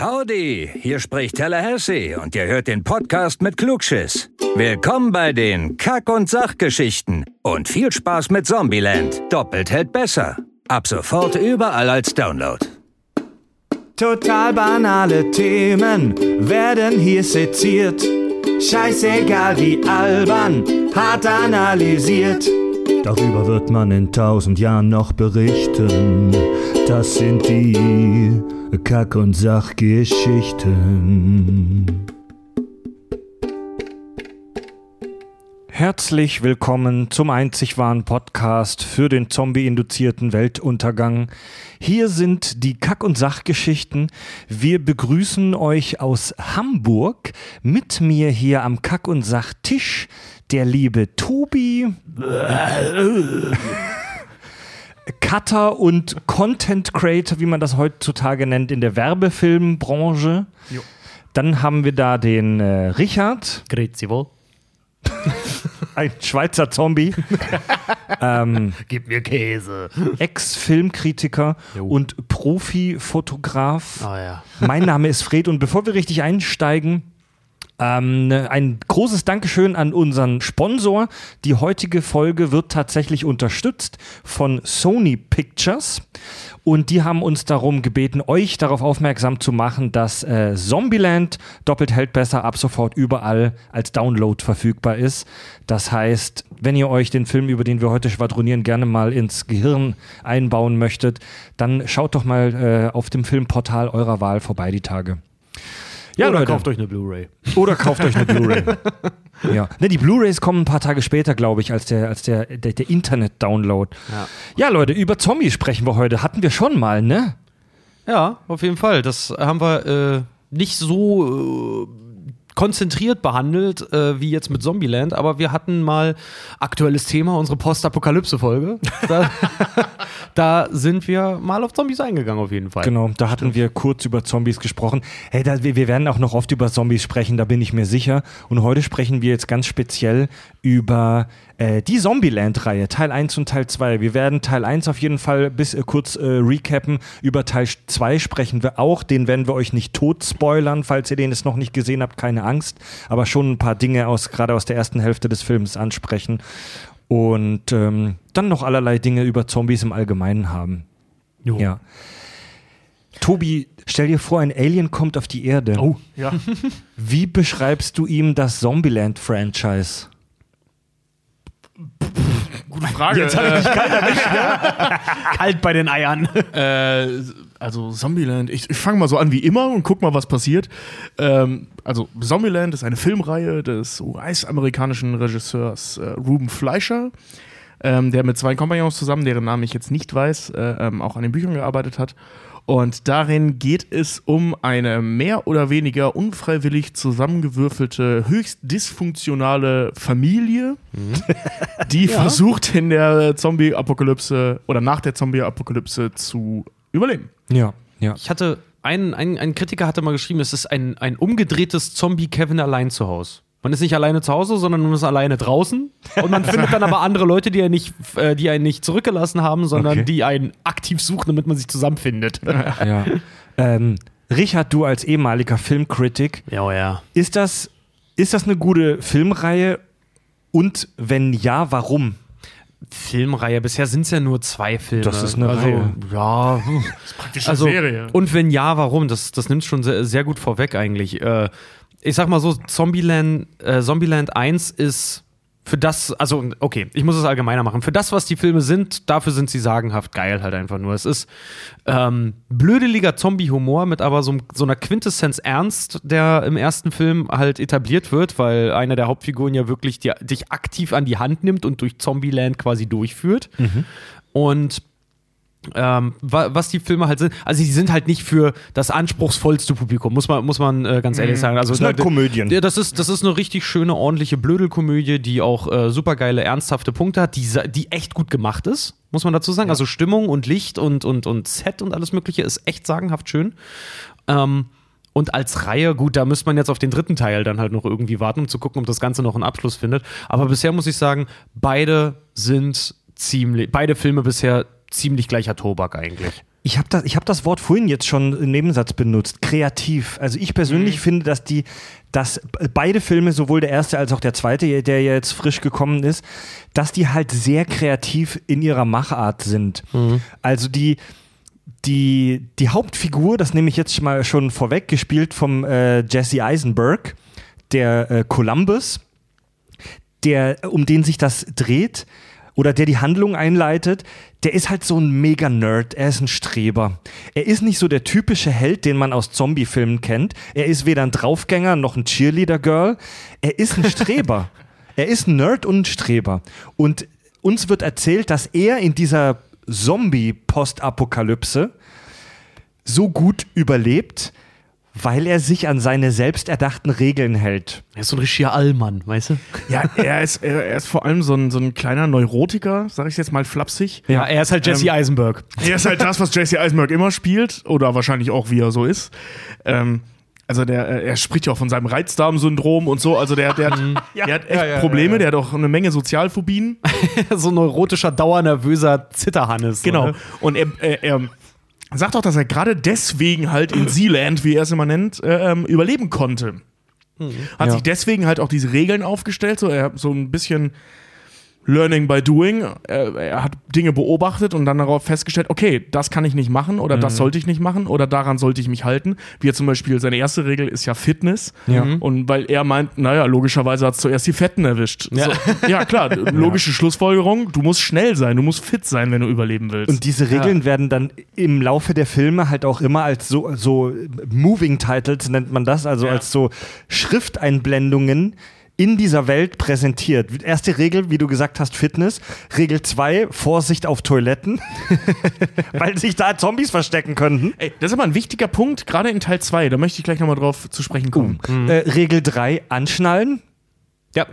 Howdy, hier spricht Tallahassee und ihr hört den Podcast mit Klugschiss. Willkommen bei den Kack- und Sachgeschichten und viel Spaß mit Zombieland. Doppelt hält besser. Ab sofort überall als Download. Total banale Themen werden hier seziert. Scheißegal wie albern, hart analysiert. Darüber wird man in tausend Jahren noch berichten. Das sind die Kack- und Sachgeschichten. Herzlich willkommen zum einzig wahren Podcast für den zombie-induzierten Weltuntergang. Hier sind die Kack- und Sachgeschichten. Wir begrüßen euch aus Hamburg. Mit mir hier am Kack- und Sachtisch der liebe Tobi. Cutter und Content Creator, wie man das heutzutage nennt, in der Werbefilmbranche. Dann haben wir da den äh, Richard. Grüezi wohl. ein Schweizer Zombie, ähm, Gib mir Käse. Ex-Filmkritiker und Profi-Fotograf. Oh ja. Mein Name ist Fred und bevor wir richtig einsteigen, ähm, ne, ein großes Dankeschön an unseren Sponsor. Die heutige Folge wird tatsächlich unterstützt von Sony Pictures. Und die haben uns darum gebeten, euch darauf aufmerksam zu machen, dass äh, Zombieland doppelt hält besser ab sofort überall als Download verfügbar ist. Das heißt, wenn ihr euch den Film, über den wir heute schwadronieren, gerne mal ins Gehirn einbauen möchtet, dann schaut doch mal äh, auf dem Filmportal eurer Wahl vorbei die Tage. Ja, Oder Leute. kauft euch eine Blu-ray. Oder kauft euch eine Blu-ray. ja. Ne, die Blu-rays kommen ein paar Tage später, glaube ich, als der, als der, der, der Internet-Download. Ja. Ja, Leute, über Zombies sprechen wir heute. Hatten wir schon mal, ne? Ja, auf jeden Fall. Das haben wir äh, nicht so äh, konzentriert behandelt äh, wie jetzt mit Zombieland, aber wir hatten mal aktuelles Thema, unsere Postapokalypse-Folge. Da, da sind wir mal auf Zombies eingegangen, auf jeden Fall. Genau, da hatten wir kurz über Zombies gesprochen. Hey, da, wir, wir werden auch noch oft über Zombies sprechen, da bin ich mir sicher. Und heute sprechen wir jetzt ganz speziell über äh, die Zombieland-Reihe, Teil 1 und Teil 2. Wir werden Teil 1 auf jeden Fall bis äh, kurz äh, recappen. Über Teil 2 sprechen wir auch. Den werden wir euch nicht tot spoilern, falls ihr den jetzt noch nicht gesehen habt, keine Angst. Aber schon ein paar Dinge aus, gerade aus der ersten Hälfte des Films ansprechen. Und ähm, dann noch allerlei Dinge über Zombies im Allgemeinen haben. Ja. Tobi, stell dir vor, ein Alien kommt auf die Erde. Oh, ja. Wie beschreibst du ihm das Zombieland-Franchise? Gute Frage. Jetzt äh, Kalt bei den Eiern. äh, also Zombieland, ich, ich fange mal so an wie immer und guck mal, was passiert. Ähm, also Zombieland ist eine Filmreihe des US-amerikanischen Regisseurs äh, Ruben Fleischer, ähm, der mit zwei Kompagnons zusammen, deren Namen ich jetzt nicht weiß, äh, ähm, auch an den Büchern gearbeitet hat. Und darin geht es um eine mehr oder weniger unfreiwillig zusammengewürfelte, höchst dysfunktionale Familie, die versucht in der Zombie-Apokalypse oder nach der Zombie-Apokalypse zu überleben. Ja, ja. Ich hatte, ein, ein, ein Kritiker hatte mal geschrieben, es ist ein, ein umgedrehtes Zombie-Kevin allein zu Hause. Man ist nicht alleine zu Hause, sondern man ist alleine draußen. Und man findet dann aber andere Leute, die, er nicht, äh, die einen nicht zurückgelassen haben, sondern Okay. die einen aktiv suchen, damit man sich zusammenfindet. ja. ähm, Richard, du als ehemaliger Filmkritik, Ja, ja. ist das, ist das eine gute Filmreihe? Und wenn ja, warum? Filmreihe. Bisher sind es ja nur zwei Filme. Das ist eine also, Reihe. Ja. Praktisch Also, Serie. und wenn ja, warum? Das, das nimmt schon sehr, sehr gut vorweg eigentlich. Äh, ich sag mal so, Zombieland, äh, Zombieland 1 ist für das, also okay, ich muss es allgemeiner machen. Für das, was die Filme sind, dafür sind sie sagenhaft geil halt einfach nur. Es ist ähm, blödeliger Zombie-Humor mit aber so, so einer Quintessenz Ernst, der im ersten Film halt etabliert wird, weil einer der Hauptfiguren ja wirklich die, dich aktiv an die Hand nimmt und durch Zombieland quasi durchführt. Und ähm, wa was die Filme halt sind, also die sind halt nicht für das anspruchsvollste Publikum, muss man, muss man äh, ganz ehrlich sagen. Also, Das sind halt Komödien. Ja, das ist, das ist eine richtig schöne, ordentliche Blödelkomödie, die auch äh, supergeile, ernsthafte Punkte hat, die, die echt gut gemacht ist, muss man dazu sagen. Also Stimmung und Licht und, und, und Set und alles Mögliche ist echt sagenhaft schön. Ähm, und als Reihe, gut, da müsste man jetzt auf den dritten Teil dann halt noch irgendwie warten, um zu gucken, ob das Ganze noch einen Abschluss findet. Aber bisher muss ich sagen, beide sind ziemlich, beide Filme bisher ziemlich gleicher Tobak eigentlich. Ich habe das, ich hab das Wort vorhin jetzt schon im Nebensatz benutzt, kreativ. Also ich persönlich Mhm. finde, dass die, dass beide Filme, sowohl der erste als auch der zweite, der jetzt frisch gekommen ist, dass die halt sehr kreativ in ihrer Machart sind. Mhm. Also die, die, die Hauptfigur, das nehme ich jetzt mal schon vorweg, gespielt vom äh, Jesse Eisenberg, der äh, Columbus, der, um den sich das dreht oder der die Handlung einleitet, der ist halt so ein Mega-Nerd. Er ist ein Streber. Er ist nicht so der typische Held, den man aus Zombie-Filmen kennt. Er ist weder ein Draufgänger noch ein Cheerleader-Girl. Er ist ein Streber. er ist ein Nerd und ein Streber. Und uns wird erzählt, dass er in dieser Zombie-Postapokalypse so gut überlebt, weil er sich an seine selbst erdachten Regeln hält. Er ist so ein richtiger Allmann, weißt du? Ja, er ist, er, er ist vor allem so ein, so ein kleiner Neurotiker, sag ich jetzt mal flapsig. Ja, er ist halt Jesse Ähm, Eisenberg. Er ist halt das, was Jesse Eisenberg immer spielt oder wahrscheinlich auch, wie er so ist. Ähm, also der, äh, er spricht ja auch von seinem Reizdarmsyndrom und so. Also der, der, hat, der hat echt Ja, ja, Probleme, ja, ja. der hat auch eine Menge Sozialphobien. so ein neurotischer, dauernervöser Zitterhannes. Genau. Ne? Und er, er, er sagt auch, dass er gerade deswegen halt in Sealand, wie er es immer nennt, äh, ähm, überleben konnte. Hat Ja. sich deswegen halt auch diese Regeln aufgestellt, so er hat so ein bisschen Learning by Doing. Er, er hat Dinge beobachtet und dann darauf festgestellt, okay, das kann ich nicht machen oder das sollte ich nicht machen oder daran sollte ich mich halten. Wie er zum Beispiel, seine erste Regel ist ja Fitness. Ja. Und weil er meint, naja, logischerweise hat es zuerst die Fetten erwischt. Ja. So, ja, klar, logische Schlussfolgerung, du musst schnell sein, du musst fit sein, wenn du überleben willst. Und diese Regeln werden dann im Laufe der Filme halt auch immer als so, so Moving Titles nennt man das, also Ja. als so Schrifteinblendungen in dieser Welt präsentiert. Erste Regel, wie du gesagt hast, Fitness. Regel 2, Vorsicht auf Toiletten, weil sich da Zombies verstecken könnten. Ey, das ist aber ein wichtiger Punkt, gerade in Teil 2, da möchte ich gleich nochmal drauf zu sprechen kommen. Äh, Regel 3, anschnallen. Ja.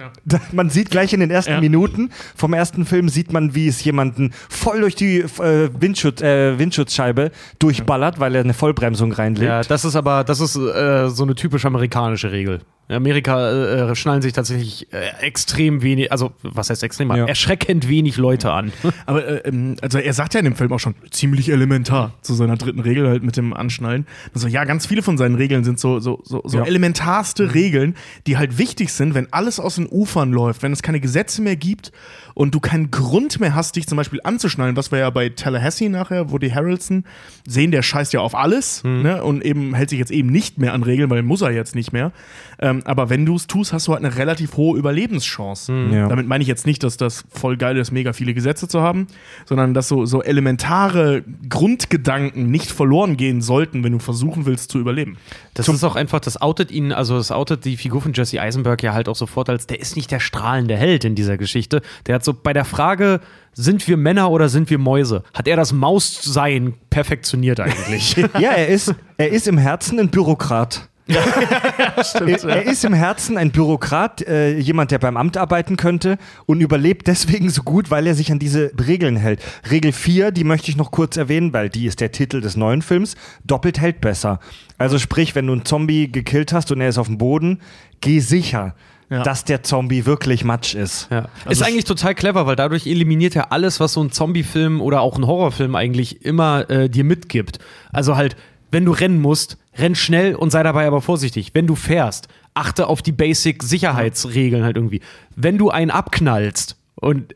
Man sieht gleich in den ersten Ja. Minuten vom ersten Film, sieht man, wie es jemanden voll durch die äh, Windschutz, äh, Windschutzscheibe durchballert, weil er eine Vollbremsung reinlegt. Ja, das ist aber, das ist äh, so eine typisch amerikanische Regel. In Amerika äh, schnallen sich tatsächlich äh, extrem wenig, also was heißt extrem, Ja. erschreckend wenig Leute an. Aber äh, ähm, also er sagt ja in dem Film auch schon ziemlich elementar zu seiner dritten Regel halt mit dem Anschnallen. Also ja, ganz viele von seinen Regeln sind so so so, so Ja. elementarste Regeln, die halt wichtig sind, wenn alles aus den Ufern läuft, wenn es keine Gesetze mehr gibt und du keinen Grund mehr hast, dich zum Beispiel anzuschnallen, was wir ja bei Tallahassee nachher, wo die Harrelson sehen, der scheißt ja auf alles ne, und eben hält sich jetzt eben nicht mehr an Regeln, weil muss er jetzt nicht mehr. Ähm, aber wenn du es tust, hast du halt eine relativ hohe Überlebenschance. Ja. Damit meine ich jetzt nicht, dass das voll geil ist, mega viele Gesetze zu haben, sondern dass so, so elementare Grundgedanken nicht verloren gehen sollten, wenn du versuchen willst zu überleben. Das ist auch einfach, das outet ihn, also das outet die Figur von Jesse Eisenberg ja halt auch sofort als, der ist nicht der strahlende Held in dieser Geschichte. Der hat so bei der Frage, sind wir Männer oder sind wir Mäuse, hat er das Maussein perfektioniert eigentlich. Ja, er ist, er ist im Herzen ein Bürokrat. er, er ist im Herzen ein Bürokrat, äh, jemand, der beim Amt arbeiten könnte und überlebt deswegen so gut, weil er sich an diese Regeln hält. Regel 4, die möchte ich noch kurz erwähnen, weil die ist der Titel des neuen Films. Doppelt hält besser. Also sprich, wenn du einen Zombie gekillt hast und er ist auf dem Boden, geh sicher, Ja. dass der Zombie wirklich Matsch ist. Ja. ist eigentlich total clever, weil dadurch eliminiert er alles, was so ein Zombie-Film oder auch ein Horrorfilm eigentlich immer äh, dir mitgibt. Also halt, wenn du rennen musst, renn schnell und sei dabei aber vorsichtig. Wenn du fährst, achte auf die Basic-Sicherheitsregeln halt irgendwie. Wenn du einen abknallst und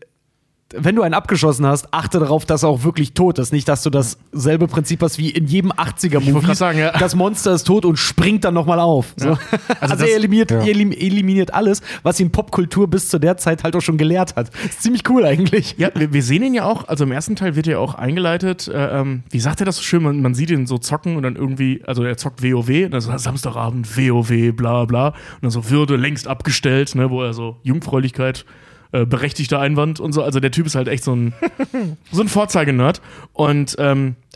wenn du einen abgeschossen hast, achte darauf, dass er auch wirklich tot ist. Nicht, dass du dasselbe Prinzip hast wie in jedem 80er-Movie. grad sagen, ja. Das Monster ist tot und springt dann nochmal auf. So. Also, das- er eliminiert, ja. elim eliminiert alles, was ihn Popkultur bis zu der Zeit halt auch schon gelehrt hat. Ist ziemlich cool eigentlich. Ja, wir, wir sehen ihn ja auch, also im ersten Teil wird er auch eingeleitet, äh, ähm, wie sagt er das so schön, man, man sieht ihn so zocken und dann irgendwie, also er zockt WoW, und dann so Samstagabend, WoW, bla bla, und dann so Würde längst abgestellt, ne, wo er so Jungfräulichkeit, äh, berechtigter Einwand und so, also der Typ ist halt echt so ein, so ein Vorzeigenerd und ähm,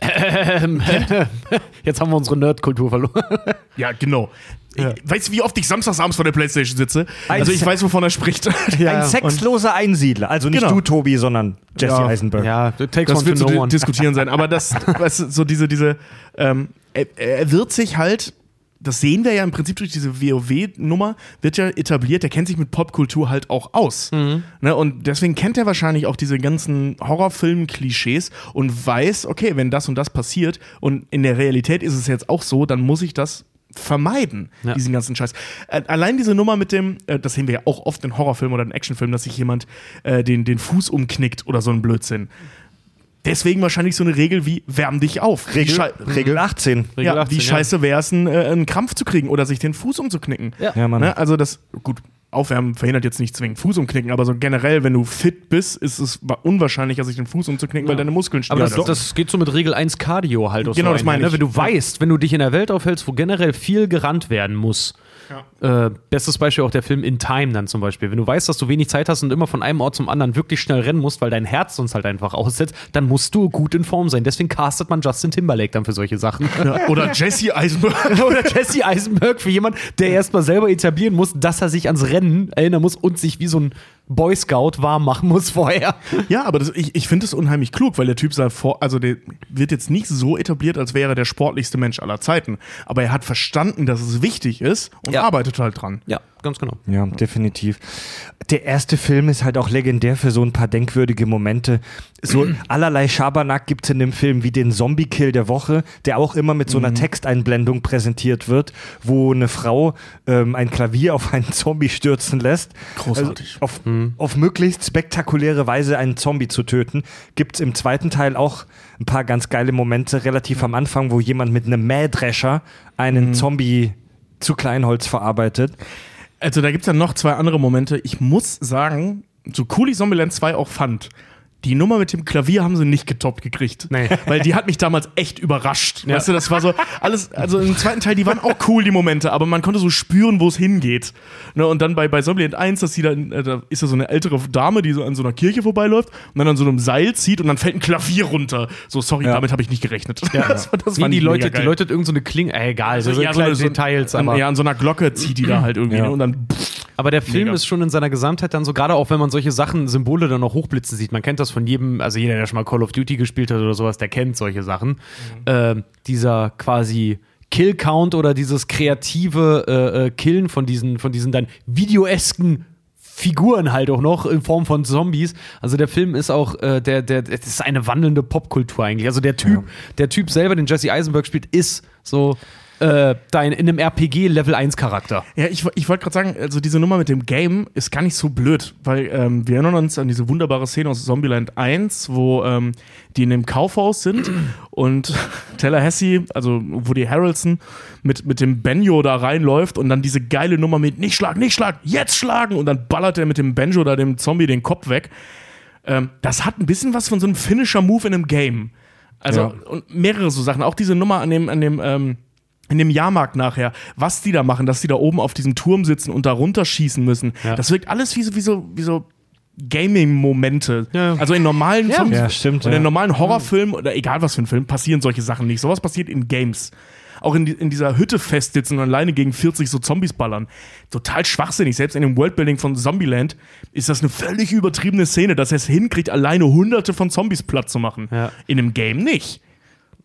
Jetzt haben wir unsere Nerdkultur verloren. ja, genau. Ich, weißt du, wie oft ich samstagsabends vor der Playstation sitze? Also ich weiß, wovon er spricht. ein sexloser Einsiedler. Also nicht Genau. du, Tobi, sondern Jesse Ja. Eisenberg. Ja, takes das wird zu one. diskutieren sein. Aber das, weißt du, so diese, diese, ähm, er, er wird sich halt das sehen wir ja im Prinzip durch diese WoW-Nummer, wird ja etabliert, der kennt sich mit Popkultur halt auch aus. Ne? Und deswegen kennt er wahrscheinlich auch diese ganzen Horrorfilm-Klischees und weiß, okay, wenn das und das passiert und in der Realität ist es jetzt auch so, dann muss ich das vermeiden, Ja. diesen ganzen Scheiß. Äh, allein diese Nummer mit dem, äh, das sehen wir ja auch oft in Horrorfilmen oder in Actionfilmen, dass sich jemand äh, den, den Fuß umknickt oder so ein Blödsinn. Deswegen wahrscheinlich so eine Regel wie wärm dich auf. Regel, schei- Regel 18. Regel ja, 18, wie scheiße wäre es, einen, äh, einen Krampf zu kriegen oder sich den Fuß umzuknicken. Ja. Ja, Mann. Ne? Also das, gut, Aufwärmen verhindert jetzt nicht zwingend Fuß umknicken, aber so generell, wenn du fit bist, ist es wa- unwahrscheinlicher, sich den Fuß umzuknicken, weil deine Muskeln Aber das, stehen. das geht so mit Regel 1 Cardio halt aus Genau, so das meine ne? ich. Wenn du Ja. weißt, wenn du dich in der Welt aufhältst, wo generell viel gerannt werden muss. Äh, bestes Beispiel auch der Film In Time dann zum Beispiel. Wenn du weißt, dass du wenig Zeit hast und immer von einem Ort zum anderen wirklich schnell rennen musst, weil dein Herz sonst halt einfach aussetzt, dann musst du gut in Form sein. Deswegen castet man Justin Timberlake dann für solche Sachen. ja. Oder Jesse Eisenberg. Oder Jesse Eisenberg für jemand, der erstmal selber etablieren muss, dass er sich ans Rennen erinnern muss und sich wie so ein Boy Scout warm machen muss vorher. Ja, aber das, ich, ich finde es unheimlich klug, weil der Typ sah vor, also der wird jetzt nicht so etabliert, als wäre er der sportlichste Mensch aller Zeiten. Aber er hat verstanden, dass es wichtig ist und Ja. arbeitet halt dran. Ja, ganz genau. Ja, definitiv. Der erste Film ist halt auch legendär für so ein paar denkwürdige Momente. So allerlei Schabernack gibt es in dem Film, wie den Zombie-Kill der Woche, der auch immer mit so einer Texteinblendung präsentiert wird, wo eine Frau ähm, ein Klavier auf einen Zombie stürzen lässt. Großartig. Also auf, auf möglichst spektakuläre Weise einen Zombie zu töten. Gibt es im zweiten Teil auch ein paar ganz geile Momente, relativ am Anfang, wo jemand mit einem Mähdrescher einen Zombie zu Kleinholz verarbeitet. Also da gibt es ja noch zwei andere Momente. Ich muss sagen, so cool ich Zombieland 2 auch fand, die Nummer mit dem Klavier haben sie nicht getoppt gekriegt. Nee. Weil die hat mich damals echt überrascht. Ja. Weißt du, das war so alles, also im zweiten Teil, die waren auch cool, die Momente, aber man konnte so spüren, wo es hingeht. Ne, und dann bei, bei Zombieland 1, dass sie dann, äh, da ist ja so eine ältere Dame, die so an so einer Kirche vorbeiläuft und dann an so einem Seil zieht und dann fällt ein Klavier runter. So, sorry, Ja. damit habe ich nicht gerechnet. das, war- das Nee, die Leute, mega die geil. Leute irgend so eine Klinge, äh, egal, so, Also, so ja, so so- Details, an, ja, an so einer Glocke zieht die da halt irgendwie Ja. ne, und dann pff, aber der Film Mega. ist schon in seiner Gesamtheit dann so, gerade auch wenn man solche Sachen, Symbole dann noch hochblitzen sieht, man kennt das von jedem, also jeder, der schon mal Call of Duty gespielt hat oder sowas, der kennt solche Sachen. Ähm, dieser quasi Kill-Count oder dieses kreative äh, äh, Killen von diesen, von diesen dann videoesken Figuren halt auch noch in Form von Zombies. Also der Film ist auch, äh, der, der, das ist eine wandelnde Popkultur eigentlich. Also der Typ, der Typ selber, den Jesse Eisenberg spielt, ist so äh, dein, in einem RPG Level 1 Charakter. Ja, ich, ich wollte gerade sagen, also diese Nummer mit dem Game ist gar nicht so blöd, weil ähm, wir erinnern uns an diese wunderbare Szene aus Zombieland 1, wo ähm, die in dem Kaufhaus sind und Tallahassee, also Woody Harrelson, mit, mit dem Banjo da reinläuft und dann diese geile Nummer mit nicht schlagen, nicht schlagen, jetzt schlagen und dann ballert er mit dem Banjo da dem Zombie den Kopf weg. Ähm, das hat ein bisschen was von so einem Finisher-Move in einem Game. Also Ja. und mehrere so Sachen. Auch diese Nummer an dem, an dem, ähm, in dem Jahrmarkt nachher, was die da machen, dass die da oben auf diesem Turm sitzen und da runterschießen müssen. Ja. Das wirkt alles wie so, wie so, wie so Gaming-Momente. Ja. Also in normalen Zombies- Ja, stimmt, Und ja. in normalen Horrorfilmen oder egal was für ein Film, passieren solche Sachen nicht. Sowas passiert in Games. Auch in, in dieser Hütte festsitzen und alleine gegen 40 so Zombies ballern. Total schwachsinnig. Selbst in dem Worldbuilding von Zombieland ist das eine völlig übertriebene Szene, dass er es hinkriegt, alleine hunderte von Zombies platt zu machen. Ja. In einem Game nicht.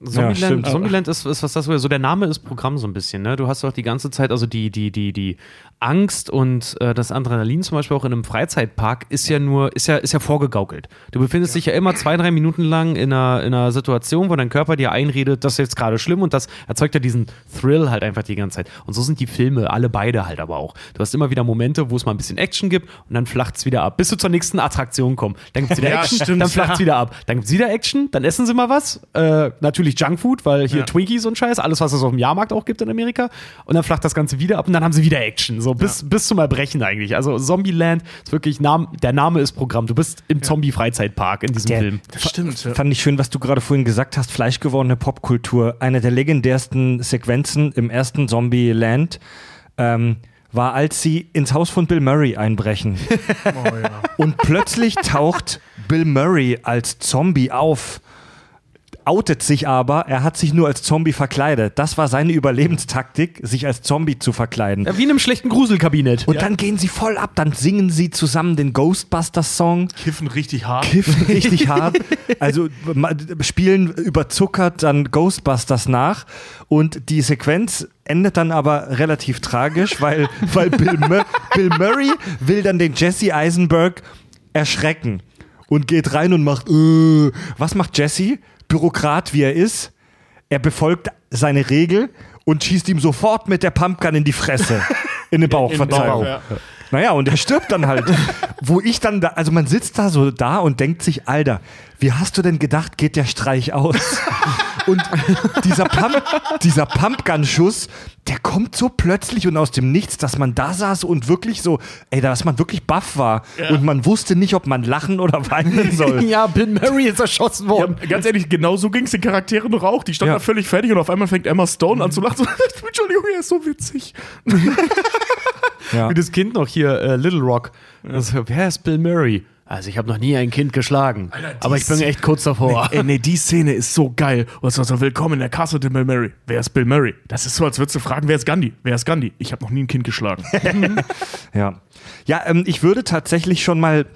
Zombieland, stimmt. Zombieland ist, ist was das so der Name ist Programm so ein bisschen, ne? Du hast doch die ganze Zeit, also die, die, die, die Angst und äh, das Adrenalin zum Beispiel auch in einem Freizeitpark ist ja nur, ist ja, ist ja vorgegaukelt. Du befindest dich ja immer zwei, drei Minuten lang in einer, in einer Situation, wo dein Körper dir einredet, das ist jetzt gerade schlimm und das erzeugt ja diesen Thrill halt einfach die ganze Zeit. Und so sind die Filme, alle beide halt aber auch. Du hast immer wieder Momente, wo es mal ein bisschen Action gibt und dann flacht es wieder ab, bis du zur nächsten Attraktion kommst. Dann gibt es wieder Ja, Action, stimmt. dann flacht es wieder ab. Dann gibt es wieder Action, dann essen sie mal was. Äh, natürlich Junkfood, weil hier Ja. Twinkies und Scheiß, alles, was es auf dem Jahrmarkt auch gibt in Amerika. Und dann flacht das Ganze wieder ab und dann haben sie wieder Action. So bis, bis zum Erbrechen eigentlich. Also Zombieland ist wirklich, Nam der Name ist Programm. Du bist im Zombie-Freizeitpark in diesem Der- Film. Das stimmt. Ja. Fand ich schön, was du gerade vorhin gesagt hast, fleischgewordene Popkultur. Eine der legendärsten Sequenzen im ersten Zombie-Land ähm, war, als sie ins Haus von Bill Murray einbrechen. Oh, ja. Und plötzlich taucht Bill Murray als Zombie auf. Outet sich aber, er hat sich nur als Zombie verkleidet. Das war seine Überlebenstaktik, sich als Zombie zu verkleiden. Ja, wie in einem schlechten Gruselkabinett. Und dann gehen sie voll ab, dann singen sie zusammen den Ghostbusters-Song, Kiffen richtig hart. kiffen richtig hart, also spielen überzuckert dann Ghostbusters nach und die Sequenz endet dann aber relativ tragisch, weil, weil Bill, Mur Bill Murray will dann den Jesse Eisenberg erschrecken und geht rein und macht, äh, was macht Jesse? Bürokrat wie er ist, er befolgt seine Regel und schießt ihm sofort mit der Pumpgun in die Fresse. In den Bauch, In den Verzeihung. Bauch, ja. Naja, und er stirbt dann halt. Wo ich dann da, also man sitzt da so da und denkt sich, Alter, wie hast du denn gedacht, geht der Streich aus? Und dieser, Pump, dieser Pumpgun-Schuss, der kommt so plötzlich und aus dem Nichts, dass man da saß und wirklich so, ey, dass man wirklich baff war. Und man wusste nicht, ob man lachen oder weinen soll. ja, Bill Murray ist erschossen Ja, worden. ganz ehrlich, genau so ging es den Charakteren doch auch. Die standen Ja. da völlig fertig und auf einmal fängt Emma Stone an zu lachen. So, Entschuldigung, er ist so witzig. Ja. Wie das Kind noch hier, äh, Little Rock. Also, wer ist Bill Murray? Also, ich habe noch nie ein Kind geschlagen. aber ich bin echt kurz davor. Ey, nee, die Szene ist so geil. Und es war so, willkommen in der Kasse der Bill Murray. Wer ist Bill Murray? Das ist so, als würdest du fragen, wer ist Gandhi? Wer ist Gandhi? Ich habe noch nie ein Kind geschlagen. Ja, ja ähm, ich würde tatsächlich schon mal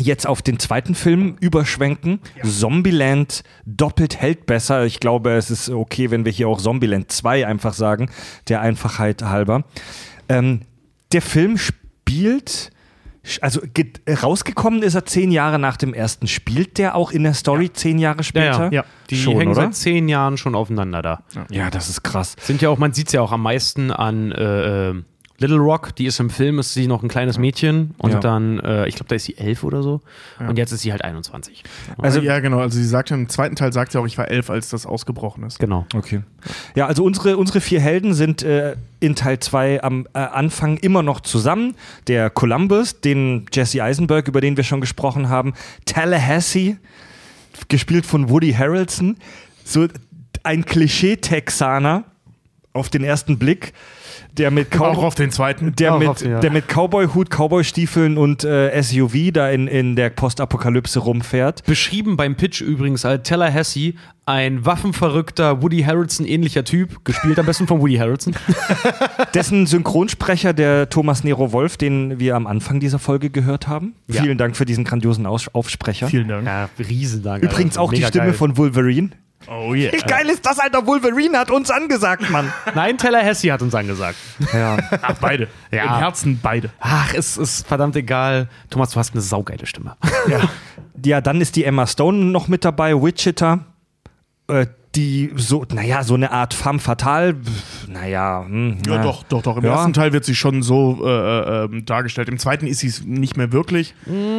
jetzt auf den zweiten Film überschwenken. Zombieland doppelt hält besser. Ich glaube, es ist okay, wenn wir hier auch Zombieland 2 einfach sagen, der Einfachheit halber. Ähm, der Film spielt, also rausgekommen ist er zehn Jahre nach dem ersten. Spielt der auch in der Story zehn Jahre später? ja. Die Schon, hängen oder? seit zehn Jahren schon aufeinander da. Ja, das ist krass. Sind ja auch, man sieht es ja auch am meisten an äh, äh, Little Rock, die ist im Film, ist sie noch ein kleines Mädchen und Ja. dann, äh, ich glaube, da ist sie elf oder so und jetzt ist sie halt 21. Also- ja, genau. Also sie sagt im zweiten Teil sagt sie auch, ich war elf, als das ausgebrochen ist. Genau. Okay. Ja, also unsere, unsere vier Helden sind äh, in Teil 2 am äh, Anfang immer noch zusammen. Der Columbus, den Jesse Eisenberg, über den wir schon gesprochen haben. Tallahassee, gespielt von Woody Harrelson. So ein Klischee-Texaner auf den ersten Blick, der mit Auch Cowboy, auf den zweiten. der Auch mit, auf- ja. der mit Cowboy-Hut, Cowboy-Stiefeln und äh, SUV da in, in der Postapokalypse rumfährt. Beschrieben beim Pitch übrigens als Tallahassee, ein waffenverrückter Woody Harrelson ähnlicher Typ, gespielt am besten von Woody Harrelson. Dessen Synchronsprecher, der Thomas Nero Wolf, den wir am Anfang dieser Folge gehört haben. Ja. Vielen Dank für diesen grandiosen Aufsprecher. Vielen Dank. Ja, Riesendank. Übrigens Alter. auch die Stimme geil. von Wolverine. Oh yeah. Wie geil ist das, Alter? Wolverine hat uns angesagt, Mann. Nein, Tallahassee hat uns angesagt. ja. Ach, beide. Ja. Im Herzen beide. Ach, es ist verdammt egal. Thomas, du hast eine saugeile Stimme. ja, dann ist die Emma Stone noch mit dabei, Wichita. Äh, die so, naja, so eine Art femme fatale. Naja, hm, Ja, na. doch, doch, doch. Im Ja. ersten Teil wird sie schon so äh, äh, dargestellt. Im zweiten ist sie es nicht mehr wirklich.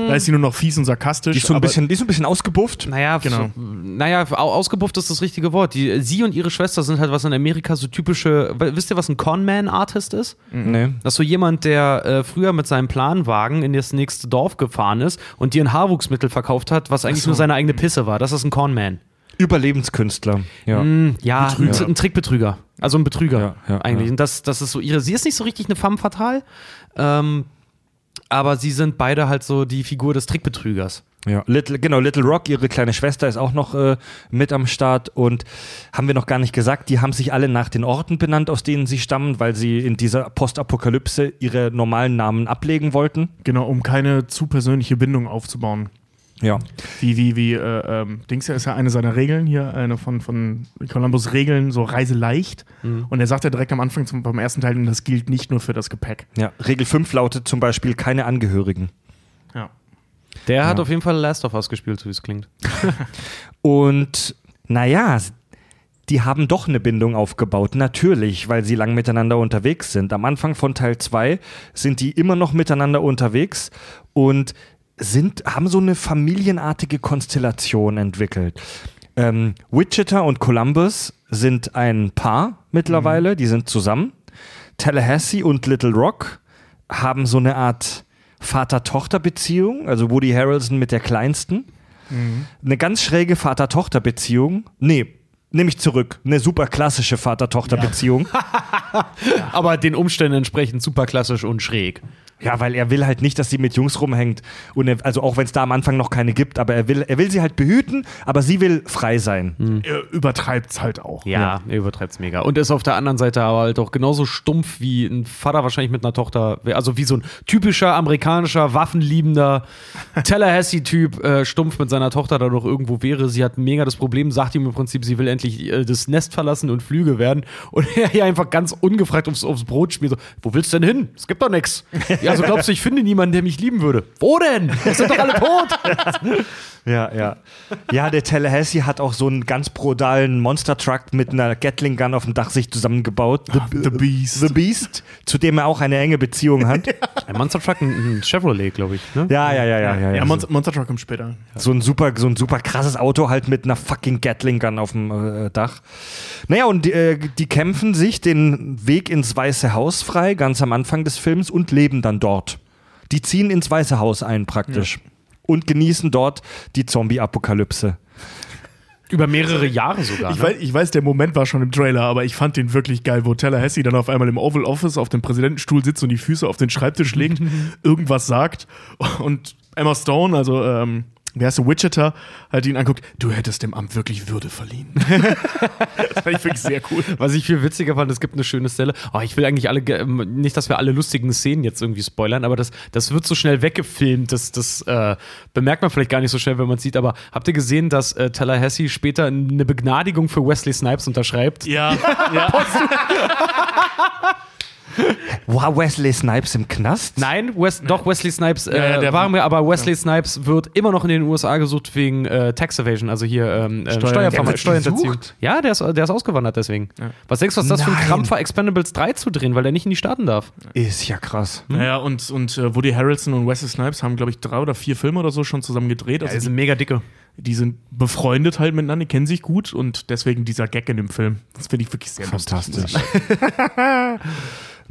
Da ist sie nur noch fies und sarkastisch. Die ist so ein bisschen, die ist so ein bisschen ausgebufft. Naja, Genau. so, naja, au- ausgebufft ist das richtige Wort. Die, sie und ihre Schwester sind halt was in Amerika so typische. Wisst ihr, was ein Conman-Artist ist? Nee. Das ist so jemand, der äh, früher mit seinem Planwagen in das nächste Dorf gefahren ist und dir ein Haarwuchsmittel verkauft hat, was eigentlich nur seine eigene Pisse war. Das ist ein Conman. Überlebenskünstler. Ja. Mm, ja, ein, Betrüger. ein Trickbetrüger. Also ein Betrüger Ja, ja, eigentlich. ja. Und das, das ist so ihre. Sie ist nicht so richtig eine femme fatale, ähm, aber sie sind beide halt so die Figur des Trickbetrügers. Ja, Little, genau, Little Rock, ihre kleine Schwester ist auch noch äh, mit am Start und haben wir noch gar nicht gesagt, die haben sich alle nach den Orten benannt, aus denen sie stammen, weil sie in dieser Postapokalypse ihre normalen Namen ablegen wollten. Genau, um keine zu persönliche Bindung aufzubauen. Ja. Wie, wie, wie, äh, ähm, Dings ja ist ja eine seiner Regeln hier, eine von, von Columbus Regeln, so Reise leicht. Und er sagt ja direkt am Anfang zum, beim ersten Teil, das gilt nicht nur für das Gepäck. ja. Regel 5 lautet zum Beispiel keine Angehörigen. Ja. Der hat Ja. auf jeden Fall Last of Us gespielt, so wie es klingt. Und naja, die haben doch eine Bindung aufgebaut, natürlich, weil sie lang miteinander unterwegs sind. Am Anfang von Teil 2 sind die immer noch miteinander unterwegs und sind, haben so eine familienartige Konstellation entwickelt. Ähm, Wichita und Columbus sind ein Paar mittlerweile, die sind zusammen. Tallahassee und Little Rock haben so eine Art Vater-Tochter-Beziehung, also Woody Harrelson mit der Kleinsten eine ganz schräge Vater-Tochter-Beziehung. Nee, nehme ich zurück. Eine super klassische Vater-Tochter-Beziehung. Aber den Umständen entsprechend super klassisch und schräg. Ja, weil er will halt nicht, dass sie mit Jungs rumhängt. Und er, also auch wenn es da am Anfang noch keine gibt, aber er will, er will sie halt behüten, aber sie will frei sein. Er übertreibt es halt auch. Ja, er übertreibt es mega. Und ist auf der anderen Seite aber halt auch genauso stumpf wie ein Vater wahrscheinlich mit einer Tochter. Also wie so ein typischer amerikanischer, waffenliebender Tallahassee-Typ, äh, stumpf mit seiner Tochter da noch irgendwo wäre. Sie hat mega das Problem, sagt ihm im Prinzip, sie will endlich äh, das Nest verlassen und Flüge werden. Und er hier einfach ganz ungefragt aufs, aufs Brot schmiert. So, wo willst du denn hin? Es gibt doch nichts. Ja, also glaubst du, ich finde niemanden, der mich lieben würde? Wo denn? Es sind doch alle tot. Ja, ja. Ja, der Tallahassee hat auch so einen ganz brutalen Monster-Truck mit einer Gatling-Gun auf dem Dach sich zusammengebaut. The, The Beast. The Beast, zu dem er auch eine enge Beziehung hat. Ein Monster Truck, ein, ein Chevrolet, glaube ich. Ne? Ja, ja, ja, ja. ja, Ja, ja. Monster, Monster Truck kommt später. So ein super, so ein super krasses Auto halt mit einer fucking Gatling-Gun auf dem äh, Dach. Naja, und die, äh, die kämpfen sich den Weg ins Weiße Haus frei, ganz am Anfang des Films, und leben dann dort. Die ziehen ins Weiße Haus ein, praktisch. Und genießen dort die Zombie-Apokalypse. Über mehrere Jahre sogar. Ich, ne? weiß, ich weiß, der Moment war schon im Trailer, aber ich fand den wirklich geil, wo Tallahassee dann auf einmal im Oval Office auf dem Präsidentenstuhl sitzt und die Füße auf den Schreibtisch legt, irgendwas sagt und Emma Stone, also ähm, wie heißt der, Wichita, halt ihn anguckt, du hättest dem Amt wirklich Würde verliehen. das fand ich wirklich sehr cool. Was ich viel witziger fand, es gibt eine schöne Stelle. Oh, ich will eigentlich alle, ähm, nicht, dass wir alle lustigen Szenen jetzt irgendwie spoilern, aber das, das wird so schnell weggefilmt. Das, das äh, bemerkt man vielleicht gar nicht so schnell, wenn man es sieht. Aber habt ihr gesehen, dass äh, Tallahassee später eine Begnadigung für Wesley Snipes unterschreibt? Ja, ja. War Wesley Snipes im Knast? Nein, Wes doch Wesley Snipes äh, Ja, ja, der- war mir, aber Wesley Snipes wird immer noch in den USA gesucht wegen äh, Tax Evasion, also hier ähm, äh, Steuer- Steuerverme- Der wird Steuerhinterziehung. gesucht? Ja, der ist, der ist ausgewandert deswegen. Was denkst du, was das für ein Nein. Krampf war, Expendables 3 zu drehen, weil der nicht in die Staaten darf? Ist ja krass. Naja, und, und äh, Woody Harrelson und Wesley Snipes haben, glaube ich, drei oder vier Filme oder so schon zusammen gedreht. Also die sind mega dicke. die, die sind befreundet halt miteinander, die kennen sich gut und deswegen dieser Gag in dem Film. Das finde ich wirklich sehr Fantastisch.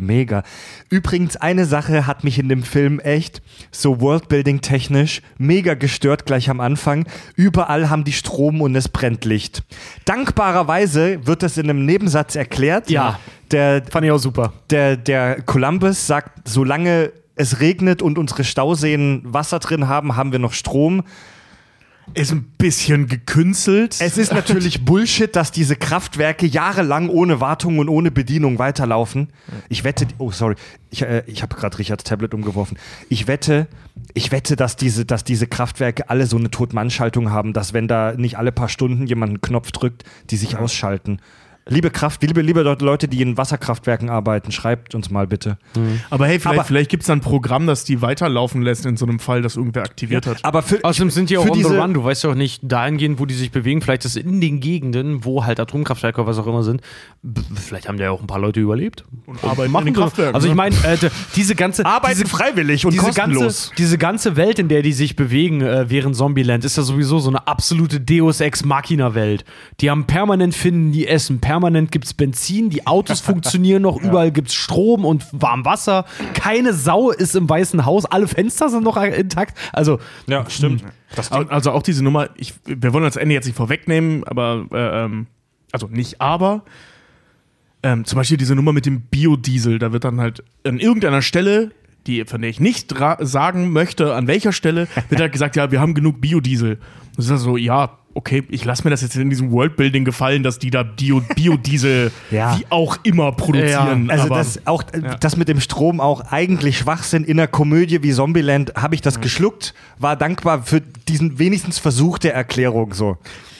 Mega. Übrigens, eine Sache hat mich in dem Film echt so Worldbuilding-technisch mega gestört gleich am Anfang. Überall haben die Strom und es brennt Licht. Dankbarerweise wird das in einem Nebensatz erklärt. Ja. Der, Fand ich auch super. der, der Columbus sagt, solange es regnet und unsere Stauseen Wasser drin haben, haben wir noch Strom. Ist ein bisschen gekünstelt. Es ist natürlich Bullshit, dass diese Kraftwerke jahrelang ohne Wartung und ohne Bedienung weiterlaufen. Ich wette, oh sorry, ich, äh, ich habe gerade Richards Tablet umgeworfen. Ich wette, ich wette, dass diese, dass diese Kraftwerke alle so eine Totmannschaltung haben, dass wenn da nicht alle paar Stunden jemand einen Knopf drückt, die sich ausschalten. Liebe Kraft, liebe, liebe Leute, die in Wasserkraftwerken arbeiten, schreibt uns mal bitte. aber hey, vielleicht, Aber- vielleicht gibt es da ein Programm, das die weiterlaufen lässt in so einem Fall, das irgendwer aktiviert hat. Aber für, Außerdem sind die auch on the run. Du weißt ja auch nicht dahingehend, wo die sich bewegen. Vielleicht ist in den Gegenden, wo halt Atomkraftwerke oder was auch immer sind, vielleicht haben da ja auch ein paar Leute überlebt. Und arbeiten Machen in den. Kraftwerken. Also ich ne? meine, äh, diese ganze Arbeiten diese, freiwillig und diese kostenlos. ganze, diese ganze Welt, in der die sich bewegen äh, während Zombieland, ist ja sowieso so eine absolute Deus Ex Machina Welt. Die haben permanent finden die Essen, permanent gibt's Benzin, die Autos funktionieren noch, überall gibt's Strom und warm Wasser. Keine Sau ist im Weißen Haus, alle Fenster sind noch intakt. Also ja, stimmt. Also auch diese Nummer, ich, wir wollen das Ende jetzt nicht vorwegnehmen, aber äh, ähm, also nicht aber. Ähm, zum Beispiel diese Nummer mit dem Biodiesel, da wird dann halt an irgendeiner Stelle, die, von der ich nicht sagen möchte, an welcher Stelle, wird halt gesagt, ja, wir haben genug Biodiesel. Das ist dann so, ja, okay, ich lasse mir das jetzt in diesem Worldbuilding gefallen, dass die da Bio, Biodiesel Ja. wie auch immer produzieren. Also aber das auch äh, das mit dem Strom auch eigentlich Schwachsinn in einer Komödie wie Zombieland habe ich das geschluckt, war dankbar für diesen wenigstens Versuch der Erklärung so.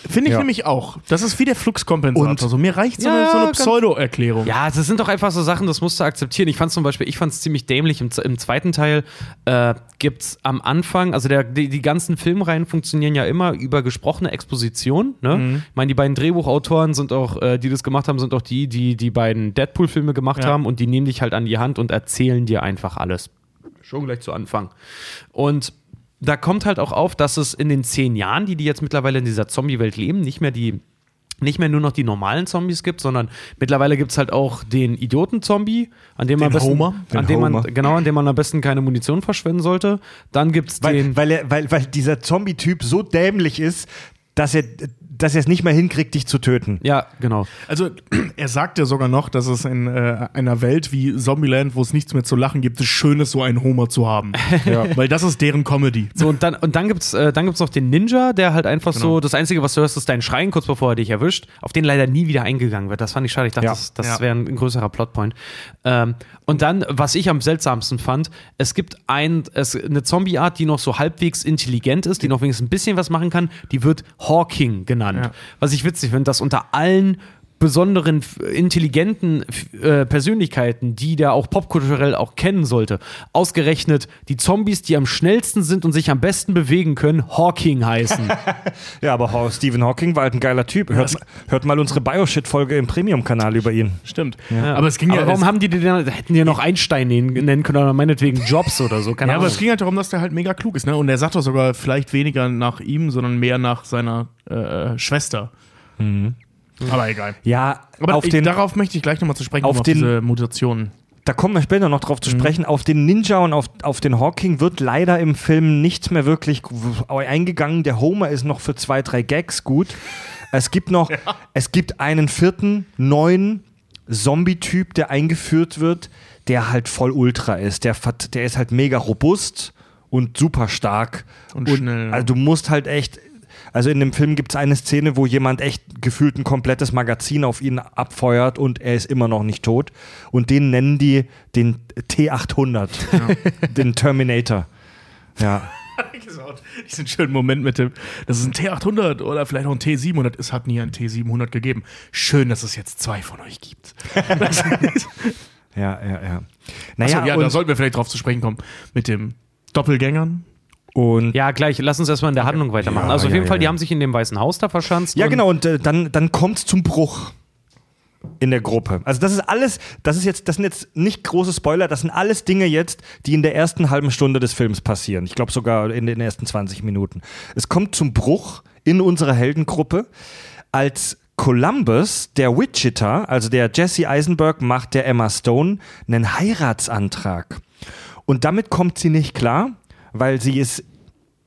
finde ich Ja. nämlich auch. Das ist wie der Fluxkompensator. Und- so, mir reicht so Ja, eine, so eine Pseudo-Erklärung. Ja, das sind doch einfach so Sachen, das musst du akzeptieren. Ich fand zum Beispiel, ich fand es ziemlich dämlich. Im, im zweiten Teil äh, gibt es am Anfang, also der, die, die ganzen Filmreihen funktionieren ja immer über gesprochene Exposition. Ne? Ich meine, die beiden Drehbuchautoren sind auch, äh, die das gemacht haben, sind auch die, die die beiden Deadpool-Filme gemacht Ja. haben und die nehmen dich halt an die Hand und erzählen dir einfach alles. Schon gleich zu Anfang. Und da kommt halt auch auf, dass es in den zehn Jahren, die die jetzt mittlerweile in dieser Zombie-Welt leben, nicht mehr die nicht mehr nur noch die normalen Zombies gibt, sondern mittlerweile gibt es halt auch den Idioten-Zombie, an dem man Den besten, Homer? An dem man, genau, an dem man am besten keine Munition verschwenden sollte. Dann gibt es Weil, den. weil, er, weil, weil dieser Zombie-Typ so dämlich ist, dass er dass er es nicht mehr hinkriegt, dich zu töten. Ja, genau. Also, er sagt ja sogar noch, dass es in äh, einer Welt wie Zombieland, wo es nichts mehr zu lachen gibt, es schön ist, so einen Homer zu haben. Weil das ist deren Comedy. So, und dann, und dann gibt's, äh, dann gibt's noch den Ninja, der halt einfach Genau. so, das Einzige, was du hörst, ist dein Schreien, kurz bevor er dich erwischt, auf den leider nie wieder eingegangen wird. Das fand ich schade. Ich dachte, Ja. das, das Ja. wäre ein, ein größerer Plotpoint. Ähm, und dann, was ich am seltsamsten fand, es gibt ein, es, eine Zombie-Art, die noch so halbwegs intelligent ist, die noch wenigstens ein bisschen was machen kann, die wird Hawking genannt. Ja. Was ich witzig finde, dass unter allen besonderen, intelligenten äh, Persönlichkeiten, die der auch popkulturell auch kennen sollte, ausgerechnet die Zombies, die am schnellsten sind und sich am besten bewegen können, Hawking heißen. Ja, aber Stephen Hawking war halt ein geiler Typ. Hört, hört mal unsere Bioshit-Folge im Premium-Kanal über ihn. Stimmt. Aber es ging Aber ja. warum haben die den, dann- hätten die ja noch Einstein nennen können oder meinetwegen Jobs oder so, keine ja, aber Ahnung. es ging halt darum, dass der halt mega klug ist, ne? Und er sagt doch sogar vielleicht weniger nach ihm, sondern mehr nach seiner äh, Schwester. Aber egal. Ja, Aber auf ich, den, darauf möchte ich gleich nochmal zu sprechen auf kommen, den- diese Mutationen. da kommen wir später noch drauf zu Mhm. sprechen. Auf den Ninja und auf, auf den Hawking wird leider im Film nichts mehr wirklich eingegangen. Der Homer ist noch für zwei, drei Gags gut. Es gibt noch, es gibt einen vierten, neuen Zombie-Typ, der eingeführt wird, der halt voll Ultra ist. Der, der ist halt mega robust und super stark. Und schnell. Also du musst halt echt. Also in dem Film gibt es eine Szene, wo jemand echt gefühlt ein komplettes Magazin auf ihn abfeuert und er ist immer noch nicht tot. Und den nennen die den T800, den Terminator. Ja. Diesen schönen Moment mit dem, das ist ein T800 oder vielleicht auch ein T700. Es hat nie ein T700 gegeben. Schön, dass es jetzt zwei von euch gibt. Ja, ja, ja. Achso, Naja, ja, da sollten wir vielleicht drauf zu sprechen kommen. Mit dem Doppelgängern. Und Ja, gleich, lass uns erstmal in der Handlung weitermachen. Ja, also auf ja, jeden Fall, die haben sich in dem Weißen Haus da verschanzt. Ja, genau, und äh, dann, dann kommt es zum Bruch in der Gruppe. Also das ist alles, das ist jetzt, das sind jetzt nicht große Spoiler, das sind alles Dinge jetzt, die in der ersten halben Stunde des Films passieren. Ich glaube sogar in den ersten 20 Minuten. Es kommt zum Bruch in unserer Heldengruppe, als Columbus, der Wichita, also der Jesse Eisenberg, macht der Emma Stone einen Heiratsantrag. Und damit kommt sie nicht klar, weil sie ist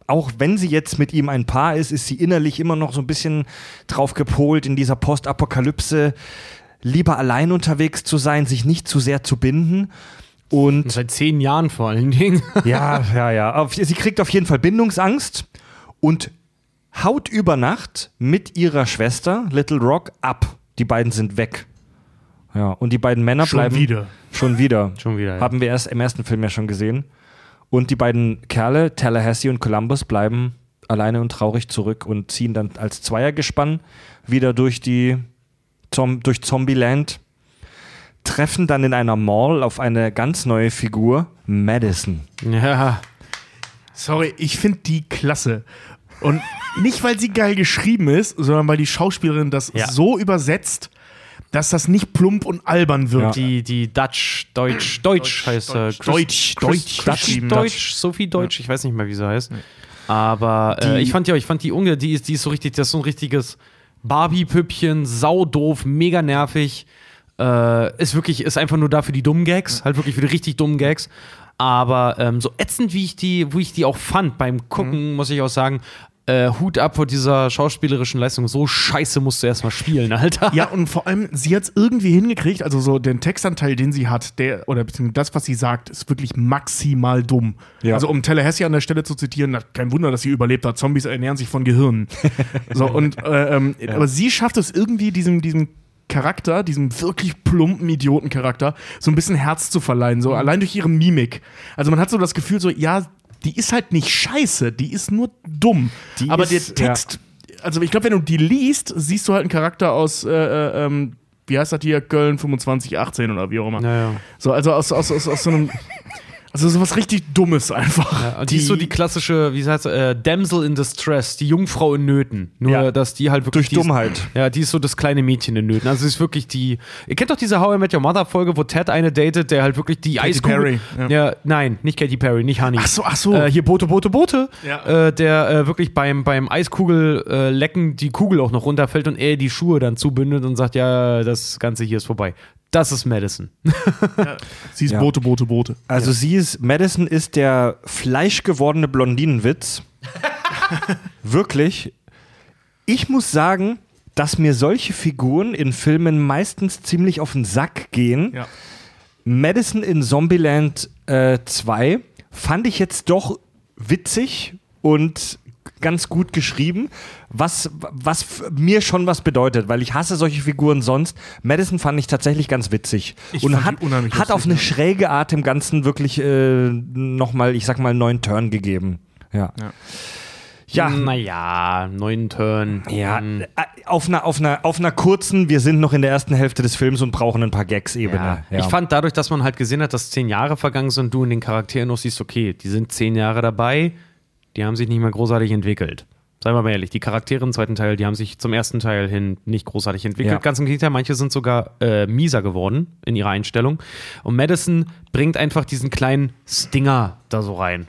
auch wenn sie jetzt mit ihm ein Paar ist, ist sie innerlich immer noch so ein bisschen drauf gepolt, in dieser Postapokalypse lieber allein unterwegs zu sein, sich nicht zu sehr zu binden. Und Seit zehn Jahren vor allen Dingen. ja, ja, ja. Sie kriegt auf jeden Fall Bindungsangst und haut über Nacht mit ihrer Schwester Little Rock ab. Die beiden sind weg. Ja, und die beiden Männer Schon bleiben wieder. Schon wieder. Schon wieder, ja. Haben wir erst im ersten Film ja schon gesehen. Und die beiden Kerle, Tallahassee und Columbus, bleiben alleine und traurig zurück und ziehen dann als Zweiergespann wieder durch die durch Zombieland. Treffen dann in einer Mall auf eine ganz neue Figur, Madison. ja. Sorry, ich finde die klasse. Und nicht, weil sie geil geschrieben ist, sondern weil die Schauspielerin das Ja. so übersetzt, dass das nicht plump und albern wird. Die, die Dutch, Deutsch, Deutsch heißt äh, Deutsch, Deutsch, Deutsch Dutch, geschrieben. Deutsch, Sophie Deutsch, ich weiß nicht mehr, wie sie heißt. Aber äh, ich fand ja, ich fand die Unge, die ist, die ist so richtig, das ist so ein richtiges Barbie-Püppchen, saudoof, mega nervig. Äh, ist wirklich, ist einfach nur da für die dummen Gags, halt wirklich für die richtig dummen Gags. Aber ähm, so ätzend, wie ich die, wo ich die auch fand beim Gucken, muss ich auch sagen, äh, Hut ab vor dieser schauspielerischen Leistung. So scheiße musst du erstmal spielen, Alter. Ja, und vor allem, sie hat es irgendwie hingekriegt, also so den Textanteil, den sie hat, der, oder beziehungsweise das, was sie sagt, ist wirklich maximal dumm. Ja. Also um Tallahassee an der Stelle zu zitieren, na, kein Wunder, dass sie überlebt hat. Zombies ernähren sich von Gehirnen. so, und, äh, ähm, aber sie schafft es irgendwie, diesem, diesem Charakter, diesem wirklich plumpen Idiotencharakter, so ein bisschen Herz zu verleihen, so allein durch ihre Mimik. Also man hat so das Gefühl, so, ja, die ist halt nicht scheiße, die ist nur dumm. Die aber ist- der Text, also ich glaube, wenn du die liest, siehst du halt einen Charakter aus, äh, äh, ähm, wie heißt das hier, Köln 2518 oder wie auch immer. Ja, ja. So, also aus, aus, aus, aus so einem, also sowas richtig Dummes einfach. Ja, und die, ist so die klassische, wie heißt äh, Damsel in Distress, die Jungfrau in Nöten. Nur, Ja. dass die halt wirklich. Durch die ist- Dummheit. Ja, die ist so das kleine Mädchen in Nöten. Also, sie ist wirklich die. Ihr kennt doch diese How I Met Your Mother Folge, wo Ted eine datet, der halt wirklich die Katy Eiskugel. Perry, Ja. nein, nicht Katy Perry, nicht Honey. Ach so, ach so. Äh, hier Bote, Bote, Bote. Ja. Äh, der äh, wirklich beim, beim Eiskugel äh, lecken die Kugel auch noch runterfällt und er die Schuhe dann zubündet und sagt, ja, das Ganze hier ist vorbei. Das ist Madison. Sie ist Ja. Boote, Boote, Boote. Also sie ist, Madison ist der fleischgewordene Blondinenwitz. Wirklich. Ich muss sagen, dass mir solche Figuren in Filmen meistens ziemlich auf den Sack gehen. Ja. Madison in Zombieland äh, 2 fand ich jetzt doch witzig und ganz gut geschrieben, was, was mir schon was bedeutet, weil ich hasse solche Figuren sonst. Madison fand ich tatsächlich ganz witzig Ich und hat, hat auf eine ja. schräge Art dem Ganzen wirklich äh, nochmal, ich sag mal, einen neuen Turn gegeben. Ja. Ja. Ja, Naja, neuen Turn. ja, Hm. äh, auf einer, auf, einer, auf einer kurzen, wir sind noch in der ersten Hälfte des Films und brauchen ein paar Gags-Ebene. Ja. Ja. Ich fand dadurch, dass man halt gesehen hat, dass zehn Jahre vergangen sind und du in den Charakteren noch siehst, okay, die sind zehn Jahre dabei, die haben sich nicht mehr großartig entwickelt. Seien wir mal ehrlich, die Charaktere im zweiten Teil, die haben sich zum ersten Teil hin nicht großartig entwickelt. Ja. Ganz im Gegenteil, manche sind sogar äh, mieser geworden in ihrer Einstellung. Und Madison bringt einfach diesen kleinen Stinger da so rein.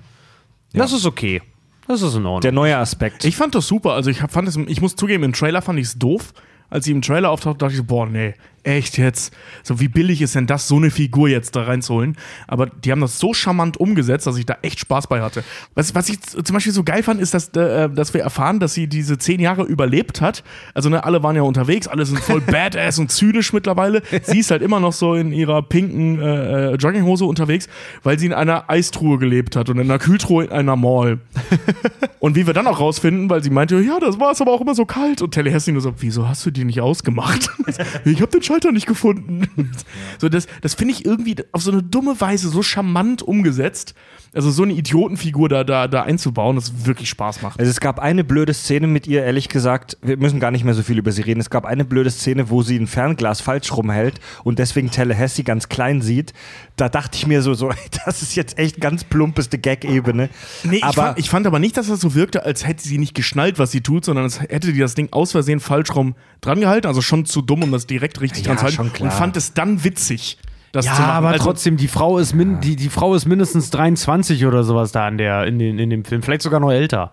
Das ist okay. Das ist in Ordnung. der neue Aspekt. Ich fand das super. Also ich hab- fand es, ich muss zugeben, im Trailer fand ich es doof. Als sie im Trailer auftaucht, dachte ich so, boah, nee, echt jetzt. So, wie billig ist denn das, so eine Figur jetzt da reinzuholen? Aber die haben das so charmant umgesetzt, dass ich da echt Spaß bei hatte. Was, was ich zum Beispiel so geil fand, ist, dass, äh, dass wir erfahren, dass sie diese zehn Jahre überlebt hat. Also, ne, alle waren ja unterwegs, alle sind voll badass und zynisch mittlerweile. Sie ist halt immer noch so in ihrer pinken äh, äh, Jogginghose unterwegs, weil sie in einer Eistruhe gelebt hat und in einer Kühltruhe in einer Mall. Und wie wir dann auch rausfinden, weil sie meinte, ja, das war es aber auch immer so kalt. Und Tallahassee nur so, wieso hast du die nicht ausgemacht? ich habe den Schalter nicht gefunden. So, das, das finde ich irgendwie auf so eine dumme Weise so charmant umgesetzt. Also so eine Idiotenfigur da, da, da einzubauen, das wirklich Spaß macht. Also es gab eine blöde Szene mit ihr, ehrlich gesagt, wir müssen gar nicht mehr so viel über sie reden. Es gab eine blöde Szene, wo sie ein Fernglas falsch rumhält und deswegen Tallahassee ganz klein sieht. Da dachte ich mir so, so das ist jetzt echt ganz plumpeste Gag-Ebene. Nee, ich, aber fand, ich fand aber nicht, dass das so wirkte, als hätte sie nicht geschnallt, was sie tut, sondern als hätte die das Ding aus Versehen falsch rum dran gehalten. Also schon zu dumm, um das direkt richtig Ja, dran zu halten. Und fand es dann witzig, das ja, zu machen. aber Also- trotzdem, die Frau ist min die, die Frau ist mindestens 23 oder sowas da in, der, in, den, in dem Film. Vielleicht sogar noch älter.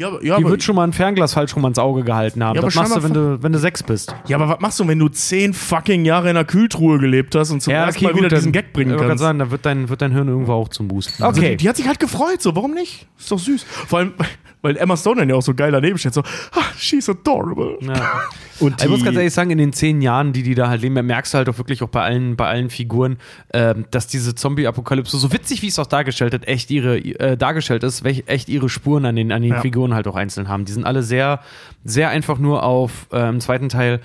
Ja, ja, Die wird schon mal ein Fernglas falsch rum ans Auge gehalten haben. Ja, das machst du, wenn du, wenn du sechs bist. ja, aber was machst du, wenn du zehn fucking Jahre in einer Kühltruhe gelebt hast und zum ersten Mal wieder dann- diesen Gag bringen ich kannst? gerade sagen, da wird dein, wird dein Hirn irgendwo auch zum Boost. Also Okay. die, die hat sich halt gefreut, so, warum nicht? Ist doch süß. Vor allem, weil Emma Stone dann ja auch so geil daneben steht, so, ah, she's adorable. ja. und Ich muss ganz die, ehrlich sagen, in den zehn Jahren, die die da halt leben, merkst du halt auch wirklich auch bei allen, bei allen Figuren, ähm, dass diese Zombie-Apokalypse, so witzig wie es auch dargestellt hat, echt ihre, äh, dargestellt ist, echt ihre Spuren an den, an den Ja. Figuren halt auch einzeln haben. Die sind alle sehr, sehr einfach nur auf, äh, im zweiten Teil,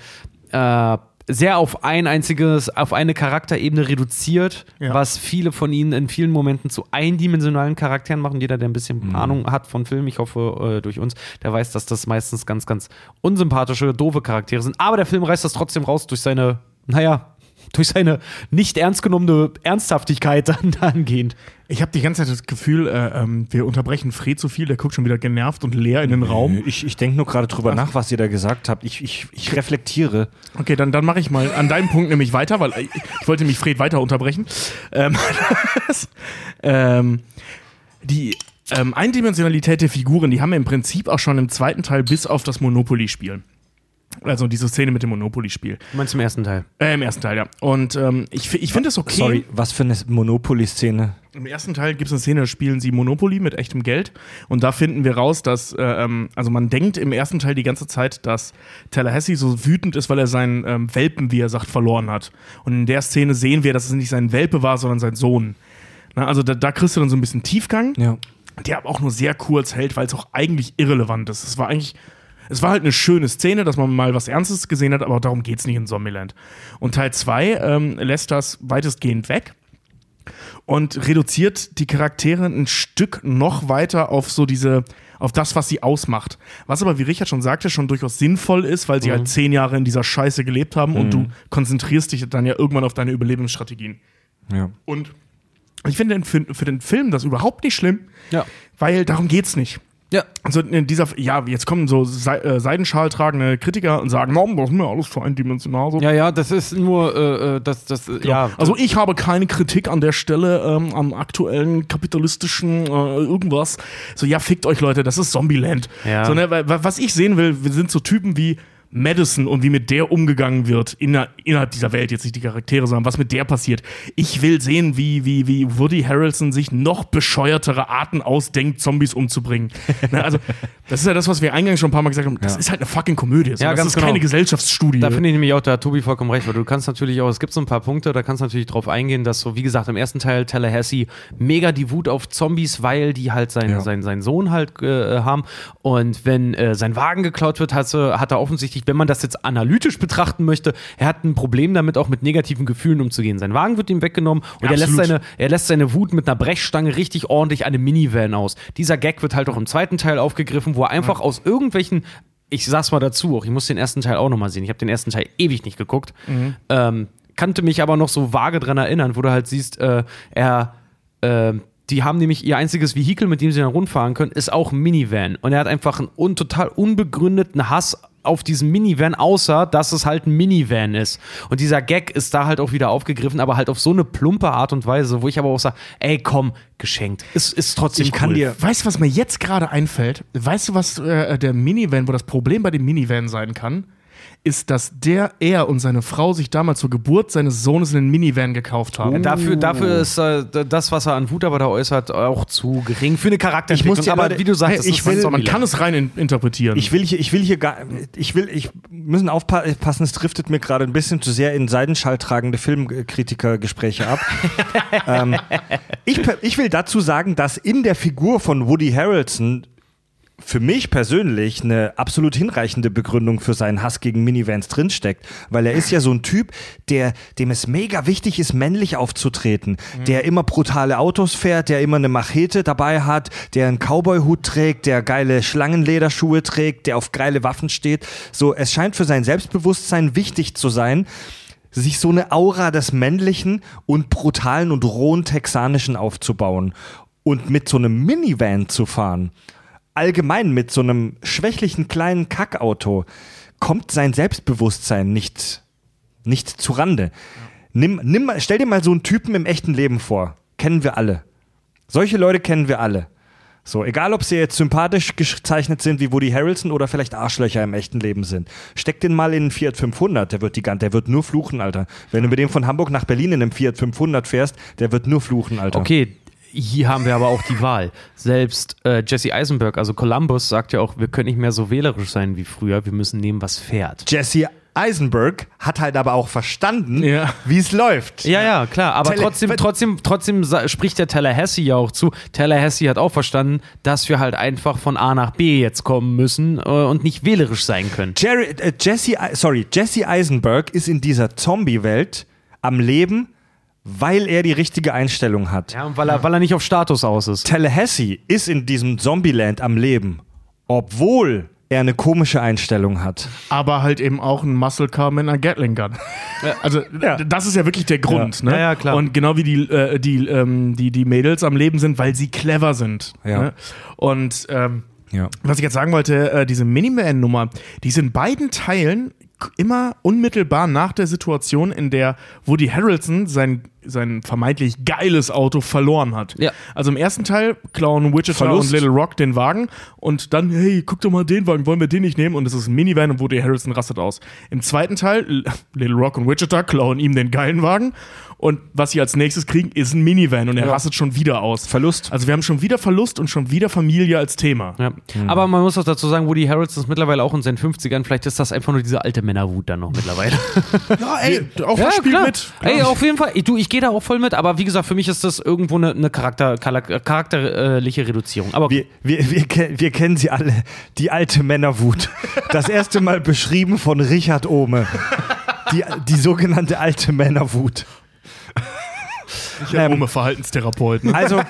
äh, sehr auf ein einziges, auf eine Charakterebene reduziert, Ja. was viele von ihnen in vielen Momenten zu eindimensionalen Charakteren machen. Jeder, der ein bisschen Ahnung hat von Film, ich hoffe äh, durch uns, der weiß, dass das meistens ganz, ganz unsympathische, doofe Charaktere sind. Aber der Film reißt das trotzdem raus durch seine, naja, durch seine nicht ernst genommene Ernsthaftigkeit dann dahingehend. Ich habe die ganze Zeit das Gefühl, äh, ähm, wir unterbrechen Fred zu viel, der guckt schon wieder genervt und leer in den Raum. ich, ich denke nur gerade drüber nach, was ihr da gesagt habt. Ich, ich, ich reflektiere. Okay, dann, dann mache ich mal an deinem Punkt nämlich weiter, weil ich, ich wollte mich Fred weiter unterbrechen. Ähm, das, ähm, die ähm, Eindimensionalität der Figuren, die haben wir im Prinzip auch schon im zweiten Teil bis auf das Monopoly-Spiel. Also diese Szene mit dem Monopoly-Spiel. Du meinst im ersten Teil? Äh, Im ersten Teil, ja. Und ähm, ich, ich finde das okay. Sorry, was für eine Monopoly-Szene? Im ersten Teil gibt es eine Szene, da spielen sie Monopoly mit echtem Geld. Und da finden wir raus, dass, äh, ähm, also man denkt im ersten Teil die ganze Zeit, dass Tallahassee so wütend ist, weil er seinen ähm, Welpen, wie er sagt, verloren hat. Und in der Szene sehen wir, dass es nicht sein Welpe war, sondern sein Sohn. Na, also da, da kriegst du dann so ein bisschen Tiefgang, Ja. der aber auch nur sehr kurz hält, weil es auch eigentlich irrelevant ist. Es war eigentlich, es war halt eine schöne Szene, dass man mal was Ernstes gesehen hat, aber darum geht es nicht in Zombieland. Und Teil 2 ähm, lässt das weitestgehend weg und reduziert die Charaktere ein Stück noch weiter auf so diese, auf das, was sie ausmacht. Was aber, wie Richard schon sagte, schon durchaus sinnvoll ist, weil sie halt zehn Jahre in dieser Scheiße gelebt haben und du konzentrierst dich dann ja irgendwann auf deine Überlebensstrategien. ja. Und ich finde für, für den Film das überhaupt nicht schlimm, Ja. weil darum geht's nicht. Ja. Also in dieser, ja, jetzt kommen so Se äh, Seidenschal tragende Kritiker und sagen, warum das ist mir alles zu eindimensional so. Ja, ja, das ist nur, äh, äh, das, das, äh, ja. Also ich habe keine Kritik an der Stelle ähm, am aktuellen kapitalistischen äh, irgendwas. So, ja, fickt euch Leute, das ist Zombieland. Ja. So, ne, was ich sehen will, wir sind so Typen wie Madison und wie mit der umgegangen wird inner, innerhalb dieser Welt, jetzt nicht die Charaktere, sondern was mit der passiert. Ich will sehen, wie, wie, wie Woody Harrelson sich noch bescheuertere Arten ausdenkt, Zombies umzubringen. Na, also, das ist ja das, was wir eingangs schon ein paar Mal gesagt haben. Das ist halt eine fucking Komödie. So. Ja, das ganz ist genau. keine Gesellschaftsstudie. Da finde ich nämlich auch, da hat Tobi vollkommen recht, weil du kannst natürlich auch, es gibt so ein paar Punkte, da kannst du natürlich drauf eingehen, dass so, wie gesagt, im ersten Teil Tallahassee mega die Wut auf Zombies, weil die halt seinen, Ja. seinen, seinen Sohn halt äh, haben. Und wenn äh, sein Wagen geklaut wird, hat, hat er offensichtlich, wenn man das jetzt analytisch betrachten möchte, er hat ein Problem damit, auch mit negativen Gefühlen umzugehen. Sein Wagen wird ihm weggenommen und er lässt, seine, er lässt seine Wut mit einer Brechstange richtig ordentlich an einem Minivan aus. Dieser Gag wird halt auch im zweiten Teil aufgegriffen, wo er einfach aus irgendwelchen ich sag's mal dazu, auch ich muss den ersten Teil auch nochmal sehen. Ich habe den ersten Teil ewig nicht geguckt. Ähm, kannte mich aber noch so vage dran erinnern, wo du halt siehst, äh, er, äh, die haben nämlich ihr einziges Vehikel, mit dem sie dann rundfahren können, ist auch ein Minivan. Und er hat einfach einen un total unbegründeten Hass auf diesen Minivan, außer dass es halt ein Minivan ist. Und dieser Gag ist da halt auch wieder aufgegriffen, aber halt auf so eine plumpe Art und Weise, wo ich aber auch sage, ey komm, geschenkt. Ist, ist trotzdem Ich kann cool. dir- Weißt du, was mir jetzt gerade einfällt? Weißt du, was äh, der Minivan, wo das Problem bei dem Minivan sein kann? Ist, dass der, er und seine Frau sich damals zur Geburt seines Sohnes einen Minivan gekauft haben. Dafür, dafür ist äh, das, was er an Wut aber da äußert, auch zu gering für eine Charakterentwicklung. Ich muss dir aber aber- wie du sagst, Hey, ich will- man kann es rein in, interpretieren. Ich will hier, ich will hier gar, ich will, ich müssen aufpassen, es driftet mir gerade ein bisschen zu sehr in Seidenschall tragende Filmkritikergespräche ab. ähm, ich, ich will dazu sagen, dass in der Figur von Woody Harrelson für mich persönlich eine absolut hinreichende Begründung für seinen Hass gegen Minivans drinsteckt, weil er ist ja so ein Typ, der, dem es mega wichtig ist, männlich aufzutreten, der immer brutale Autos fährt, der immer eine Machete dabei hat, der einen Cowboy-Hut trägt, der geile Schlangenlederschuhe trägt, der auf geile Waffen steht. So, es scheint für sein Selbstbewusstsein wichtig zu sein, sich so eine Aura des männlichen und brutalen und rohen texanischen aufzubauen und mit so einem Minivan zu fahren allgemein mit so einem schwächlichen kleinen Kackauto kommt sein Selbstbewusstsein nicht, nicht zu Rande. Nimm, nimm, mal- stell dir mal so einen Typen im echten Leben vor. Kennen wir alle. Solche Leute kennen wir alle. So, egal ob sie jetzt sympathisch gezeichnet sind wie Woody Harrelson oder vielleicht Arschlöcher im echten Leben sind. Steck den mal in einen Fiat 500, der wird die der wird nur fluchen, Alter. Wenn du mit dem von Hamburg nach Berlin in einem Fiat 500 fährst, der wird nur fluchen, Alter. Okay, hier haben wir aber auch die Wahl. Selbst äh, Jesse Eisenberg, also Columbus, sagt ja auch, wir können nicht mehr so wählerisch sein wie früher, wir müssen nehmen, was fährt. Jesse Eisenberg hat halt aber auch verstanden, Ja. wie es läuft. Ja, ja, klar, aber Tele- trotzdem, trotzdem, trotzdem spricht der Tallahassee ja auch zu. Tallahassee hat auch verstanden, dass wir halt einfach von A nach B jetzt kommen müssen äh, und nicht wählerisch sein können. Jerry, äh, Jesse, sorry, Jesse Eisenberg ist in dieser Zombie-Welt am Leben, weil er die richtige Einstellung hat. Ja, und weil er, weil er nicht auf Status aus ist. Tallahassee ist in diesem Zombieland am Leben, obwohl er eine komische Einstellung hat. aber halt eben auch ein Muscle Car mit einer Gatling Gun. Also Ja. das ist ja wirklich der Grund. Ja. Ne? Ja, ja, klar. Und genau wie die, äh, die, ähm, die, die Mädels am Leben sind, weil sie clever sind. Ja. Ne? Und ähm, Ja. was ich jetzt sagen wollte, äh, diese Miniman-Nummer, die ist in beiden Teilen immer unmittelbar nach der Situation, in der Woody Harrelson sein, sein vermeintlich geiles Auto verloren hat. Ja. Also im ersten Teil klauen Wichita Verlust. und Little Rock den Wagen und dann, hey, guck doch mal den Wagen, wollen wir den nicht nehmen? Und es ist ein Minivan und Woody Harrelson rastet aus. Im zweiten Teil, Little Rock und Wichita klauen ihm den geilen Wagen und was sie als nächstes kriegen, ist ein Minivan und er rastet schon wieder aus. Verlust. Also wir haben schon wieder Verlust und schon wieder Familie als Thema. Ja. Aber man muss auch dazu sagen, Woody Harrelson ist mittlerweile auch in seinen 50ern. Vielleicht ist das einfach nur diese alte Männerwut dann noch mittlerweile. Ja, ey, auch ja, spielt klar. mit. Klar. Ey, auf jeden Fall. Du, ich gehe da auch voll mit. Aber wie gesagt, für mich ist das irgendwo eine, eine Charakter, charak- charakterliche Reduzierung. Aber Wir, wir, wir, wir kennen sie alle, die alte Männerwut. Das erste Mal beschrieben von Richard Ohme. Die, die sogenannte alte Männerwut. ich habe ähm, Verhaltenstherapeut. Ne? Also,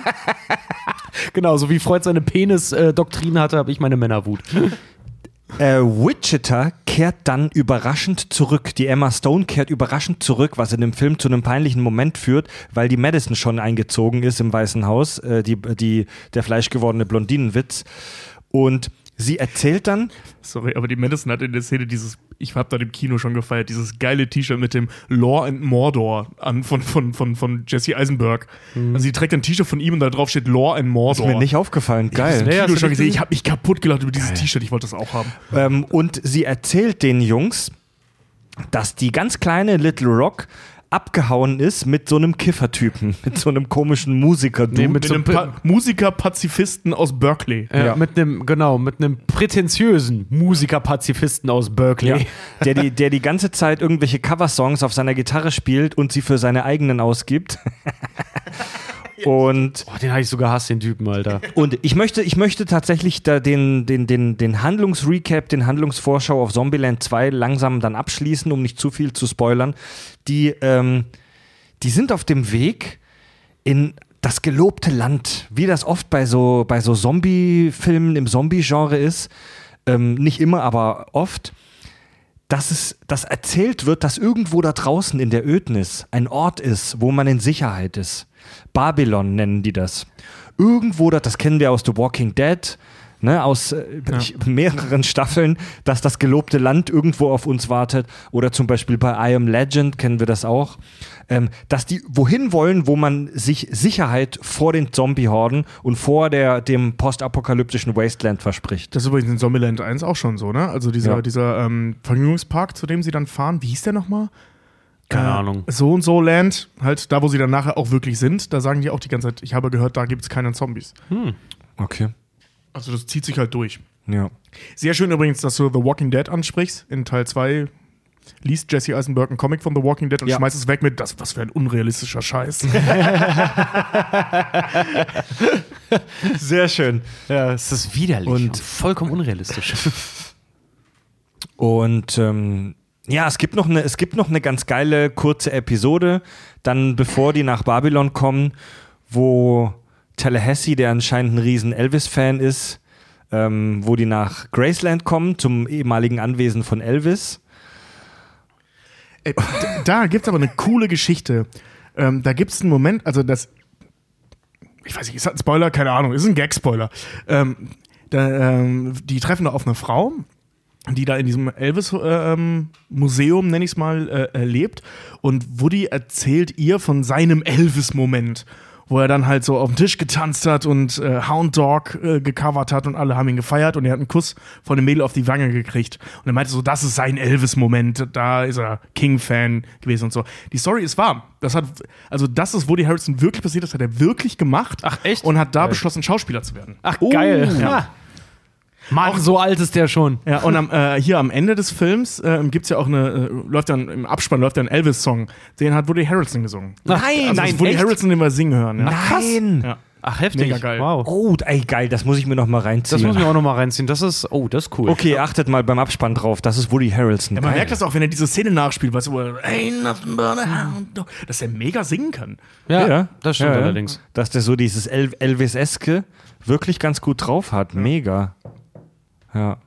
genau, so wie Freud seine Penis-Doktrin hatte, habe ich meine Männerwut. Äh, Wichita kehrt dann überraschend zurück. Die Emma Stone kehrt überraschend zurück, was in dem Film zu einem peinlichen Moment führt, weil die Madison schon eingezogen ist im Weißen Haus, äh, die, die, der fleischgewordene Blondinenwitz. Und sie erzählt dann, Sorry, aber die Madison hat in der Szene dieses ich habe da im Kino schon gefeiert, dieses geile T-Shirt mit dem Law and Mordor an, von, von, von, von Jesse Eisenberg. Also sie trägt ein T-Shirt von ihm und da drauf steht Law and Ist Mordor. mir nicht aufgefallen. Ich Geil. im Ja, schon gesehen. Ich habe mich kaputt gelacht über dieses T-Shirt. Ich wollte das auch haben. Ähm, und sie erzählt den Jungs, dass die ganz kleine Little Rock abgehauen ist mit so einem Kiffertypen, mit so einem komischen musiker Nee, mit Mit so einem pa Musiker-Pazifisten aus Berkeley. Äh, Ja. Mit einem, genau, mit einem prätentiösen Musiker-Pazifisten aus Berkeley. Ja, der, die, der die ganze Zeit irgendwelche Coversongs auf seiner Gitarre spielt und sie für seine eigenen ausgibt. und, Boah, den habe ich so gehasst, den Typen, Alter. und ich möchte, ich möchte tatsächlich da den, den, den, den Handlungsrecap, den Handlungsvorschau auf Zombieland 2 langsam dann abschließen, um nicht zu viel zu spoilern. Die, ähm, die sind auf dem Weg in das gelobte Land, wie das oft bei so, bei so Zombie-Filmen im Zombie-Genre ist. Ähm, nicht immer, aber oft. Dass es, dass erzählt wird, dass irgendwo da draußen in der Ödnis ein Ort ist, wo man in Sicherheit ist. Babylon nennen die das. Irgendwo, da, das kennen wir aus The Walking Dead, ne, aus äh, ich, mehreren Staffeln, dass das gelobte Land irgendwo auf uns wartet. Oder zum Beispiel bei I Am Legend kennen wir das auch. Ähm, dass die wohin wollen, wo man sich Sicherheit vor den Zombie-Horden und vor der, dem postapokalyptischen Wasteland verspricht. Das ist übrigens in Zombieland 1 auch schon so, ne? Also dieser, Ja. dieser ähm, Vergnügungspark, zu dem sie dann fahren, wie hieß der nochmal? Keine Äh, Ahnung. So und so Land, halt da, wo sie dann nachher auch wirklich sind, da sagen die auch die ganze Zeit, ich habe gehört, da gibt es keine Zombies. Okay. Also das zieht sich halt durch. Ja. Sehr schön übrigens, dass du The Walking Dead ansprichst. In Teil 2 liest Jesse Eisenberg einen Comic von The Walking Dead und Ja. schmeißt es weg mit, das, was für ein unrealistischer Scheiß. Sehr schön. Ja, es ist widerlich Und- und vollkommen unrealistisch. Und ähm, ja, es gibt, noch eine, es gibt noch eine ganz geile kurze Episode, dann bevor die nach Babylon kommen, wo Tallahassee, der anscheinend ein riesen Elvis-Fan ist, ähm, wo die nach Graceland kommen, zum ehemaligen Anwesen von Elvis. D- da gibt es aber eine coole Geschichte. Ähm, da gibt es einen Moment, also das. Ich weiß nicht, ist das ein Spoiler? Keine Ahnung, ist ein Gag-Spoiler. Ähm, da, ähm, die treffen da auf eine Frau, die da in diesem Elvis-Museum, nenne ich es mal, äh, äh, lebt. Und Woody erzählt ihr von seinem Elvis-Moment. Wo er dann halt so auf den Tisch getanzt hat und äh, Hound Dog äh, gecovert hat und alle haben ihn gefeiert und er hat einen Kuss von dem Mädel auf die Wange gekriegt. Und er meinte so, das ist sein Elvis-Moment, da ist er King-Fan gewesen und so. Die Story ist wahr. Das hat, also das ist Woody Harrison wirklich passiert, das hat er wirklich gemacht. Ach, echt? Und hat da beschlossen, Schauspieler zu werden. Ach, geil. Ja. Ja. Mann, so alt ist der schon. Ja, und am, äh, hier am Ende des Films äh, gibt es ja auch eine, äh, läuft dann im Abspann läuft ja ein Elvis-Song. Den hat Woody Harrelson gesungen. Nein, also nein, Woody echt? Harrelson, den wir singen hören. Ja. Nein! Ja. Ach, heftig. Mega geil. Wow. Oh, ey, geil, das muss ich mir noch mal reinziehen. Das muss ich mir auch nochmal reinziehen. Das ist, oh, das ist cool. okay, achtet mal beim Abspann drauf, das ist Woody Harrelson. Ja, man Geil. merkt das auch, wenn er diese Szene nachspielt, weißt du, wo er, Ain't nothing but a hound dog", dass er mega singen kann. Ja, das stimmt Ja, ja. allerdings. Dass der so dieses El Elvis-eske wirklich ganz gut drauf hat. Mega. Ja.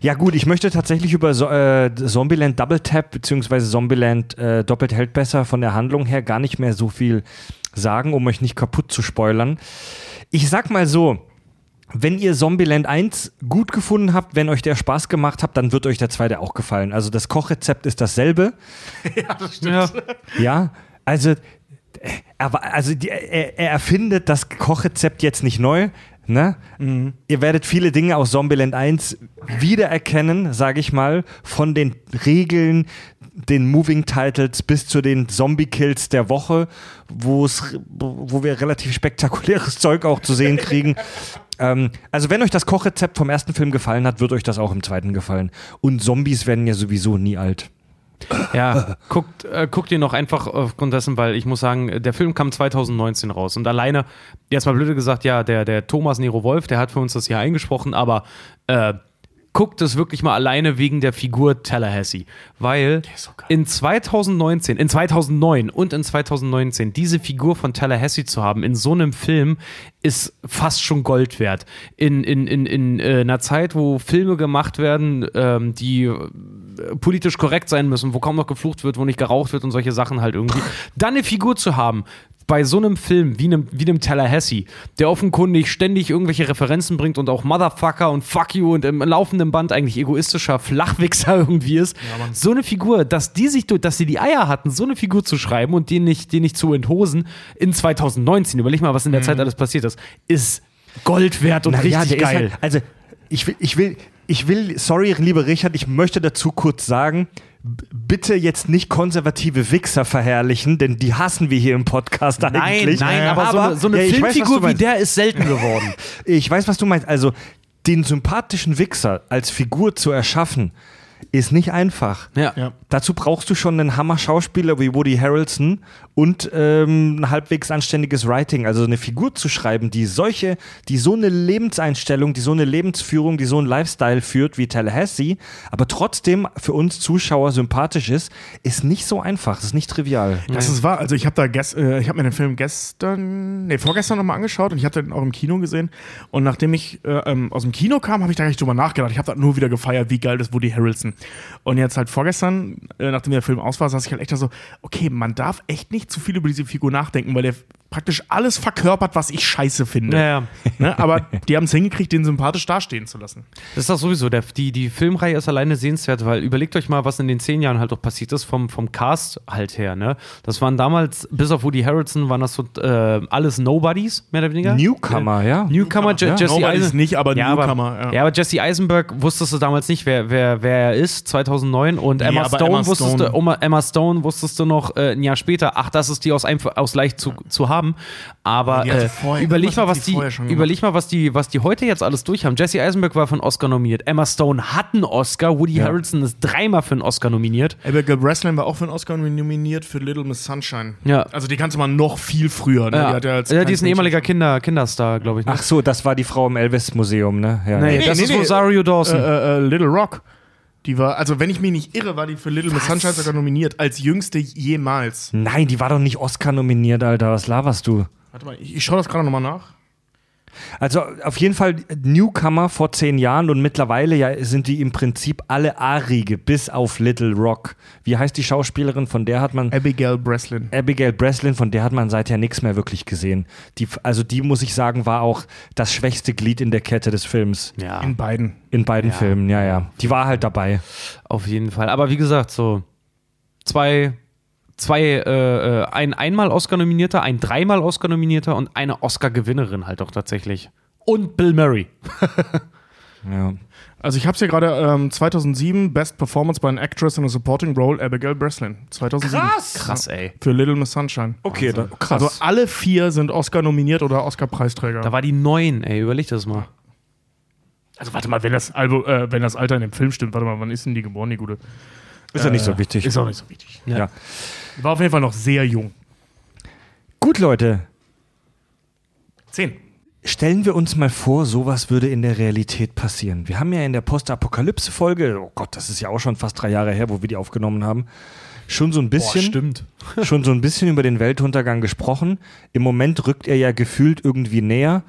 Ja gut, ich möchte tatsächlich über so äh, Zombieland Double Tap beziehungsweise Zombieland äh, Doppelt hält besser von der Handlung her gar nicht mehr so viel sagen, um euch nicht kaputt zu spoilern. Ich sag mal so, wenn ihr Zombieland 1 gut gefunden habt, wenn euch der Spaß gemacht hat, dann wird euch der zweite auch gefallen. Also das Kochrezept ist dasselbe. Ja. Ja, also, äh, er, also die, er, er erfindet das Kochrezept jetzt nicht neu. Ne? Ihr werdet viele Dinge aus Zombieland 1 wiedererkennen, sage ich mal, von den Regeln, den Moving Titles bis zu den Zombie-Kills der Woche, wo es, wo wir relativ spektakuläres Zeug auch zu sehen kriegen. ähm, also wenn euch das Kochrezept vom ersten Film gefallen hat, wird euch das auch im zweiten gefallen. Und Zombies werden ja sowieso nie alt. Ja, guckt, äh, guckt ihr noch einfach aufgrund dessen, weil ich muss sagen, der Film kam 2019 raus und alleine, jetzt mal blöde gesagt, ja, der, der Thomas Nero Wolf, der hat für uns das hier eingesprochen, aber äh, guckt es wirklich mal alleine wegen der Figur Tallahassee, weil in 2019, in 2009 und in 2019 diese Figur von Tallahassee zu haben in so einem Film ist fast schon Gold wert. In, in, in, in äh, einer Zeit, wo Filme gemacht werden, ähm, die politisch korrekt sein müssen, wo kaum noch geflucht wird, wo nicht geraucht wird und solche Sachen halt irgendwie, dann eine Figur zu haben, bei so einem Film wie einem, wie einem Tallahassee, der offenkundig ständig irgendwelche Referenzen bringt und auch Motherfucker und Fuck you und im laufenden Band eigentlich egoistischer Flachwichser irgendwie ist, so eine Figur, dass die sich, durch- dass sie die Eier hatten, so eine Figur zu schreiben und den nicht, den nicht zu enthosen in 2019, überleg mal, was in der Zeit alles passiert ist, ist Gold wert und Na richtig ja, geil. Halt, also, ich will, ich will, ich will, sorry, lieber Richard, ich möchte dazu kurz sagen, bitte jetzt nicht konservative Wichser verherrlichen, denn die hassen wir hier im Podcast Nein, eigentlich. nein, aber, so eine, so eine ja, weiß, Filmfigur du wie der ist selten geworden. Ich weiß, was du meinst. Also, den sympathischen Wichser als Figur zu erschaffen, ist nicht einfach. ja. Ja. Dazu brauchst du schon einen Hammer-Schauspieler wie Woody Harrelson und ähm, ein halbwegs anständiges Writing. Also eine Figur zu schreiben, die solche, die so eine Lebenseinstellung, die so eine Lebensführung, die so einen Lifestyle führt wie Tallahassee, aber trotzdem für uns Zuschauer sympathisch ist, ist nicht so einfach. Das ist nicht trivial. Das ist wahr. Also ich habe da gest, äh, ich habe mir den Film gestern, nee, vorgestern nochmal angeschaut und ich habe den auch im Kino gesehen. Und nachdem ich äh, ähm, aus dem Kino kam, habe ich da gar nicht drüber nachgedacht. Ich habe da nur wieder gefeiert, wie geil ist Woody Harrelson. Und jetzt halt vorgestern, äh, nachdem der Film aus war, saß ich halt echt da so, okay, man darf echt nicht zu viel über diese Figur nachdenken, weil der praktisch alles verkörpert, was ich scheiße finde. Ja, ja. Ne? Aber die haben es hingekriegt, den sympathisch dastehen zu lassen. Das ist doch sowieso, der, die, die Filmreihe ist alleine sehenswert, weil überlegt euch mal, was in den zehn Jahren halt auch passiert ist, vom, vom Cast halt her, ne? Das waren damals, bis auf Woody Harrelson, waren das so äh, alles Nobodies, mehr oder weniger. Newcomer, ja. Newcomer, Je Ja, Jesse Nobodies Eisen nicht, aber ja, Newcomer, Aber, ja. ja. aber Jesse Eisenberg wusstest du damals nicht, wer, wer, wer er ist, 2009. Und Emma, aber Stone Emma wusstest Stone. du, Emma, Emma Stone wusstest du noch äh, ein Jahr später, ach, das ist die aus, einfach, aus leicht zu, zu haben. Aber Die hatte äh, überleg mal, was die überleg mal, was die, was die heute jetzt alles durch haben. Jesse Eisenberg war für einen Oscar nominiert. Emma Stone hat einen Oscar. Woody Harrelson ist dreimal für einen Oscar nominiert. Abigail Breslin war auch für einen Oscar nominiert für Little Miss Sunshine. Ja. Also die kannte man noch viel früher. Ne? Ja, Die, hat ja, als ja, die ist ein ehemaliger Kinder, Kinderstar, glaube ich. Ne? Ach so, das war die Frau im Elvis-Museum, ne? Ja, nee, ja. das nee, ist nee. Rosario Dawson. schon. Äh, äh, Little Rock. Die war, also wenn ich mich nicht irre, war die für Little Miss Sunshine sogar nominiert, als jüngste jemals. Nein, die war doch nicht Oscar nominiert, Alter. Was laberst du? Warte mal, ich, ich schaue das gerade nochmal nach. Also auf jeden Fall Newcomer vor zehn Jahren und mittlerweile ja sind die im Prinzip alle Arige, bis auf Little Rock. Wie heißt die Schauspielerin? Von der hat man Abigail Breslin. Abigail Breslin, von der hat man seither nichts mehr wirklich gesehen. Die, also die muss ich sagen, war auch das schwächste Glied in der Kette des Films. ja. In beiden. In beiden Ja. Filmen, ja, ja. Die war halt dabei. Auf jeden Fall. Aber wie gesagt, so zwei, zwei, äh, äh, ein einmal Oscar-Nominierter, ein dreimal Oscar-Nominierter und eine Oscar-Gewinnerin halt auch tatsächlich. Und Bill Murray. Ja. Also ich habe es hier gerade ähm, 2007 Best Performance by an Actress in a Supporting Role Abigail Breslin. 2007. Krass, ey. Für Little Miss Sunshine. Okay, da, krass. Also alle vier sind Oscar nominiert oder Oscar Preisträger. Da war die neun, ey. Überleg das mal. also warte mal, wenn das, Albo, äh, wenn das Alter in dem Film stimmt, warte mal, wann ist denn die geboren, die gute? ist ja nicht so wichtig. Ist auch nicht so wichtig. ja. Die war auf jeden Fall noch sehr jung. Gut, Leute. Zehn. Stellen wir uns mal vor, sowas würde in der Realität passieren. Wir haben ja in der Postapokalypse-Folge, oh Gott, das ist ja auch schon fast drei Jahre her, wo wir die aufgenommen haben, schon so ein bisschen, stimmt. schon so ein bisschen über den Weltuntergang gesprochen. Im Moment rückt er ja gefühlt irgendwie näher.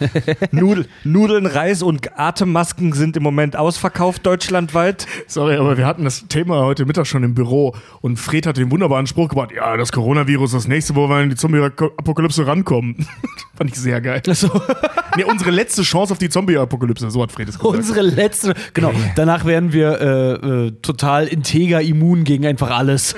Nudel, Nudeln, Reis und Atemmasken sind im Moment ausverkauft deutschlandweit. Sorry, aber wir hatten das Thema heute Mittag schon im Büro und Fred hat den wunderbaren Spruch gebracht, ja, das Coronavirus ist das nächste, wo wir in die Zombie-Apokalypse rankommen. Fand ich sehr geil. nee, unsere letzte Chance auf die Zombie-Apokalypse, so hat Fred es gesagt. Unsere letzte, genau. Danach werden wir äh, äh, total integer immun gegen einfach alles.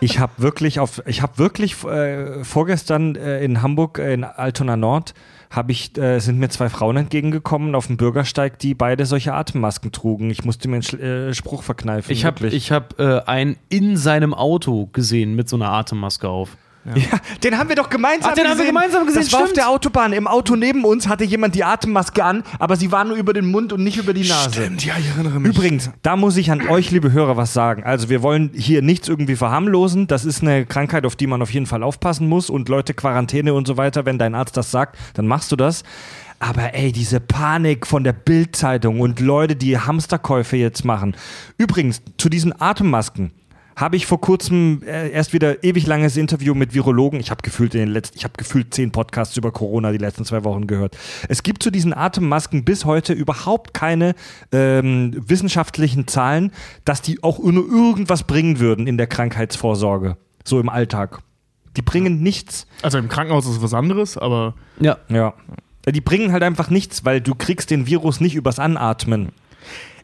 Ich habe wirklich auf, ich habe wirklich äh, vorgestern äh, in Hamburg äh, in Altona Nord habe ich, äh, sind mir zwei Frauen entgegengekommen auf dem Bürgersteig, die beide solche Atemmasken trugen. Ich musste mir einen Sch- äh, Spruch verkneifen. Ich habe ich hab, äh, einen in seinem Auto gesehen mit so einer Atemmaske auf. Ja, den haben wir doch gemeinsam Ach, den haben wir gemeinsam gesehen, Das war auf der Autobahn. Im Auto neben uns hatte jemand die Atemmaske an, aber sie war nur über den Mund und nicht über die Nase. Stimmt, ja, ich erinnere mich. Übrigens, da muss ich an euch, liebe Hörer, was sagen. Also wir wollen hier nichts irgendwie verharmlosen. Das ist eine Krankheit, auf die man auf jeden Fall aufpassen muss. Und Leute, Quarantäne und so weiter, wenn dein Arzt das sagt, dann machst du das. Aber ey, diese Panik von der Bildzeitung und Leute, die Hamsterkäufe jetzt machen. Übrigens, zu diesen Atemmasken habe ich vor kurzem äh, erst wieder ewig langes Interview mit Virologen. Ich habe gefühlt in den letzten, ich habe gefühlt zehn Podcasts über Corona die letzten zwei Wochen gehört. Es gibt zu diesen Atemmasken bis heute überhaupt keine ähm, wissenschaftlichen Zahlen, dass die auch nur irgendwas bringen würden in der Krankheitsvorsorge, so im Alltag. Die bringen nichts. Also im Krankenhaus ist es was anderes, aber Ja. Ja. Die bringen halt einfach nichts, weil du kriegst den Virus nicht übers Anatmen.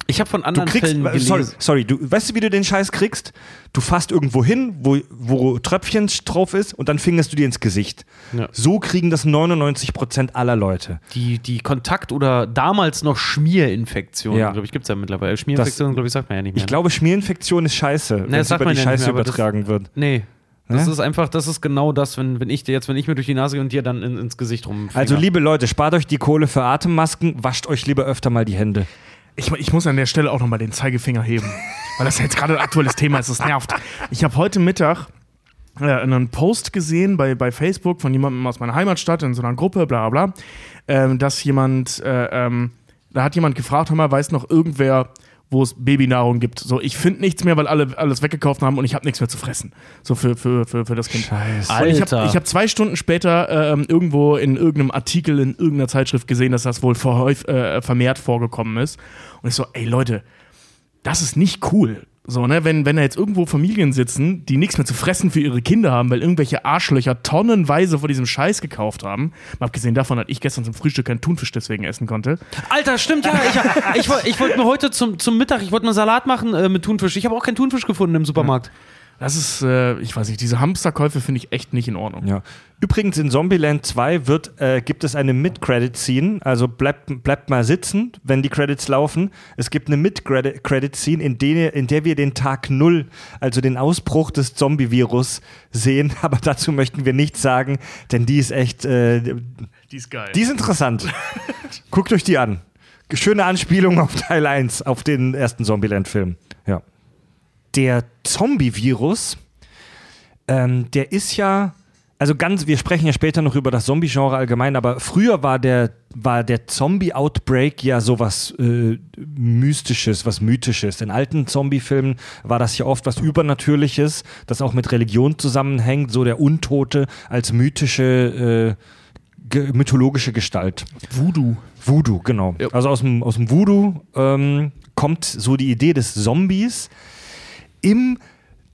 Ich habe von Du anderen kriegst, Fällen gelesen. sorry, sorry, du weißt du, wie du den Scheiß kriegst? Du fasst irgendwo hin, wo, wo Tröpfchen drauf ist und dann fingerst du dir ins Gesicht. Ja. So kriegen das 99% aller Leute. Die, die Kontakt- oder damals noch Schmierinfektionen, Ja. glaube ich, gibt es ja mittlerweile. Schmierinfektionen, glaube ich, sagt man ja nicht mehr. Ich glaube, Schmierinfektion ist scheiße, wenn das es über man die ja Scheiße mehr, aber das- übertragen wird. Nee. Das Ne? ist einfach, das ist genau das, wenn, wenn ich dir jetzt, wenn ich mir durch die Nase gehe und dir dann in, ins Gesicht rum. Also, liebe Leute, spart euch die Kohle für Atemmasken, wascht euch lieber öfter mal die Hände. Ich, ich muss an der Stelle auch nochmal den Zeigefinger heben, weil das jetzt gerade ein aktuelles Thema ist, das nervt. Ich habe heute Mittag äh, einen Post gesehen bei, bei Facebook von jemandem aus meiner Heimatstadt in so einer Gruppe, bla bla bla, ähm, dass jemand, äh, ähm, da hat jemand gefragt, hör mal, weiß noch irgendwer, wo es Babynahrung gibt. So, ich finde nichts mehr, weil alle alles weggekauft haben und ich habe nichts mehr zu fressen. So für, für, für, für das Kind. Scheiße. Und ich habe ich hab zwei Stunden später ähm, irgendwo in irgendeinem Artikel in irgendeiner Zeitschrift gesehen, dass das wohl verhäuf, äh, vermehrt vorgekommen ist. Und ich so, ey Leute, das ist nicht cool. So, ne, wenn, wenn da jetzt irgendwo Familien sitzen, die nichts mehr zu fressen für ihre Kinder haben, weil irgendwelche Arschlöcher tonnenweise vor diesem Scheiß gekauft haben. Mal abgesehen davon, dass ich gestern zum Frühstück keinen Thunfisch deswegen essen konnte. Alter, stimmt ja. Ich, ich, ich wollte mir heute zum, zum Mittag, ich wollte mal Salat machen äh, mit Thunfisch. Ich habe auch keinen Thunfisch gefunden im Supermarkt. Das ist, äh, ich weiß nicht, diese Hamsterkäufe finde ich echt nicht in Ordnung. Ja. Übrigens in Zombieland 2 wird, äh, gibt es eine Mid-Credit-Scene, also bleibt, bleibt mal sitzen, wenn die Credits laufen. Es gibt eine Mid-Credit-Scene, in, der- in der wir den Tag Null, also den Ausbruch des Zombie-Virus sehen, aber dazu möchten wir nichts sagen, denn die ist echt, äh, Die ist geil. die ist interessant. Guckt euch die an. Schöne Anspielung auf Teil 1, auf den ersten Zombieland-Film. Ja. Der Zombie-Virus, ähm, der ist ja, also ganz, wir sprechen ja später noch über das Zombie-Genre allgemein, aber früher war der, war der Zombie-Outbreak ja sowas äh, Mystisches, was Mythisches. In alten Zombie-Filmen war das ja oft was Übernatürliches, das auch mit Religion zusammenhängt, so der Untote als mythische, äh, ge mythologische Gestalt. Voodoo. Voodoo, genau. Ja. Also aus dem, aus dem Voodoo ähm, kommt so die Idee des Zombies im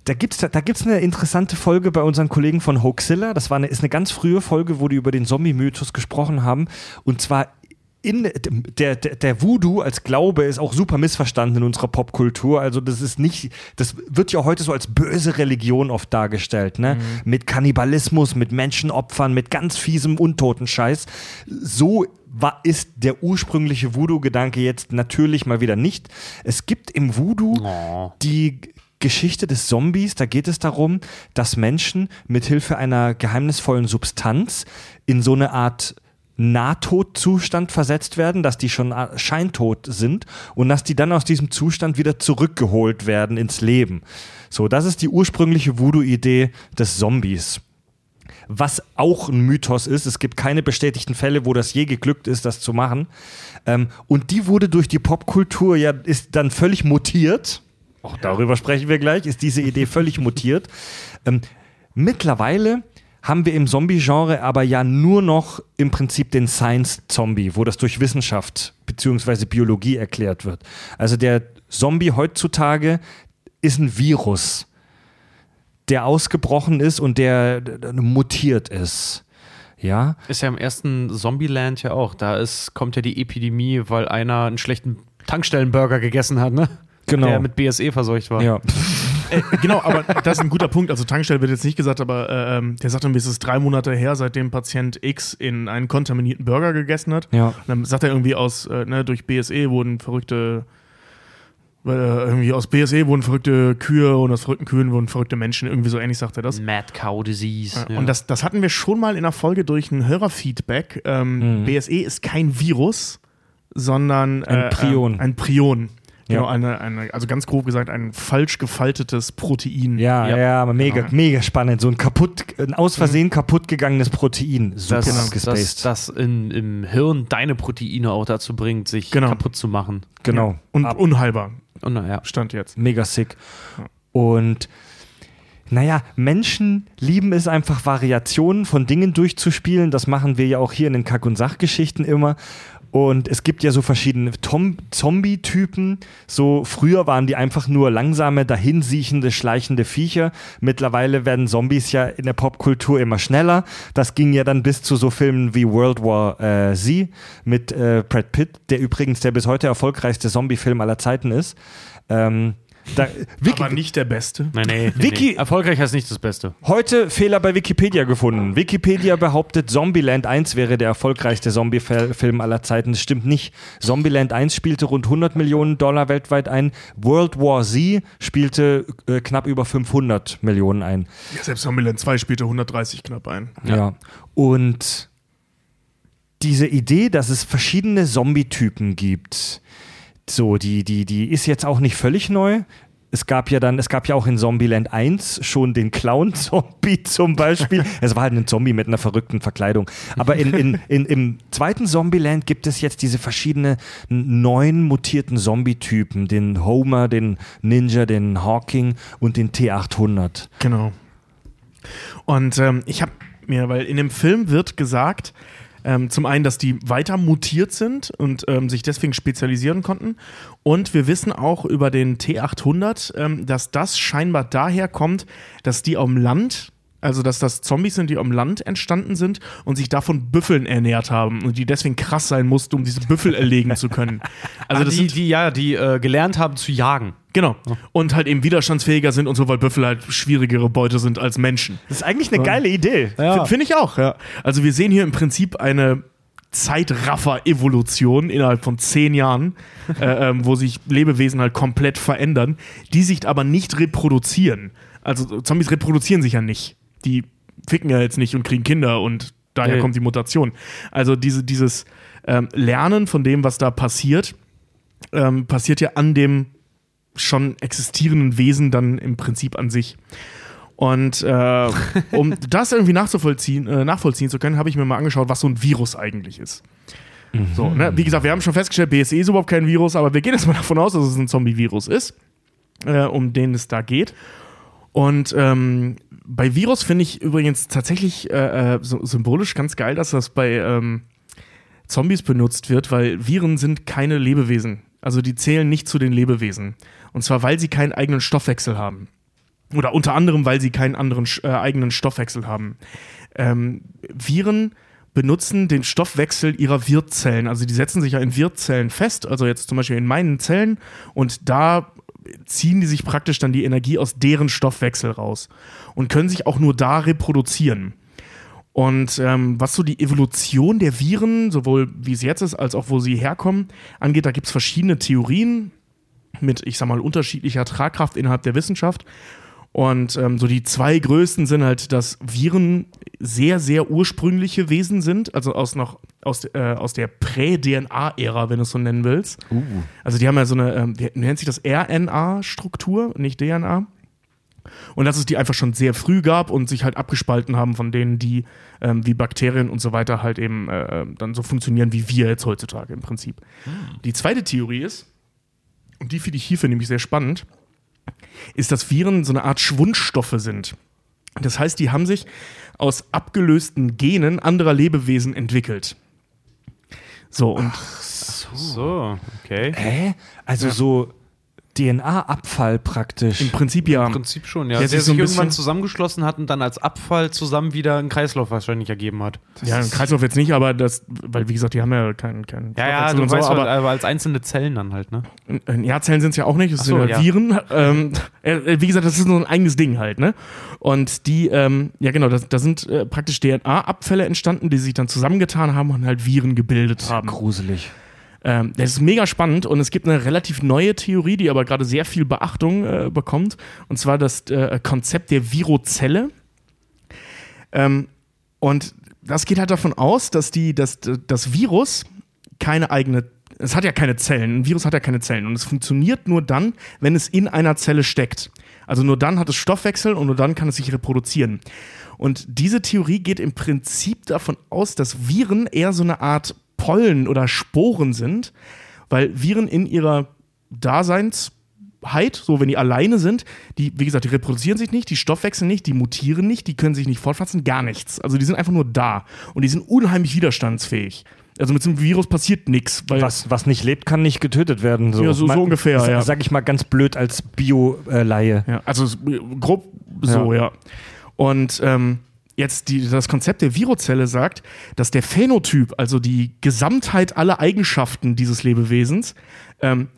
da gibt es da gibt's eine interessante Folge bei unseren Kollegen von Hoaxilla. Das war eine, ist eine ganz frühe Folge, wo die über den Zombie-Mythos gesprochen haben. Und zwar in der, der, der Voodoo als Glaube ist auch super missverstanden in unserer Popkultur. Also das ist nicht, das wird ja heute so als böse Religion oft dargestellt, ne? Mit Kannibalismus, mit Menschenopfern, mit ganz fiesem Untotenscheiß. So war, ist der ursprüngliche Voodoo-Gedanke jetzt natürlich mal wieder nicht. Es gibt im Voodoo Oh. die Geschichte des Zombies, da geht es darum, dass Menschen mithilfe einer geheimnisvollen Substanz in so eine Art Nahtodzustand versetzt werden, dass die schon scheintot sind und dass die dann aus diesem Zustand wieder zurückgeholt werden ins Leben. So, das ist die ursprüngliche Voodoo-Idee des Zombies. Was auch ein Mythos ist, es gibt keine bestätigten Fälle, wo das je geglückt ist, das zu machen. Ähm, und die wurde durch die Popkultur ja, ist dann völlig mutiert. Auch darüber sprechen wir gleich, ist diese Idee völlig mutiert. Ähm, mittlerweile haben wir im Zombie-Genre aber ja nur noch im Prinzip den Science-Zombie, wo das durch Wissenschaft bzw. Biologie erklärt wird. Also der Zombie heutzutage ist ein Virus, der ausgebrochen ist und der, mutiert ist. Ja, Ist ja im ersten Zombieland ja auch. Da ist, kommt ja die Epidemie, weil einer einen schlechten Tankstellenburger gegessen hat, ne? Genau. Der mit BSE verseucht war. ja. Äh, genau, aber das ist ein guter Punkt. Also Tankstelle wird jetzt nicht gesagt, aber äh, ähm, der sagt irgendwie, es ist drei Monate her, seitdem Patient X in einen kontaminierten Burger gegessen hat. Ja. Und dann sagt er irgendwie aus, äh, ne, durch BSE wurden verrückte, äh, irgendwie aus BSE wurden verrückte Kühe und aus verrückten Kühen wurden verrückte Menschen. Irgendwie so ähnlich sagt er das. Mad Cow Disease. Ja. Und das, das hatten wir schon mal in der Folge durch ein Hörerfeedback. Ähm, BSE ist kein Virus, sondern Ein äh, Prion. Ähm, ein Prion. Genau, Ja. eine, eine, also ganz grob gesagt, ein falsch gefaltetes Protein. Ja, ja, Ja. mega, Genau. mega spannend. So ein kaputt, ein aus Versehen kaputt gegangenes Protein. Super das, das, abgespaced. das in, im Hirn deine Proteine auch dazu bringt, sich Genau. kaputt zu machen. genau. Und Ab- unheilbar, Und naja. stand jetzt. mega sick. Und Naja, Menschen lieben es einfach, Variationen von Dingen durchzuspielen. Das machen wir ja auch hier in den Kack- und Sachgeschichten immer. Und es gibt ja so verschiedene Zombie-Typen. So früher waren die einfach nur langsame, dahinsiechende, schleichende Viecher. Mittlerweile werden Zombies ja in der Popkultur immer schneller. Das ging ja dann bis zu so Filmen wie World War äh, Z mit äh, Brad Pitt, der übrigens der bis heute erfolgreichste Zombie-Film aller Zeiten ist. Ähm, da, Wiki, Aber nicht der Beste. Nee, nee, Wiki- nee. Erfolgreich heißt nicht das Beste. Heute Fehler bei Wikipedia gefunden. Wikipedia behauptet, Zombieland 1 wäre der erfolgreichste Zombie-Film aller Zeiten. Das stimmt nicht. Zombieland 1 spielte rund 100 Millionen Dollar weltweit ein. World War Z spielte äh, knapp über 500 Millionen ein. Ja, selbst Zombieland 2 spielte 130 knapp ein. Ja. Und diese Idee, dass es verschiedene Zombie-Typen gibt, so, die, die, die ist jetzt auch nicht völlig neu. Es gab ja dann, es gab ja auch in Zombieland 1 schon den Clown-Zombie zum Beispiel. es war halt ein Zombie mit einer verrückten Verkleidung. Aber in, in, in, im zweiten Zombieland gibt es jetzt diese verschiedenen neuen mutierten Zombie-Typen. Den Homer, den Ninja, den Hawking und den T800. Genau. Und ähm, ich habe mir, weil in dem Film wird gesagt, ähm, zum einen, dass die weiter mutiert sind und ähm, sich deswegen spezialisieren konnten. Und wir wissen auch über den T800, ähm, dass das scheinbar daher kommt, dass die am Land, also dass das Zombies sind, die am Land entstanden sind und sich davon Büffeln ernährt haben und die deswegen krass sein mussten, um diese Büffel erlegen zu können. Also Also das die, sind die, ja, die äh, gelernt haben zu jagen. Genau. Und halt eben widerstandsfähiger sind und so, weil Büffel halt schwierigere Beute sind als Menschen. Das ist eigentlich eine geile Idee. F- Finde ich auch, ja. Also wir sehen hier im Prinzip eine Zeitraffer-Evolution innerhalb von zehn Jahren, äh, ähm, wo sich Lebewesen halt komplett verändern, die sich aber nicht reproduzieren. Also Zombies reproduzieren sich ja nicht. Die ficken ja jetzt nicht und kriegen Kinder und daher Nee. kommt die Mutation. Also diese, dieses ähm, Lernen von dem, was da passiert, ähm, passiert ja an dem schon existierenden Wesen dann im Prinzip an sich. Und äh, um das irgendwie nachzuvollziehen, äh, nachvollziehen zu können, habe ich mir mal angeschaut, was so ein Virus eigentlich ist. So, ne? Wie gesagt, wir haben schon festgestellt, BSE ist überhaupt kein Virus, aber wir gehen jetzt mal davon aus, dass es ein Zombie-Virus ist, äh, um den es da geht. Und ähm, bei Virus finde ich übrigens tatsächlich äh, äh, so, symbolisch ganz geil, dass das bei ähm, Zombies benutzt wird, weil Viren sind keine Lebewesen. Also die zählen nicht zu den Lebewesen. Und zwar, weil sie keinen eigenen Stoffwechsel haben. Oder unter anderem, weil sie keinen anderen äh, eigenen Stoffwechsel haben. Ähm, Viren benutzen den Stoffwechsel ihrer Wirtzellen. Also die setzen sich ja in Wirtzellen fest, also jetzt zum Beispiel in meinen Zellen, und da ziehen die sich praktisch dann die Energie aus deren Stoffwechsel raus und können sich auch nur da reproduzieren. Und ähm, was so die Evolution der Viren, sowohl wie es jetzt ist, als auch wo sie herkommen, angeht, da gibt es verschiedene Theorien mit, ich sag mal, unterschiedlicher Tragkraft innerhalb der Wissenschaft. Und ähm, so die zwei größten sind halt, dass Viren sehr, sehr ursprüngliche Wesen sind, also aus noch aus, äh, aus der Prä-DNA-Ära, wenn du es so nennen willst. Also die haben ja so eine, ähm, wie nennt sich das RNA-Struktur, nicht DNA. Und dass es die einfach schon sehr früh gab und sich halt abgespalten haben von denen, die ähm, wie Bakterien und so weiter halt eben äh, dann so funktionieren wie wir jetzt heutzutage im Prinzip. Die zweite Theorie ist, und die finde ich hierfür nämlich sehr spannend, ist, dass Viren so eine Art Schwundstoffe sind. Das heißt, die haben sich aus abgelösten Genen anderer Lebewesen entwickelt. So, und So, okay. Hä? Also so DNA-Abfall praktisch. im Prinzip ja. Im Prinzip schon, ja. Der Der, sich sich so irgendwann zusammengeschlossen hat und dann als Abfall zusammen wieder einen Kreislauf wahrscheinlich ergeben hat. Ja, im Kreislauf jetzt nicht, aber das, weil wie gesagt, die haben ja keinen keinen Ja, ja, du so, weißt, aber aber, aber als einzelne Zellen dann halt, ne? Äh, Ja, Zellen sind es ja auch nicht, das so, sind ja, ja. Viren. Ähm, äh, wie gesagt, das ist nur ein eigenes Ding halt, ne? Und die, ähm, ja genau, da, da sind äh, praktisch DNA-Abfälle entstanden, die sich dann zusammengetan haben und halt Viren gebildet haben. Gruselig. Ähm, das ist mega spannend und es gibt eine relativ neue Theorie, die aber gerade sehr viel Beachtung äh, bekommt, und zwar das äh, Konzept der Virozelle. Ähm, und das geht halt davon aus, dass die, dass das Virus keine eigene, es hat ja keine Zellen, ein Virus hat ja keine Zellen und es funktioniert nur dann, wenn es in einer Zelle steckt. Also nur dann hat es Stoffwechsel und nur dann kann es sich reproduzieren. Und diese Theorie geht im Prinzip davon aus, dass Viren eher so eine Art Pollen oder Sporen sind, weil Viren in ihrer Daseins Heid, so wenn die alleine sind, die, wie gesagt, die reproduzieren sich nicht, die stoffwechseln nicht, die mutieren nicht, die können sich nicht fortpflanzen, gar nichts. Also die sind einfach nur da und die sind unheimlich widerstandsfähig. Also mit so einem Virus passiert nichts. Was, was nicht lebt, kann nicht getötet werden. So, Ja, so- so ungefähr, ja. Sag ich mal ganz blöd als Bio-Laie. Ja, also grob so, ja. Und ähm, jetzt die, das Konzept der Virozelle sagt, dass der Phänotyp, also die Gesamtheit aller Eigenschaften dieses Lebewesens, ähm,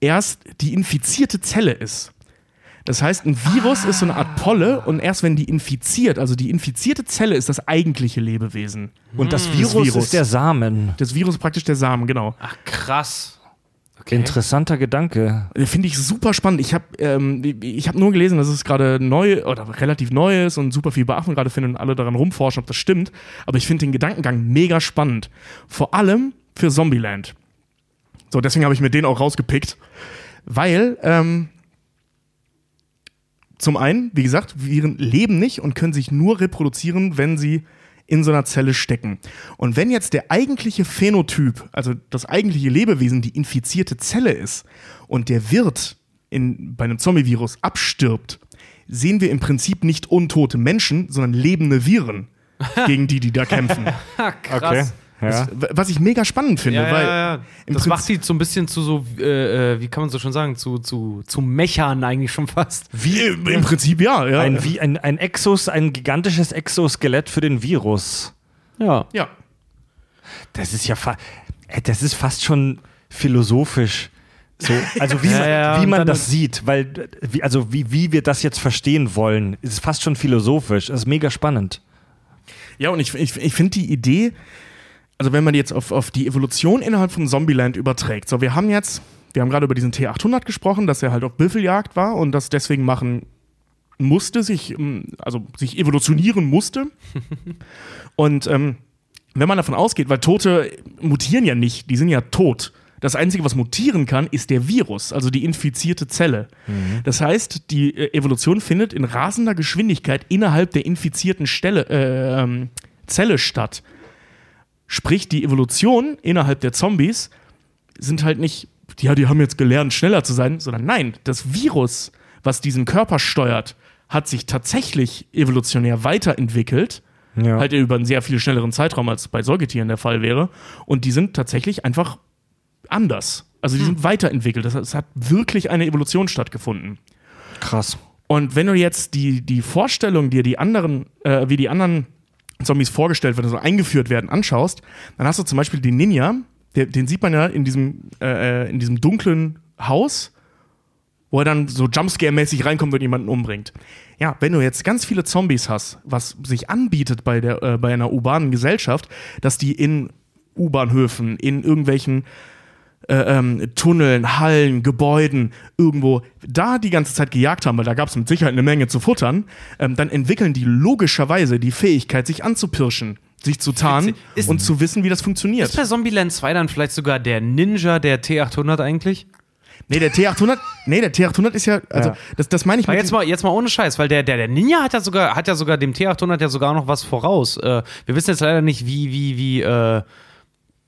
erst die infizierte Zelle ist. Das heißt, ein Virus ist so eine Art Polle und erst wenn die infiziert, also die infizierte Zelle ist das eigentliche Lebewesen. Und das Das Virus, Virus. ist der Samen. Das Virus ist praktisch der Samen, genau. Ach, krass. Okay. Interessanter Gedanke. Äh, Finde ich super spannend. Ich habe ähm, ich hab nur gelesen, dass es gerade neu oder relativ neu ist und super viel Beachtung gerade findet und alle daran rumforschen, ob das stimmt. Aber ich finde den Gedankengang mega spannend. Vor allem für Zombieland. So, deswegen habe ich mir den auch rausgepickt. Weil, ähm, zum einen, wie gesagt, Viren leben nicht und können sich nur reproduzieren, wenn sie in so einer Zelle stecken. Und wenn jetzt der eigentliche Phänotyp, also das eigentliche Lebewesen, die infizierte Zelle ist und der Wirt in, bei einem Zombie-Virus abstirbt, sehen wir im Prinzip nicht untote Menschen, sondern lebende Viren, gegen die die da kämpfen. Krass. Ja. Was ich mega spannend finde, Ja, weil ja, ja. im Das Prinzip- macht sie so ein bisschen zu so, äh, wie kann man so schon sagen, zu, zu, zu Mechern eigentlich schon fast. wie, im Prinzip ja, ja. Ein, wie ein, ein Exos, ein gigantisches Exoskelett für den Virus. Ja. ja. Das ist ja fa äh, das ist fast schon philosophisch. So, also wie Ja, man, ja, wie man das sieht, weil wie, also wie, wie wir das jetzt verstehen wollen, ist fast schon philosophisch. Das ist mega spannend. Ja, und ich, ich, ich finde die Idee, also wenn man jetzt auf, auf die Evolution innerhalb von Zombieland überträgt, so wir haben jetzt, wir haben gerade über diesen T800 gesprochen, dass er halt auf Büffeljagd war und das deswegen machen musste, sich, ähm, also sich evolutionieren musste. und ähm, wenn man davon ausgeht, weil Tote mutieren ja nicht, die sind ja tot. Das Einzige, was mutieren kann, ist der Virus, also die infizierte Zelle. Das heißt, die äh, Evolution findet in rasender Geschwindigkeit innerhalb der infizierten Stelle, äh, ähm, Zelle statt. Sprich, die Evolution innerhalb der Zombies sind halt nicht, ja, die haben jetzt gelernt, schneller zu sein, sondern nein, das Virus, was diesen Körper steuert, hat sich tatsächlich evolutionär weiterentwickelt. Ja. Halt über einen sehr viel schnelleren Zeitraum, als bei Säugetieren der Fall wäre. Und die sind tatsächlich einfach anders. Also die sind weiterentwickelt. Das es hat wirklich eine Evolution stattgefunden. Krass. Und wenn du jetzt die, die Vorstellung dir die anderen, äh, wie die anderen Zombies vorgestellt werden, so eingeführt werden, anschaust, dann hast du zum Beispiel den Ninja, der, den sieht man ja in diesem, äh, in diesem dunklen Haus, wo er dann so Jumpscare-mäßig reinkommt und jemanden umbringt. Ja, wenn du jetzt ganz viele Zombies hast, was sich anbietet bei, der, äh, bei einer urbanen Gesellschaft, dass die in U-Bahnhöfen, in irgendwelchen äh, ähm, Tunneln, Hallen, Gebäuden irgendwo da die ganze Zeit gejagt haben, weil da gab es mit Sicherheit eine Menge zu futtern, ähm, dann entwickeln die logischerweise die Fähigkeit, sich anzupirschen, sich zu tarnen. Ist- und zu wissen, wie das funktioniert. Ist bei Zombieland 2 dann vielleicht sogar der Ninja der T800 eigentlich? Nee, der T800, nee, der T800 ist ja, also Ja. das, das meine ich mit jetzt mal, jetzt mal ohne Scheiß, weil der, der, der Ninja hat ja sogar, hat ja sogar dem T800 ja sogar noch was voraus. Äh, wir wissen jetzt leider nicht, wie, wie, wie, äh,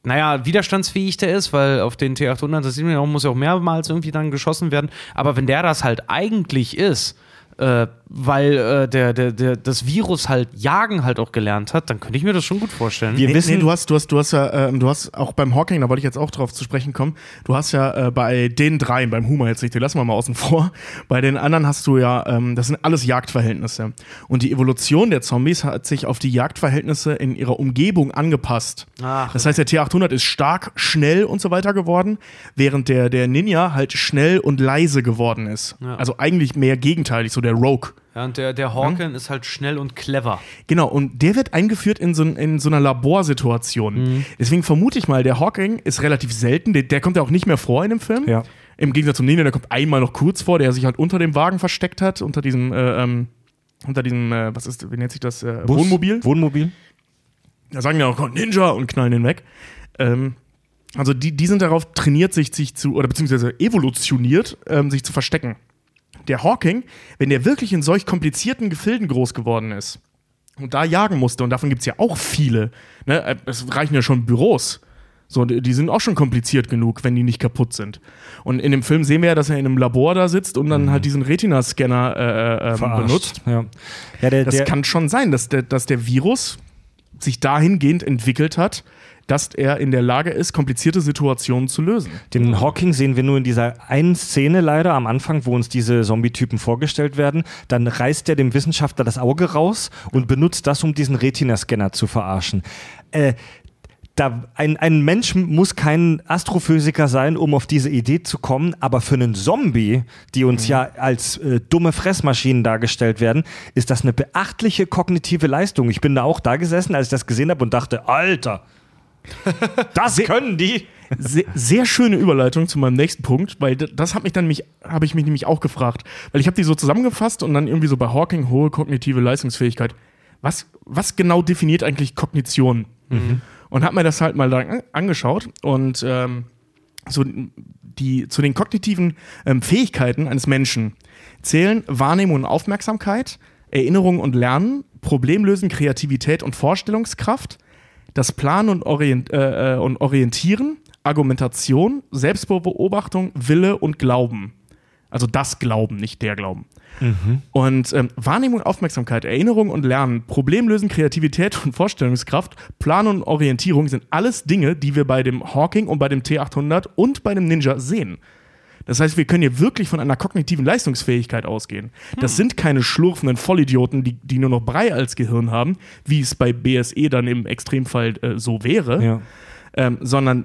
naja, widerstandsfähig der ist, weil auf den T800, das sieht man ja auch, muss ja auch mehrmals irgendwie dann geschossen werden. Aber wenn der das halt eigentlich ist, äh, weil äh, der, der, der, das Virus halt jagen halt auch gelernt hat, dann könnte ich mir das schon gut vorstellen. Wir Nee, wissen, nee, du hast, du hast, du hast ja, ähm, du hast auch beim Hawking, da wollte ich jetzt auch drauf zu sprechen kommen, du hast ja äh, bei den dreien, beim Humor jetzt nicht, den lassen wir mal außen vor, bei den anderen hast du ja, ähm, das sind alles Jagdverhältnisse. Und die Evolution der Zombies hat sich auf die Jagdverhältnisse in ihrer Umgebung angepasst. Ach, das heißt, der T800 ist stark, schnell und so weiter geworden, während der, der Ninja halt schnell und leise geworden ist. Ja. Also eigentlich mehr gegenteilig, so der Rogue. Ja, und der, der Hawken ist halt schnell und clever. Genau, und der wird eingeführt in so, in so einer Laborsituation. Deswegen vermute ich mal, der Hawking ist relativ selten. Der, der kommt ja auch nicht mehr vor in dem Film. Ja. Im Gegensatz zum Ninja, der kommt einmal noch kurz vor, der sich halt unter dem Wagen versteckt hat, unter diesem, äh, ähm, unter diesem, äh, was ist, wie nennt sich das? Äh, Bus, Wohnmobil. Wohnmobil. Da sagen die auch "Oh, Ninja und knallen den weg. Ähm, also die, die sind darauf trainiert, sich, sich zu, oder beziehungsweise evolutioniert, ähm, sich zu verstecken. Der Hawking, wenn der wirklich in solch komplizierten Gefilden groß geworden ist und da jagen musste, und davon gibt es ja auch viele, ne, äh, es reichen ja schon Büros, So, die sind auch schon kompliziert genug, wenn die nicht kaputt sind. Und in dem Film sehen wir ja, dass er in einem Labor da sitzt und dann halt diesen Retina-Scanner äh, äh, Verarscht. benutzt. Ja, ja der, Das der, kann schon sein, dass der, dass der Virus sich dahingehend entwickelt hat, dass er in der Lage ist, komplizierte Situationen zu lösen. Den Hawking sehen wir nur in dieser einen Szene leider am Anfang, wo uns diese Zombie-Typen vorgestellt werden. Dann reißt er dem Wissenschaftler das Auge raus und benutzt das, um diesen Retina-Scanner zu verarschen. Äh, da, ein, ein Mensch muss kein Astrophysiker sein, um auf diese Idee zu kommen, aber für einen Zombie, die uns ja als äh, dumme Fressmaschinen dargestellt werden, ist das eine beachtliche kognitive Leistung. Ich bin da auch da gesessen, als ich das gesehen habe und dachte, Alter, das können die. Sehr, sehr schöne Überleitung zu meinem nächsten Punkt, weil das hat mich dann mich, habe ich mich nämlich auch gefragt, weil ich habe die so zusammengefasst und dann irgendwie so bei Hawking hohe kognitive Leistungsfähigkeit. Was, was genau definiert eigentlich Kognition? Und habe mir das halt mal da an- angeschaut und ähm, so die zu den kognitiven ähm, Fähigkeiten eines Menschen zählen Wahrnehmung und Aufmerksamkeit, Erinnerung und Lernen, Problemlösen, Kreativität und Vorstellungskraft, das Planen und, Orient, äh, äh, und Orientieren, Argumentation, Selbstbeobachtung, Wille und Glauben. Also das Glauben, nicht der Glauben. Und ähm, Wahrnehmung, Aufmerksamkeit, Erinnerung und Lernen, Problemlösen, Kreativität und Vorstellungskraft, Plan und Orientierung sind alles Dinge, die wir bei dem Hawking und bei dem T800 und bei dem Ninja sehen. Das heißt, wir können hier wirklich von einer kognitiven Leistungsfähigkeit ausgehen. Das sind keine schlurfenden Vollidioten, die, die nur noch Brei als Gehirn haben, wie es bei BSE dann im Extremfall äh, so wäre, Ja. ähm, sondern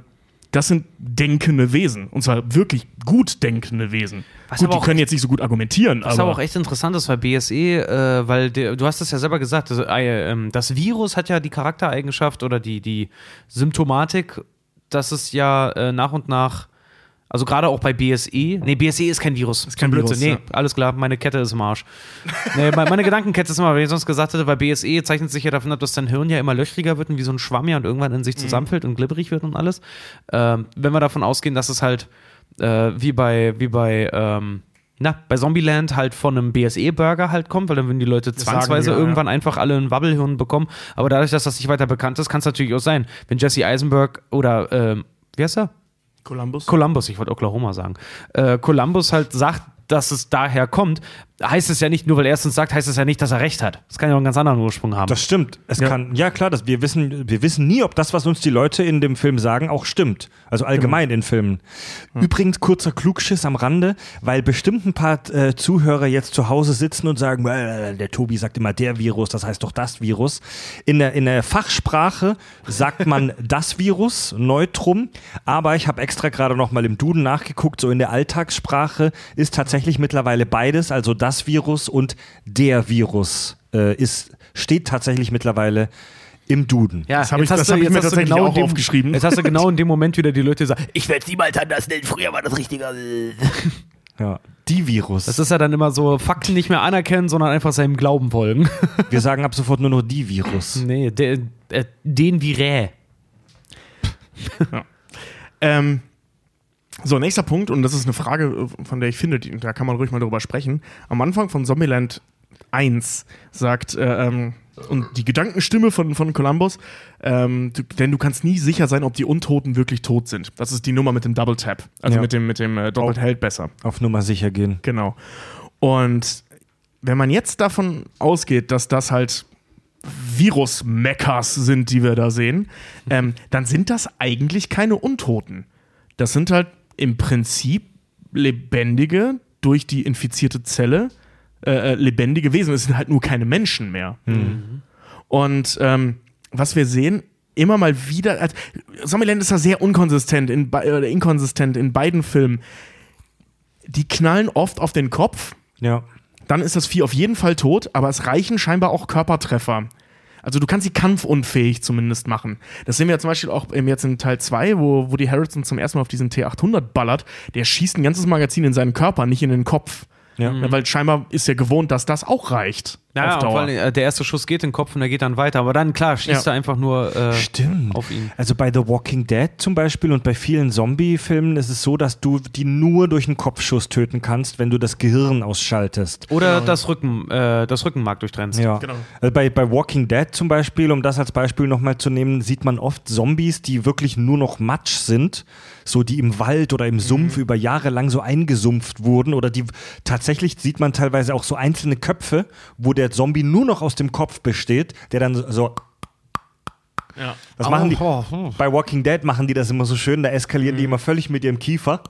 das sind denkende Wesen. Und zwar wirklich gut denkende Wesen. Was gut, die können jetzt nicht so gut argumentieren, Was aber, aber auch echt interessant ist bei BSE, äh, weil der, du hast es ja selber gesagt, also, äh, ähm, das Virus hat ja die Charaktereigenschaft oder die, die Symptomatik, dass es ja äh, nach und nach, also gerade auch bei BSE, nee, BSE ist kein Virus. Ist kein Virus, Nee, ja. alles klar, meine Kette ist im Arsch. nee, meine, Gedankenkette ist immer, wenn ich sonst gesagt hätte, weil BSE zeichnet sich ja davon ab, dass dein Hirn ja immer löchriger wird und wie so ein Schwamm ja und irgendwann in sich Mhm. zusammenfällt und glibberig wird und alles. Ähm, wenn wir davon ausgehen, dass es halt äh, wie bei, wie bei, ähm, na, bei Zombieland halt von einem BSE-Burger halt kommt, weil dann würden die Leute zwangsweise wir, ja. irgendwann einfach alle ein Wabbelhirn bekommen. Aber dadurch, dass das nicht weiter bekannt ist, kann es natürlich auch sein, wenn Jesse Eisenberg oder, ähm, wie heißt er? Columbus. Columbus, ich wollte Oklahoma sagen. Äh, Columbus halt sagt, dass es daher kommt, heißt es ja nicht, nur weil er es uns sagt, heißt es ja nicht, dass er recht hat. Das kann ja auch einen ganz anderen Ursprung haben. Das stimmt. Es kann, ja klar, das, wir, wissen, wir wissen nie, ob das, was uns die Leute in dem Film sagen, auch stimmt. Also allgemein in Filmen. Übrigens, kurzer Klugschiss am Rande, weil bestimmt ein paar äh, Zuhörer jetzt zu Hause sitzen und sagen, äh, der Tobi sagt immer der Virus, das heißt doch das Virus. In der, in der Fachsprache sagt man das Virus, Neutrum, aber ich habe extra gerade noch mal im Duden nachgeguckt, so in der Alltagssprache ist tatsächlich mittlerweile beides, also das Virus und der Virus äh, ist, steht tatsächlich mittlerweile im Duden. Ja, Das hab ich- das du- hab ich jetzt mir tatsächlich genau auch in dem, aufgeschrieben. Jetzt hast du genau in dem Moment wieder die Leute, die sagen, ich werde es niemals anders nennen, früher war das richtiger. Ja, die Virus. Das ist ja dann immer so, Fakten nicht mehr anerkennen, sondern einfach seinem Glauben folgen. Wir sagen ab sofort nur noch die Virus. nee, der, äh, den Virä. Ähm, so, nächster Punkt, und das ist eine Frage, äh, von der ich finde, die, da kann man ruhig mal drüber sprechen. Am Anfang von Zombieland 1 sagt, äh, ähm, und die Gedankenstimme von, von Columbus, ähm, du, denn du kannst nie sicher sein, ob die Untoten wirklich tot sind. Das ist die Nummer mit dem Double Tap. Also Ja. mit dem, mit dem äh, doppelt hält besser. Auf Nummer sicher gehen. Genau. Und wenn man jetzt davon ausgeht, dass das halt Virus-Meccas sind, die wir da sehen, ähm, dann sind das eigentlich keine Untoten. Das sind halt im Prinzip lebendige, durch die infizierte Zelle, äh, äh, lebendige Wesen. Es sind halt nur keine Menschen mehr. Und ähm, was wir sehen, immer mal wieder, also, Zombieland ist da sehr unkonsistent, in, oder inkonsistent in beiden Filmen. Die knallen oft auf den Kopf, Ja. dann ist das Vieh auf jeden Fall tot, aber es reichen scheinbar auch Körpertreffer. Also du kannst sie kampfunfähig zumindest machen. Das sehen wir ja zum Beispiel auch im, jetzt in Teil 2, wo, wo die Harrison zum ersten Mal auf diesen T800 ballert. Der schießt ein ganzes Magazin in seinen Körper, nicht in den Kopf. Ja. Ja, weil scheinbar ist er gewohnt, dass das auch reicht. Naja, auf allem, äh, der erste Schuss geht in den Kopf und der geht dann weiter. Aber dann, klar, schießt Ja. er einfach nur äh, Stimmt. auf ihn. Also bei The Walking Dead zum Beispiel und bei vielen Zombie-Filmen ist es so, dass du die nur durch einen Kopfschuss töten kannst, wenn du das Gehirn ausschaltest. Oder das, Rücken, äh, das Rückenmark durchtrennst. Ja. Genau. Also bei, bei Walking Dead zum Beispiel, um das als Beispiel nochmal zu nehmen, sieht man oft Zombies, die wirklich nur noch Matsch sind, so die im Wald oder im Sumpf über Jahre lang so eingesumpft wurden oder die tatsächlich sieht man teilweise auch so einzelne Köpfe, wo der Zombie nur noch aus dem Kopf besteht, der dann so- Ja. das machen die. Oh, oh. Bei Walking Dead machen die das immer so schön, da eskalieren die immer völlig mit ihrem Kiefer.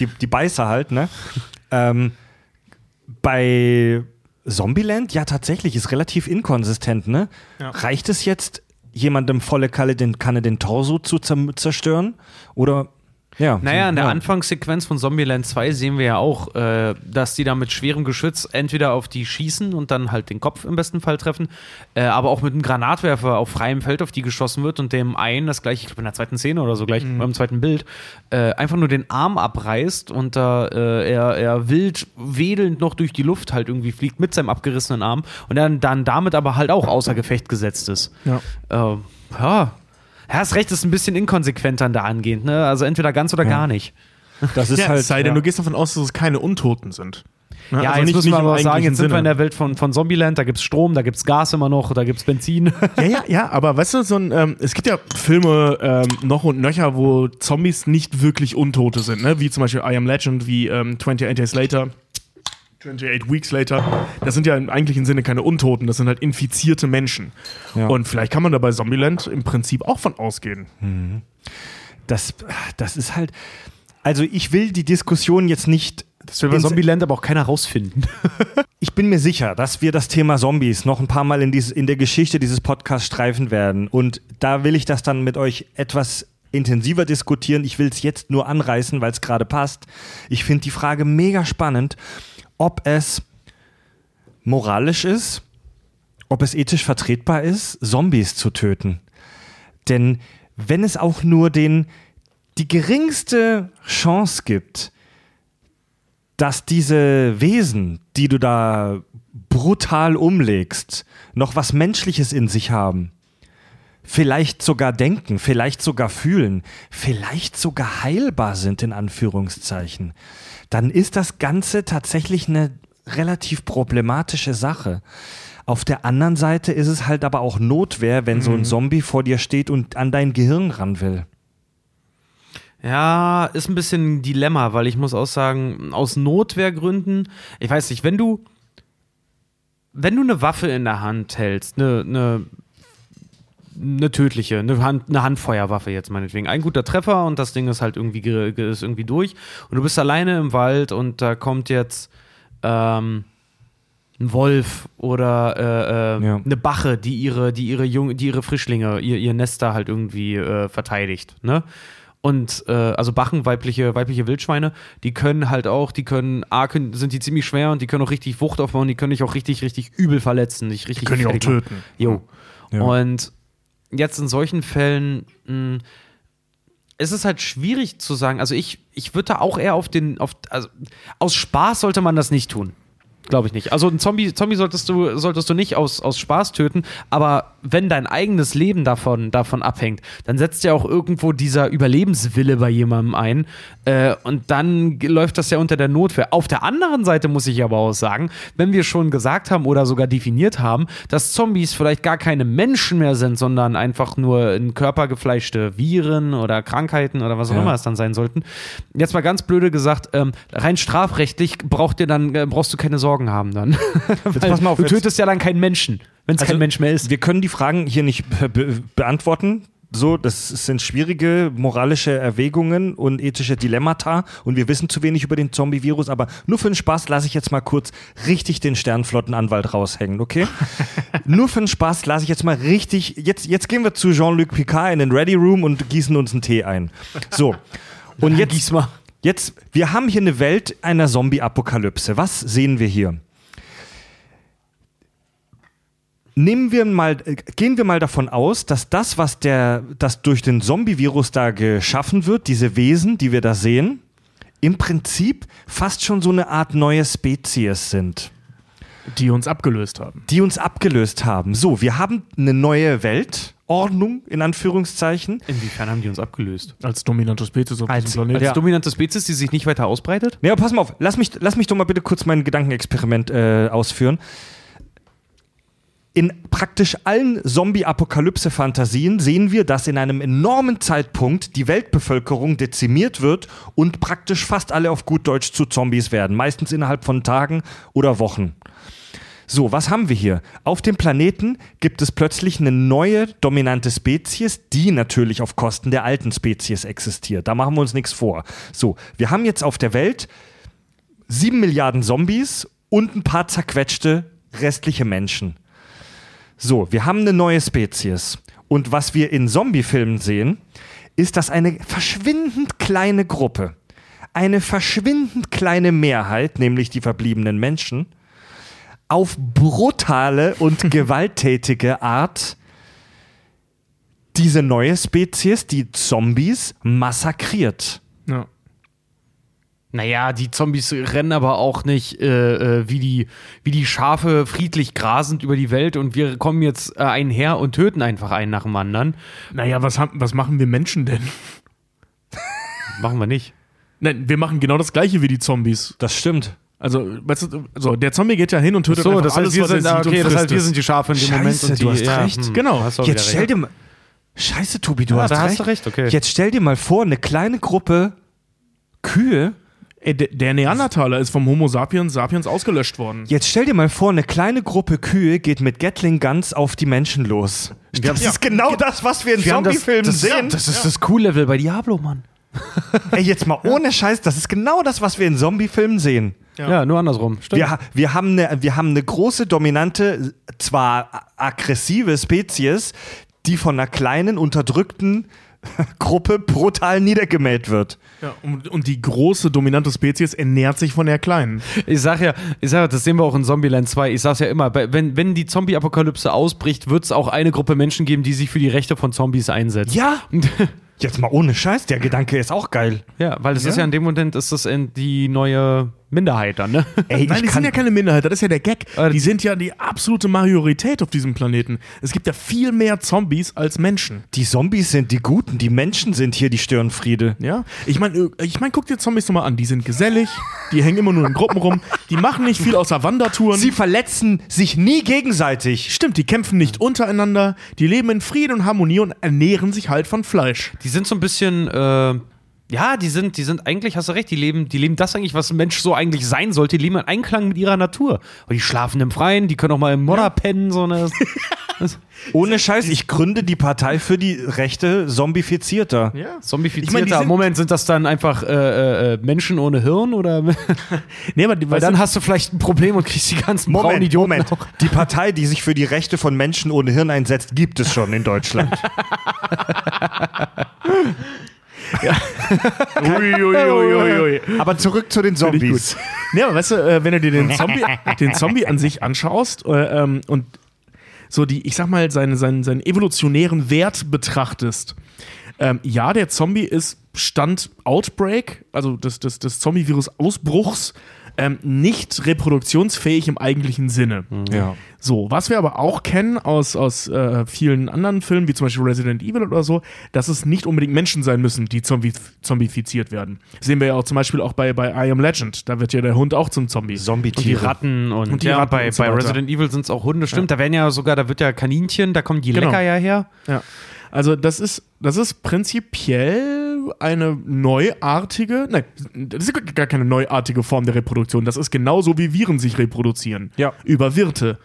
Die, die Beißer halt, ne? ähm, bei Zombieland, ja, tatsächlich, ist relativ inkonsistent, ne? Ja. Reicht es jetzt, jemandem volle Kalle den, Kanne den Torso zu zer- zerstören? Oder, ja. Naja, in der ja. Anfangssequenz von Zombieland 2 sehen wir ja auch, äh, dass die da mit schwerem Geschütz entweder auf die schießen und dann halt den Kopf im besten Fall treffen, äh, aber auch mit einem Granatwerfer auf freiem Feld auf die geschossen wird und dem einen, das gleich, ich glaube in der zweiten Szene oder so, gleich beim zweiten Bild, äh, einfach nur den Arm abreißt und da äh, er, er wild wedelnd noch durch die Luft halt irgendwie fliegt mit seinem abgerissenen Arm und dann, dann damit aber halt auch außer Gefecht gesetzt ist. Ja. Äh, ja. Ja, hast recht, ist ein bisschen inkonsequent dann da angehend, ne? Also entweder ganz oder gar nicht. Das ist ja, halt. es sei denn, ja. du gehst davon aus, dass es keine Untoten sind. Ne? Ja, Also jetzt nicht- müssen wir aber sagen, jetzt sind wir in Sinne. der Welt von, von Zombieland, da gibt es Strom, da gibt es Gas immer noch, da gibt es Benzin. Ja, ja, ja, aber weißt du, so ein, ähm, es gibt ja Filme ähm, noch und nöcher, wo Zombies nicht wirklich Untote sind, ne? wie zum Beispiel I Am Legend, wie ähm, 28 Days Later, 28 Weeks Later. Das sind ja im eigentlichen Sinne keine Untoten, das sind halt infizierte Menschen. Ja. Und vielleicht kann man da bei Zombieland im Prinzip auch von ausgehen. das, das ist halt. Also, ich will die Diskussion jetzt nicht. Das will bei Zombieland aber auch keiner rausfinden. Ich bin mir sicher, dass wir das Thema Zombies noch ein paar Mal in, dieses, in der Geschichte dieses Podcasts streifen werden. Und da will ich das dann mit euch etwas intensiver diskutieren. Ich will es jetzt nur anreißen, weil es gerade passt. Ich finde die Frage mega spannend, ob es moralisch ist, ob es ethisch vertretbar ist, Zombies zu töten. Denn wenn es auch nur den, die geringste Chance gibt, dass diese Wesen, die du da brutal umlegst, noch was Menschliches in sich haben. Vielleicht sogar denken, vielleicht sogar fühlen, vielleicht sogar heilbar sind, in Anführungszeichen. Dann ist das Ganze tatsächlich eine relativ problematische Sache. Auf der anderen Seite ist es halt aber auch Notwehr, wenn so ein Zombie vor dir steht und an dein Gehirn ran will. Ja, ist ein bisschen ein Dilemma, weil ich muss auch sagen, aus Notwehrgründen, ich weiß nicht, wenn du, wenn du eine Waffe in der Hand hältst, eine, eine, eine tödliche, eine, Hand, eine Handfeuerwaffe jetzt meinetwegen, ein guter Treffer und das Ding ist halt irgendwie, ge- ge- ist irgendwie durch und du bist alleine im Wald und da kommt jetzt ähm, ein Wolf oder äh, äh, Ja. eine Bache, die ihre, die ihre Junge, die ihre Frischlinge, ihr, ihr Nester halt irgendwie äh, verteidigt, ne? Und äh, also Bachen, weibliche, weibliche Wildschweine, die können halt auch, die können, A, können, sind die ziemlich schwer und die können auch richtig Wucht aufbauen, die können dich auch richtig, richtig übel verletzen, dich richtig können dich auch töten. Jo. Ja. Und jetzt in solchen Fällen mh, ist es halt schwierig zu sagen. Also ich, ich würde da auch eher auf den, auf, also aus Spaß sollte man das nicht tun. Glaube ich nicht. Also ein Zombie, Zombie solltest du, solltest du nicht aus, aus Spaß töten, aber wenn dein eigenes Leben davon, davon abhängt, dann setzt ja auch irgendwo dieser Überlebenswille bei jemandem ein. Äh, und dann läuft das ja unter der Notwehr. Auf der anderen Seite muss ich aber auch sagen, wenn wir schon gesagt haben oder sogar definiert haben, dass Zombies vielleicht gar keine Menschen mehr sind, sondern einfach nur in Körper gefleischte Viren oder Krankheiten oder was auch Ja. immer es dann sein sollten. Jetzt mal ganz blöde gesagt, ähm, rein strafrechtlich braucht dir dann, äh, brauchst du keine Sorgen haben dann. Weil pass mal auf, du jetzt- tötest ja dann keinen Menschen, wenn es Also, kein Mensch mehr ist. Wir können die Fragen hier nicht be be beantworten. So, das sind schwierige moralische Erwägungen und ethische Dilemmata und wir wissen zu wenig über den Zombie-Virus, aber nur für den Spaß lasse ich jetzt mal kurz richtig den Sternflottenanwalt raushängen, okay? nur für den Spaß lasse ich jetzt mal richtig, jetzt, jetzt gehen wir zu Jean-Luc Picard in den Ready Room und gießen uns einen Tee ein. So. Und jetzt. Jetzt, wir haben hier eine Welt einer Zombie-Apokalypse. Was sehen wir hier? Nehmen wir mal, äh, gehen wir mal davon aus, dass das, was der, das durch den Zombie-Virus da geschaffen wird, diese Wesen, die wir da sehen, im Prinzip fast schon so eine Art neue Spezies sind. Die uns abgelöst haben. die uns abgelöst haben. So, wir haben eine neue Weltordnung, in Anführungszeichen. Inwiefern haben die uns abgelöst? Als dominante Spezies auf Als- diesem Planeten. Als Ja. dominante Spezies, die sich nicht weiter ausbreitet? Nee, aber pass mal auf, lass mich, lass mich doch mal bitte kurz mein Gedankenexperiment äh, ausführen. In praktisch allen Zombie-Apokalypse-Fantasien sehen wir, dass in einem enormen Zeitpunkt die Weltbevölkerung dezimiert wird und praktisch fast alle auf gut Deutsch zu Zombies werden. Meistens innerhalb von Tagen oder Wochen. So, was haben wir hier? Auf dem Planeten gibt es plötzlich eine neue dominante Spezies, die natürlich auf Kosten der alten Spezies existiert. Da machen wir uns nichts vor. So, wir haben jetzt auf der Welt sieben Milliarden Zombies und ein paar zerquetschte restliche Menschen. So, wir haben eine neue Spezies. Und was wir in Zombie-Filmen sehen, ist, dass eine verschwindend kleine Gruppe, eine verschwindend kleine Mehrheit, nämlich die verbliebenen Menschen, auf brutale und gewalttätige Art diese neue Spezies, die Zombies, massakriert. Ja. Naja, die Zombies rennen aber auch nicht äh, äh, wie, die, wie die Schafe friedlich grasend über die Welt und wir kommen jetzt äh, einen her und töten einfach einen nach dem anderen. Naja, was, haben, was machen wir Menschen denn? Machen wir nicht. Nein, wir machen genau das gleiche wie die Zombies. Das stimmt. Also, weißt du, so, der Zombie geht ja hin und tötet So, einfach das alles, heißt, wir was er sind, ah, sieht okay, und das heißt, wir sind die Schafe in dem Scheiße, Moment. Und die, du hast ja, recht. hm, Genau. hast Jetzt stell recht. dir mal. Scheiße, Tobi, du Ja, hast da recht. hast du recht, okay. Jetzt stell dir mal vor, eine kleine Gruppe Kühe. Ey, der, der Neandertaler ist vom Homo sapiens sapiens ausgelöscht worden. Jetzt stell dir mal vor, eine kleine Gruppe Kühe geht mit Gatling Guns auf die Menschen los. Das ist genau das, was wir in Wir haben Zombie-Filmen sehen. Das ist das Cool-Level bei Diablo, Mann. Ey, jetzt mal ohne Scheiß, das ist genau das, was wir in Zombie-Filmen sehen. Ja, nur andersrum. Stimmt. Wir, wir, haben eine, wir haben eine große, dominante, zwar aggressive Spezies, die von einer kleinen, unterdrückten Gruppe brutal niedergemäht wird. Ja, und, und die große, dominante Spezies ernährt sich von der kleinen. Ich sag ja, ich sag, ja, das sehen wir auch in Zombieland 2. Ich sag's ja immer, wenn, wenn die Zombie-Apokalypse ausbricht, wird es auch eine Gruppe Menschen geben, die sich für die Rechte von Zombies einsetzt. Ja, jetzt mal ohne Scheiß, der Gedanke ist auch geil. Ja, weil das ist ja in dem Moment ist das in die neue Minderheit dann, ne? Ey, Nein, ich die kann, sind ja keine Minderheit, das ist ja der Gag. Aber Die sind ja die absolute Majorität auf diesem Planeten. Es gibt ja viel mehr Zombies als Menschen. die Zombies sind die Guten, die Menschen sind hier die Störenfriede. Ja, ich meine, ich mein, guck dir Zombies doch mal an. Die sind gesellig, die hängen immer nur in Gruppen rum, die machen nicht viel außer Wandertouren. Sie verletzen sich nie gegenseitig. Stimmt, die kämpfen nicht untereinander, die leben in Frieden und Harmonie und ernähren sich halt von Fleisch. Die sind so ein bisschen, äh, ja, die sind, die sind eigentlich, hast du recht, die leben, die leben das eigentlich, was ein Mensch so eigentlich sein sollte. Die leben in Einklang mit ihrer Natur. Aber die schlafen im Freien, die können auch mal im Modder pennen, so eine. Ohne Scheiß, ich gründe die Partei für die Rechte Zombifizierter. Ja. Zombifizierter. Ich meine, die sind- Moment, sind das dann einfach äh, äh, Menschen ohne Hirn oder? Nee, aber die, Weil weißt dann du, hast du vielleicht ein Problem und kriegst die ganzen braunen Moment, Idioten Moment. auch. Die Partei, die sich für die Rechte von Menschen ohne Hirn einsetzt, gibt es schon in Deutschland. ui, ui, ui, ui. Aber zurück zu den Zombies. Nee, aber weißt du, äh, wenn du dir den Zombie, den Zombie an sich anschaust äh, ähm, und so die, ich sag mal, seinen, seinen, seinen evolutionären Wert betrachtest, ähm, ja, der Zombie ist Stand Outbreak, also des, des, des Zombie-Virus-Ausbruchs, ähm, nicht reproduktionsfähig im eigentlichen Sinne. Ja. So, was wir aber auch kennen aus, aus äh, vielen anderen Filmen, wie zum Beispiel Resident Evil oder so, dass es nicht unbedingt Menschen sein müssen, die zombi zombifiziert werden. Sehen wir ja auch zum Beispiel auch bei, bei I Am Legend. Da wird ja der Hund auch zum Zombie. Und die Zombie-Tiere. Ratten und, Und die ja, Ratten bei, und so bei. Resident Evil sind es auch Hunde, stimmt. Da werden ja sogar, da wird ja Kaninchen, da kommen die Genau. Lecker ja her. Ja. Also das ist, das ist prinzipiell eine neuartige, nein, das ist gar keine neuartige Form der Reproduktion. Das ist genauso wie Viren sich reproduzieren. Ja. Über Wirte.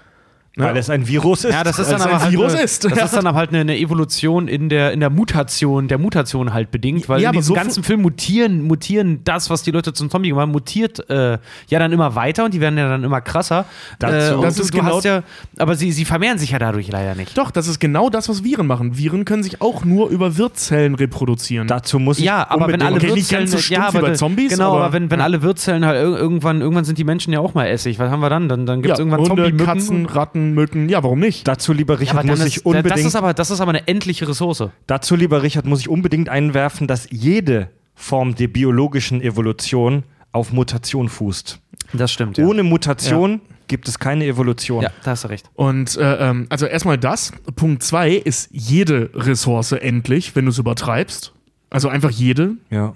Ne? Weil es ein Virus ist. Ja, das ist dann ein aber halt Virus eine, ist. Das ist dann aber halt eine, eine Evolution in der, in der Mutation, der Mutation halt bedingt, weil Ja, in diesem so ganzen Film mutieren, mutieren das, was die Leute zum Zombie gemacht haben, mutiert äh, ja dann immer weiter und die werden ja dann immer krasser. Dazu- äh, Das du, ist du genau- ja, aber sie, sie vermehren sich ja dadurch leider nicht. Doch, das ist genau das, was Viren machen. Viren können sich auch nur über Wirtzellen reproduzieren. Dazu muss ich Ja, aber wenn alle Okay, nicht Wirtzellen, ganz so ja, aber bei Zombies, genau, aber, aber- wenn, wenn alle Wirtzellen halt ir- irgendwann, irgendwann sind die Menschen ja auch mal Essig. Was haben wir dann? Dann, dann gibt es irgendwann Hunde, Zombie-Mücken. Katzen, Ratten, Mücken. Ja, warum nicht? Dazu, lieber Ja, Richard, muss ist, ich unbedingt. das, ist aber, das ist aber eine endliche Ressource. Dazu, lieber Richard, muss ich unbedingt einwerfen, dass jede Form der biologischen Evolution auf Mutation fußt. Das stimmt, Ohne Mutation gibt es keine Evolution. Ja, da hast du recht. Und äh, ähm, also erstmal das. Punkt zwei ist jede Ressource endlich, wenn du es übertreibst. Also einfach jede. Ja.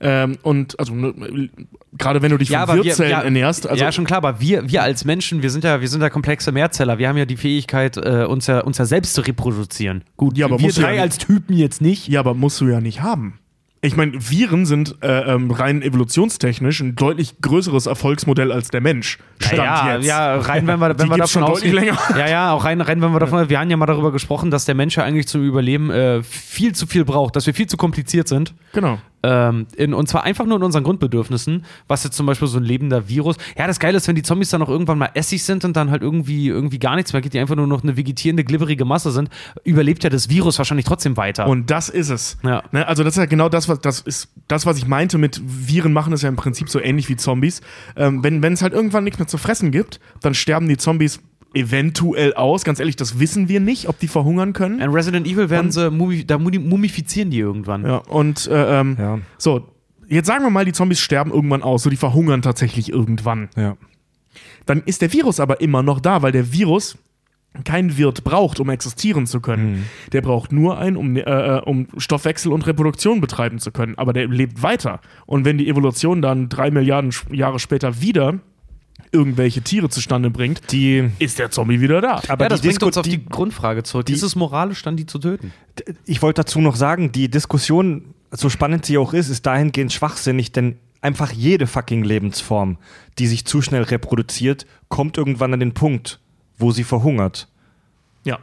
Ähm, und also ne, gerade wenn du dich von Wirtzellen ja, ernährst, also ja, schon klar, aber wir, wir als Menschen, wir sind ja, wir sind ja komplexe Mehrzeller. Wir haben ja die Fähigkeit, äh, uns, ja, uns ja selbst zu reproduzieren. Gut, Ja, aber wir drei ja als Typen jetzt nicht. ja, aber musst du ja nicht haben. Ich meine, Viren sind äh, ähm, rein evolutionstechnisch ein deutlich größeres Erfolgsmodell als der Mensch. Stand ja, jetzt. ja, rein, wenn wir, Die wenn wir davon ausgehen. Ja, ja, auch rein, rein, wenn wir davon, wir haben ja mal darüber gesprochen, dass der Mensch ja eigentlich zum Überleben äh, viel zu viel braucht, dass wir viel zu kompliziert sind. Genau. Ähm, in, und zwar einfach nur in unseren Grundbedürfnissen, was jetzt zum Beispiel so ein lebender Virus. Ja, das Geile ist, wenn die Zombies dann auch irgendwann mal essig sind und dann halt irgendwie, irgendwie gar nichts mehr geht, die einfach nur noch eine vegetierende, glibberige Masse sind, überlebt ja das Virus wahrscheinlich trotzdem weiter. Und das ist es. Ja. Ne, also das ist ja genau das, was das ist, das, was ich meinte mit Viren machen es ja im Prinzip so ähnlich wie Zombies. Ähm, wenn es halt irgendwann nichts mehr zu fressen gibt, dann sterben die Zombies eventuell aus. Ganz ehrlich, das wissen wir nicht, ob die verhungern können. in Resident Evil werden Und- sie, mumi, da mumi- mumifizieren die irgendwann. Ja, und äh, ähm, Ja. so, jetzt sagen wir mal, die Zombies sterben irgendwann aus, so die verhungern tatsächlich irgendwann. Ja. Dann ist der Virus aber immer noch da, weil der Virus keinen Wirt braucht, um existieren zu können. Der braucht nur einen, um, äh, äh, um Stoffwechsel und Reproduktion betreiben zu können. Aber der lebt weiter. Und wenn die Evolution dann drei Milliarden Jahre später wieder irgendwelche Tiere zustande bringt, Die, ist der Zombie wieder da. aber ja, das die bringt uns Disku- auf die, Grundfrage zurück. ist es moralisch, dann die zu töten? ich wollte dazu noch sagen, die Diskussion, so spannend sie auch ist, ist dahingehend schwachsinnig, denn einfach jede fucking Lebensform, die sich zu schnell reproduziert, kommt irgendwann an den Punkt, wo sie verhungert. Ja.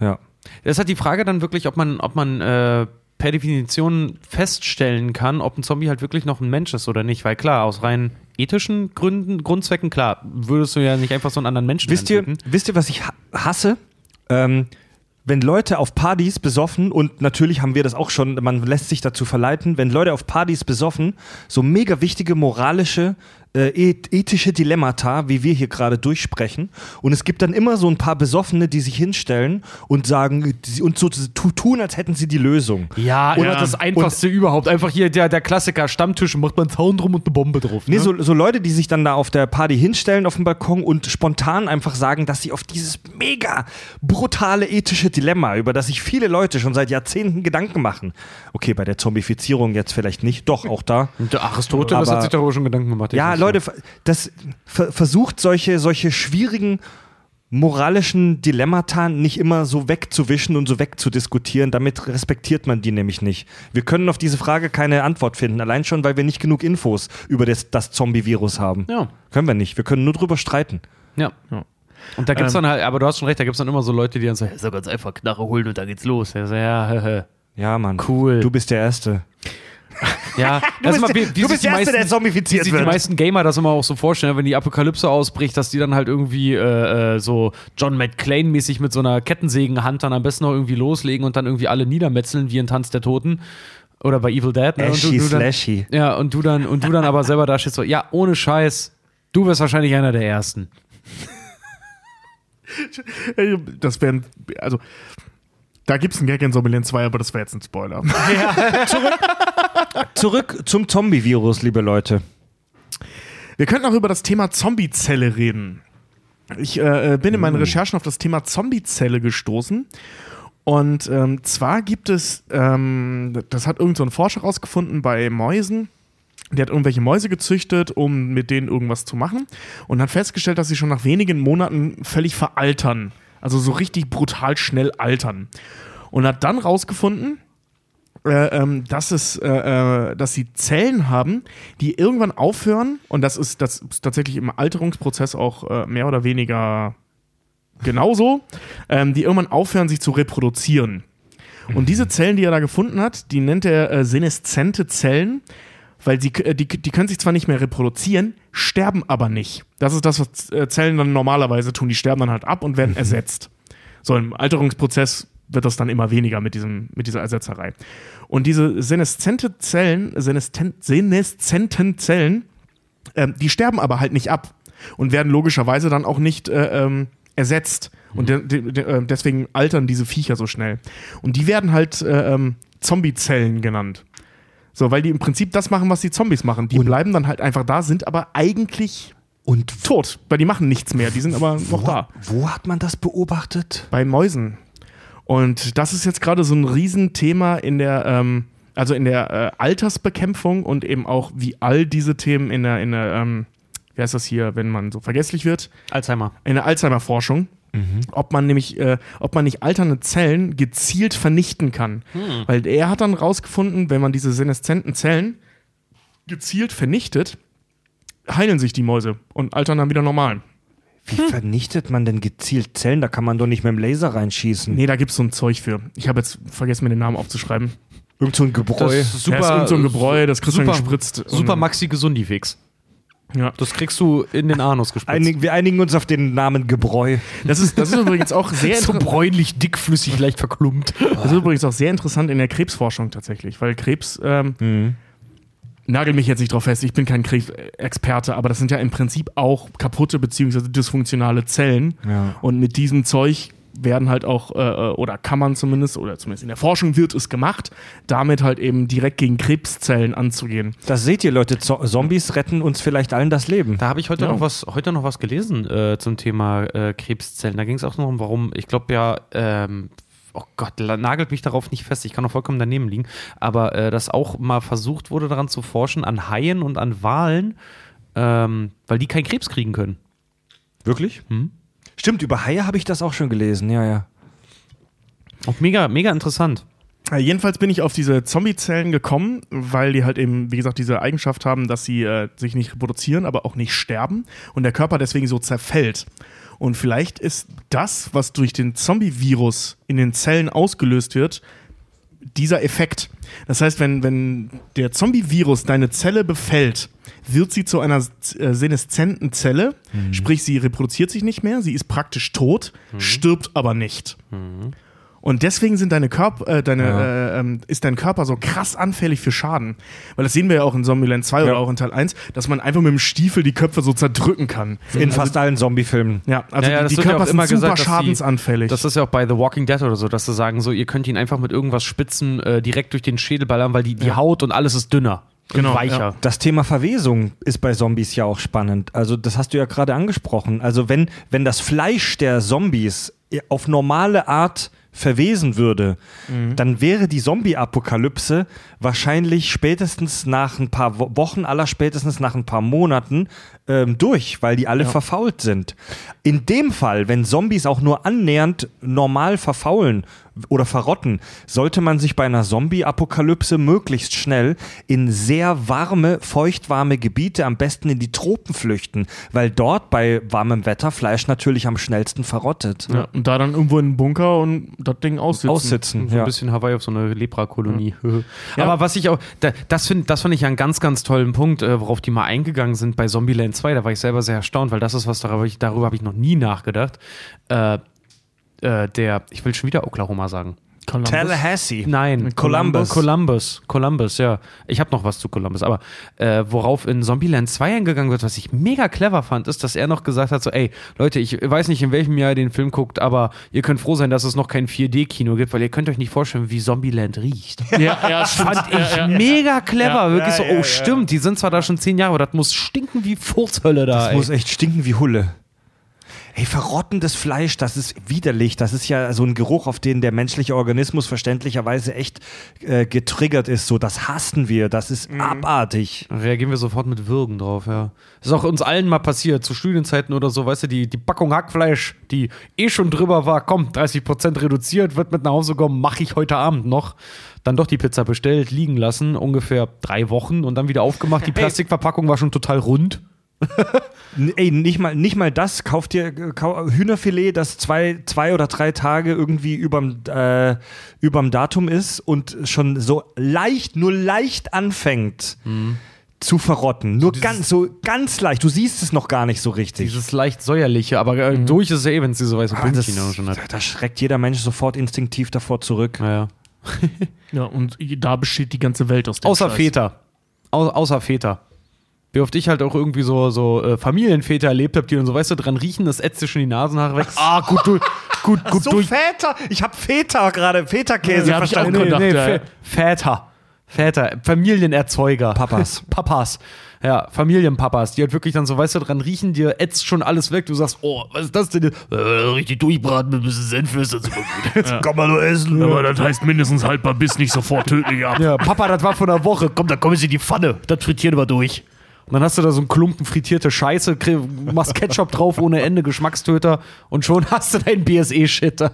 Ja. Das ist halt die Frage dann wirklich, ob man, ob man äh, per Definition feststellen kann, ob ein Zombie halt wirklich noch ein Mensch ist oder nicht. Weil klar, aus rein ethischen Gründen, Grundzwecken, klar, würdest du ja nicht einfach so einen anderen Menschen Wisst ihr, wisst ihr, was ich ha- hasse? Ähm, wenn Leute auf Partys besoffen, und natürlich haben wir das auch schon, man lässt sich dazu verleiten, wenn Leute auf Partys besoffen, so mega wichtige moralische, äh, eth- ethische Dilemmata, wie wir hier gerade durchsprechen. Und es gibt dann immer so ein paar Besoffene, die sich hinstellen und sagen, und so tu- tun, als hätten sie die Lösung. Ja, Und- oder das Einfachste überhaupt. Einfach hier der, der Klassiker, Stammtisch, macht man einen Zaun drum und eine Bombe drauf. Nee, ne? so, so Leute, die sich dann da auf der Party hinstellen auf dem Balkon und spontan einfach sagen, dass sie auf dieses mega brutale ethische Dilemma, über das sich viele Leute schon seit Jahrzehnten Gedanken machen. Okay, bei der Zombifizierung jetzt vielleicht nicht, doch auch da. Und der Aristoteles hat sich darüber schon Gedanken gemacht. Ja, weiß Leute, das ver versucht solche, solche schwierigen moralischen Dilemmata nicht immer so wegzuwischen und so wegzudiskutieren. Damit respektiert man die nämlich nicht. Wir können auf diese Frage keine Antwort finden, allein schon, weil wir nicht genug Infos über das, das Zombie-Virus haben. Ja. Können wir nicht. Wir können nur drüber streiten. Ja. Ja. Und da gibt's Ähm. dann halt, aber du hast schon recht, da gibt's dann immer so Leute, die dann sagen, so ganz einfach Knarre holen und da geht's los. Ja, so, ja. Ja, Mann. Cool. Du bist der Erste. Ja. Du bist, immer, wie, der, wie du bist die der Erste, der meisten- wie zombifiziert sich die wird. meisten Gamer das immer auch so vorstellen, wenn die Apokalypse ausbricht, dass die dann halt irgendwie äh, äh, so John McClane-mäßig mit so einer Kettensägenhand dann am besten noch irgendwie loslegen und dann irgendwie alle niedermetzeln wie in Tanz der Toten. Oder bei Evil Dead. Ne? Und Ashy dann, slashy. ja, und du dann, und du dann aber selber da stehst so, ja, ohne Scheiß, du wirst wahrscheinlich einer der Ersten. Das wären, also, da gibt es einen Gag in Zombieland 2, aber das wäre jetzt ein Spoiler. Zurück zum Zombie-Virus, liebe Leute. Wir könnten auch über das Thema Zombiezelle reden. Ich äh, bin in meinen Recherchen auf das Thema Zombiezelle gestoßen. Und ähm, zwar gibt es, ähm, das hat irgend so ein Forscher rausgefunden bei Mäusen. Der hat irgendwelche Mäuse gezüchtet, um mit denen irgendwas zu machen. Und hat festgestellt, dass sie schon nach wenigen Monaten völlig veraltern. Also so richtig brutal schnell altern. Und hat dann rausgefunden, äh, ähm, dass es, äh, äh, dass sie Zellen haben, die irgendwann aufhören, und das ist, das ist tatsächlich im Alterungsprozess auch äh, mehr oder weniger genauso, ähm, die irgendwann aufhören, sich zu reproduzieren. Und diese Zellen, die er da gefunden hat, die nennt er äh, seneszente Zellen, weil sie, äh, die, die können sich zwar nicht mehr reproduzieren, sterben aber nicht. Das ist das, was äh, Zellen dann normalerweise tun. Die sterben dann halt ab und werden ersetzt. So im Alterungsprozess wird das dann immer weniger mit, diesem, mit dieser Ersetzerei. Und diese seneszente Zellen, seneszen, seneszenten Zellen, ähm, die sterben aber halt nicht ab und werden logischerweise dann auch nicht äh, ähm, ersetzt. Und de de de deswegen altern diese Viecher so schnell. Und die werden halt äh, ähm, Zombie-Zellen genannt. So, weil die im Prinzip das machen, was die Zombies machen. Die bleiben dann halt einfach da, sind aber eigentlich Und tot, weil die machen nichts mehr. Die sind aber noch da. Wo hat man das beobachtet? Bei Mäusen. Und das ist jetzt gerade so ein Riesenthema in der, ähm, also in der äh, Altersbekämpfung und eben auch wie all diese Themen in der, in der, ähm, wie heißt das hier, wenn man so vergesslich wird, Alzheimer. in der Alzheimer-Forschung. Ob man nämlich, äh, ob man nicht alternde Zellen gezielt vernichten kann. Weil er hat dann rausgefunden, wenn man diese seneszenten Zellen gezielt vernichtet, heilen sich die Mäuse und altern dann wieder normal. Wie vernichtet man denn gezielt Zellen? Da kann man doch nicht mit dem Laser reinschießen. Nee, da gibt es so ein Zeug für. Ich habe jetzt vergessen, mir den Namen aufzuschreiben. Irgend so ein Gebräu. Das ist super, ja, ist irgend so ein Gebräu, das kriegst du dann gespritzt. Super Maxi Gesundifix. Ja. Das kriegst du in den Anus gespritzt. Einig, wir einigen uns auf den Namen Gebräu. Das ist, das ist übrigens auch sehr so bräunlich, dickflüssig, leicht verklumpt. das ist übrigens auch sehr interessant in der Krebsforschung tatsächlich, weil Krebs ähm, nagel mich jetzt nicht drauf fest, ich bin kein Krebsexperte, aber das sind ja im Prinzip auch kaputte bzw. dysfunktionale Zellen. Ja. Und mit diesem Zeug werden halt auch, äh, oder kann man zumindest, oder zumindest in der Forschung wird es gemacht, damit halt eben direkt gegen Krebszellen anzugehen. Das seht ihr, Leute. Zo Zombies retten uns vielleicht allen das Leben. Da habe ich heute, Ja. noch was, heute noch was gelesen äh, zum Thema äh, Krebszellen. Da ging es auch noch um, warum, ich glaube ja, ähm, oh Gott, nagelt mich darauf nicht fest, ich kann noch vollkommen daneben liegen, aber äh, dass auch mal versucht wurde, daran zu forschen, an Haien und an Walen, ähm, weil die keinen Krebs kriegen können. Wirklich? Hm? Stimmt, über Haie habe ich das auch schon gelesen. Ja, ja. Auch mega, mega interessant. Äh, jedenfalls bin ich auf diese Zombie-Zellen gekommen, weil die halt eben, wie gesagt, diese Eigenschaft haben, dass sie äh, sich nicht reproduzieren, aber auch nicht sterben und der Körper deswegen so zerfällt. Und vielleicht ist das, was durch den Zombie-Virus in den Zellen ausgelöst wird, dieser Effekt. Das heißt, wenn, wenn der Zombie-Virus deine Zelle befällt, wird sie zu einer äh, seneszenten Zelle, sprich, sie reproduziert sich nicht mehr, sie ist praktisch tot, stirbt aber nicht. Und deswegen sind deine Körper, äh, deine, äh, ähm, ist dein Körper so krass anfällig für Schaden. Weil das sehen wir ja auch in Zombieland 2 oder auch in Teil 1, dass man einfach mit dem Stiefel die Köpfe so zerdrücken kann. In fast allen Zombie-Filmen. Ja, also Ja, ja, die, die ja Körper auch immer sind super gesagt, schadensanfällig. Das ist ja auch bei The Walking Dead oder so, dass sie sagen, so, ihr könnt ihn einfach mit irgendwas spitzen äh, direkt durch den Schädel ballern, weil die, die Haut und alles ist dünner. Genau, weicher. ja. Das Thema Verwesung ist bei Zombies ja auch spannend. Also, das hast du ja gerade angesprochen. Also, wenn, wenn das Fleisch der Zombies auf normale Art verwesen würde, dann wäre die Zombie-Apokalypse wahrscheinlich spätestens nach ein paar Wo Wochen, aller spätestens nach ein paar Monaten ähm, durch, weil die alle verfault sind. In dem Fall, wenn Zombies auch nur annähernd normal verfaulen oder verrotten, sollte man sich bei einer Zombie-Apokalypse möglichst schnell in sehr warme, feuchtwarme Gebiete, am besten in die Tropen flüchten, weil dort bei warmem Wetter Fleisch natürlich am schnellsten verrottet. ja, und da dann irgendwo in einen Bunker und das Ding aussitzen. Aussitzen. So ein Ja. bisschen Hawaii auf so eine Leprakolonie. Aber was ich auch, da, das finde das find ich einen ganz, ganz tollen Punkt, äh, worauf die mal eingegangen sind bei Zombieland 2. Da war ich selber sehr erstaunt, weil das ist was, darüber, darüber habe ich noch nie nachgedacht. Äh, äh, der, ich will schon wieder Oklahoma sagen. Columbus. Tallahassee. Nein, Columbus. Columbus, Columbus, ja. Ich habe noch was zu Columbus, aber äh, worauf in Zombieland 2 eingegangen wird, was ich mega clever fand, ist, dass er noch gesagt hat, so, ey, Leute, ich weiß nicht, in welchem Jahr ihr den Film guckt, aber ihr könnt froh sein, dass es noch kein 4D-Kino gibt, weil ihr könnt euch nicht vorstellen, wie Zombieland riecht. Ja, ja, stimmt. Fand ich mega clever, Ja, wirklich ja, so, ja, oh ja. stimmt, die sind zwar da schon zehn Jahre, aber das muss stinken wie Furzhölle da, Das ey. muss echt stinken wie Hulle. Ey, verrottendes Fleisch, das ist widerlich. Das ist ja so ein Geruch, auf den der menschliche Organismus verständlicherweise echt äh, getriggert ist. So, das hassen wir. Das ist abartig. Reagieren wir sofort mit Würgen drauf, ja. Das ist auch uns allen mal passiert, zu Studienzeiten oder so, weißt du, die, die Packung Hackfleisch, die eh schon drüber war, komm, 30% reduziert, wird mit nach Hause kommen, mache ich heute Abend noch. Dann doch die Pizza bestellt, liegen lassen, ungefähr drei Wochen und dann wieder aufgemacht. Die Plastikverpackung war schon total rund. Ey, nicht mal, nicht mal das. Kauft dir äh, kau Hühnerfilet, das zwei, zwei oder drei Tage irgendwie überm, äh, überm Datum ist und schon so leicht, nur leicht anfängt zu verrotten. Nur ganz, so ganz leicht. Du siehst es noch gar nicht so richtig. Dieses leicht säuerliche, aber äh, durch ist es eh, wenn es diese weiße Ah, das, Pünktchen schon hat. da, da schreckt jeder Mensch sofort instinktiv davor zurück. Ja, ja. Ja, und da besteht die ganze Welt aus dem Außer Scheiß. Väter. Au außer Väter. Wie oft ich halt auch irgendwie so, so äh, Familienväter erlebt habe, die dann so, weißt du, dran riechen, das ätzt dir schon die Nasenhaare weg. Ah, gut, du, gut, gut so durch. Feta! Ich habe Feta gerade, Feta-Käse Ja, hab ich auch verstanden. gedacht, ja. Vä- Väter. Väter, Familienerzeuger. Papas. Papas. Ja, Familienpapas, die halt wirklich dann so, weißt du, dran riechen, dir ätzt schon alles weg. Du sagst, oh, was ist das denn? Äh, richtig durchbraten mit ein bisschen Senf ist das super gut. Kann man nur essen. Aber das heißt mindestens haltbar bis nicht sofort tödlich ab. Ja, Papa, das war vor einer Woche. Komm, dann komm jetzt in die Pfanne. Das frittieren wir durch. Und dann hast du da so einen Klumpen frittierte Scheiße, machst Ketchup drauf ohne Ende, Geschmackstöter und schon hast du deinen BSE-Shit da.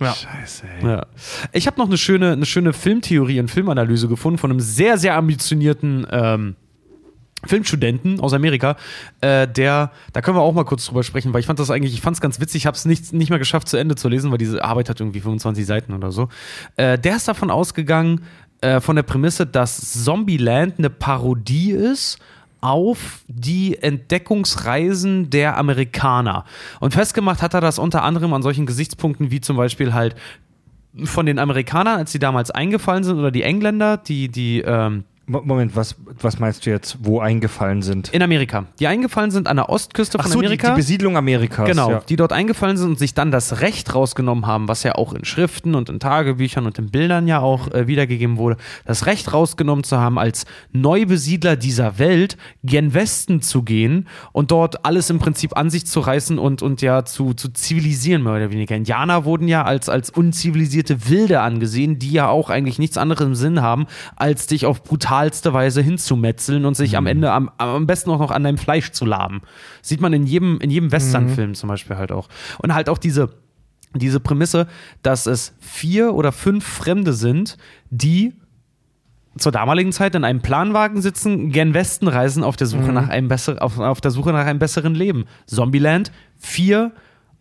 Ja. Scheiße, ey. Ja. Ich habe noch eine schöne, eine schöne Filmtheorie und Filmanalyse gefunden von einem sehr, sehr ambitionierten ähm, Filmstudenten aus Amerika, äh, der, da können wir auch mal kurz drüber sprechen, weil ich fand das eigentlich, ich fand es ganz witzig, ich habe es nicht, nicht mehr geschafft zu Ende zu lesen, weil diese Arbeit hat irgendwie 25 Seiten oder so. Äh, der ist davon ausgegangen, äh, von der Prämisse, dass Zombieland eine Parodie ist auf die Entdeckungsreisen der Amerikaner. Und festgemacht hat er das unter anderem an solchen Gesichtspunkten wie zum Beispiel halt von den Amerikanern, als sie damals eingefallen sind, oder die Engländer, die, die ähm, Moment, was, was meinst du jetzt, wo eingefallen sind? in Amerika, die eingefallen sind an der Ostküste Ach von so, die, Amerika. die Besiedlung Amerikas. Genau, Ja. die dort eingefallen sind und sich dann das Recht rausgenommen haben, was ja auch in Schriften und in Tagebüchern und in Bildern ja auch äh, wiedergegeben wurde, das Recht rausgenommen zu haben, als Neubesiedler dieser Welt gen Westen zu gehen und dort alles im Prinzip an sich zu reißen und, und ja zu, zu zivilisieren, mehr oder weniger. Indianer wurden ja als, als unzivilisierte Wilde angesehen, die ja auch eigentlich nichts anderes im Sinn haben, als dich auf brutalste Weise hinzumetzeln und sich am Ende am, am besten auch noch an deinem Fleisch zu laben. Sieht man in jedem, in jedem Western-Film zum Beispiel halt auch. Und halt auch diese, diese Prämisse, dass es vier oder fünf Fremde sind, die zur damaligen Zeit in einem Planwagen sitzen, gen Westen reisen auf der Suche nach einem besseren, auf, auf der Suche nach einem besseren Leben. Zombieland, vier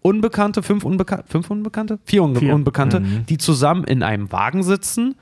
Unbekannte, fünf Unbekannte, fünf Unbekannte? Vier, Unge Vier. Unbekannte, die zusammen in einem Wagen sitzen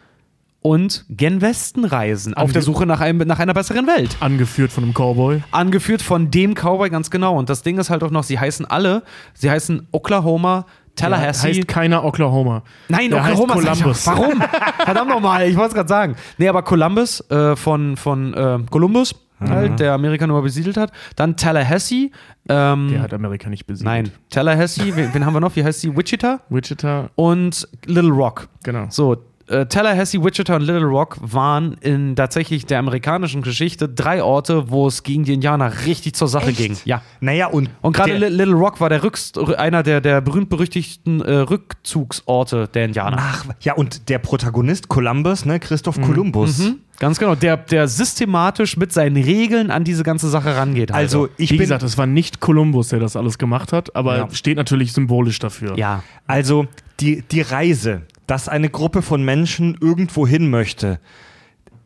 und gen Westen reisen, auf Ange- der Suche nach, einem, nach einer besseren Welt. Angeführt von einem Cowboy. Angeführt von dem Cowboy, ganz genau. Und das Ding ist halt auch noch, sie heißen alle, sie heißen Oklahoma, Tallahassee. heißt keiner Oklahoma. Nein, Der heißt Oklahoma. ich Columbus. auch. Warum? Verdammt nochmal, ich wollte es gerade sagen. Nee, aber Columbus äh, von, von äh, Columbus, halt, der Amerika nur besiedelt hat. Dann Tallahassee. Ähm, Der hat Amerika nicht besiegt. nein, Tallahassee, wen, wen haben wir noch? Wie heißt sie? Wichita Wichita, und Little Rock. genau. So, äh, Tallahassee, Wichita und Little Rock waren in tatsächlich der amerikanischen Geschichte drei Orte, wo es gegen die Indianer richtig zur Sache Echt? ging. Ja. Naja, und, Und gerade Little Rock war der Rückst einer der, der berühmt-berüchtigten äh, Rückzugsorte der Indianer. Ach, ja, und der Protagonist Columbus, ne, Christoph Kolumbus. Mhm. Ganz genau, der, der systematisch mit seinen Regeln an diese ganze Sache rangeht. halt. Also, ich Wie bin, gesagt, es war nicht Kolumbus, der das alles gemacht hat, aber Ja. steht natürlich symbolisch dafür. ja. also die, die Reise, dass eine Gruppe von Menschen irgendwo hin möchte,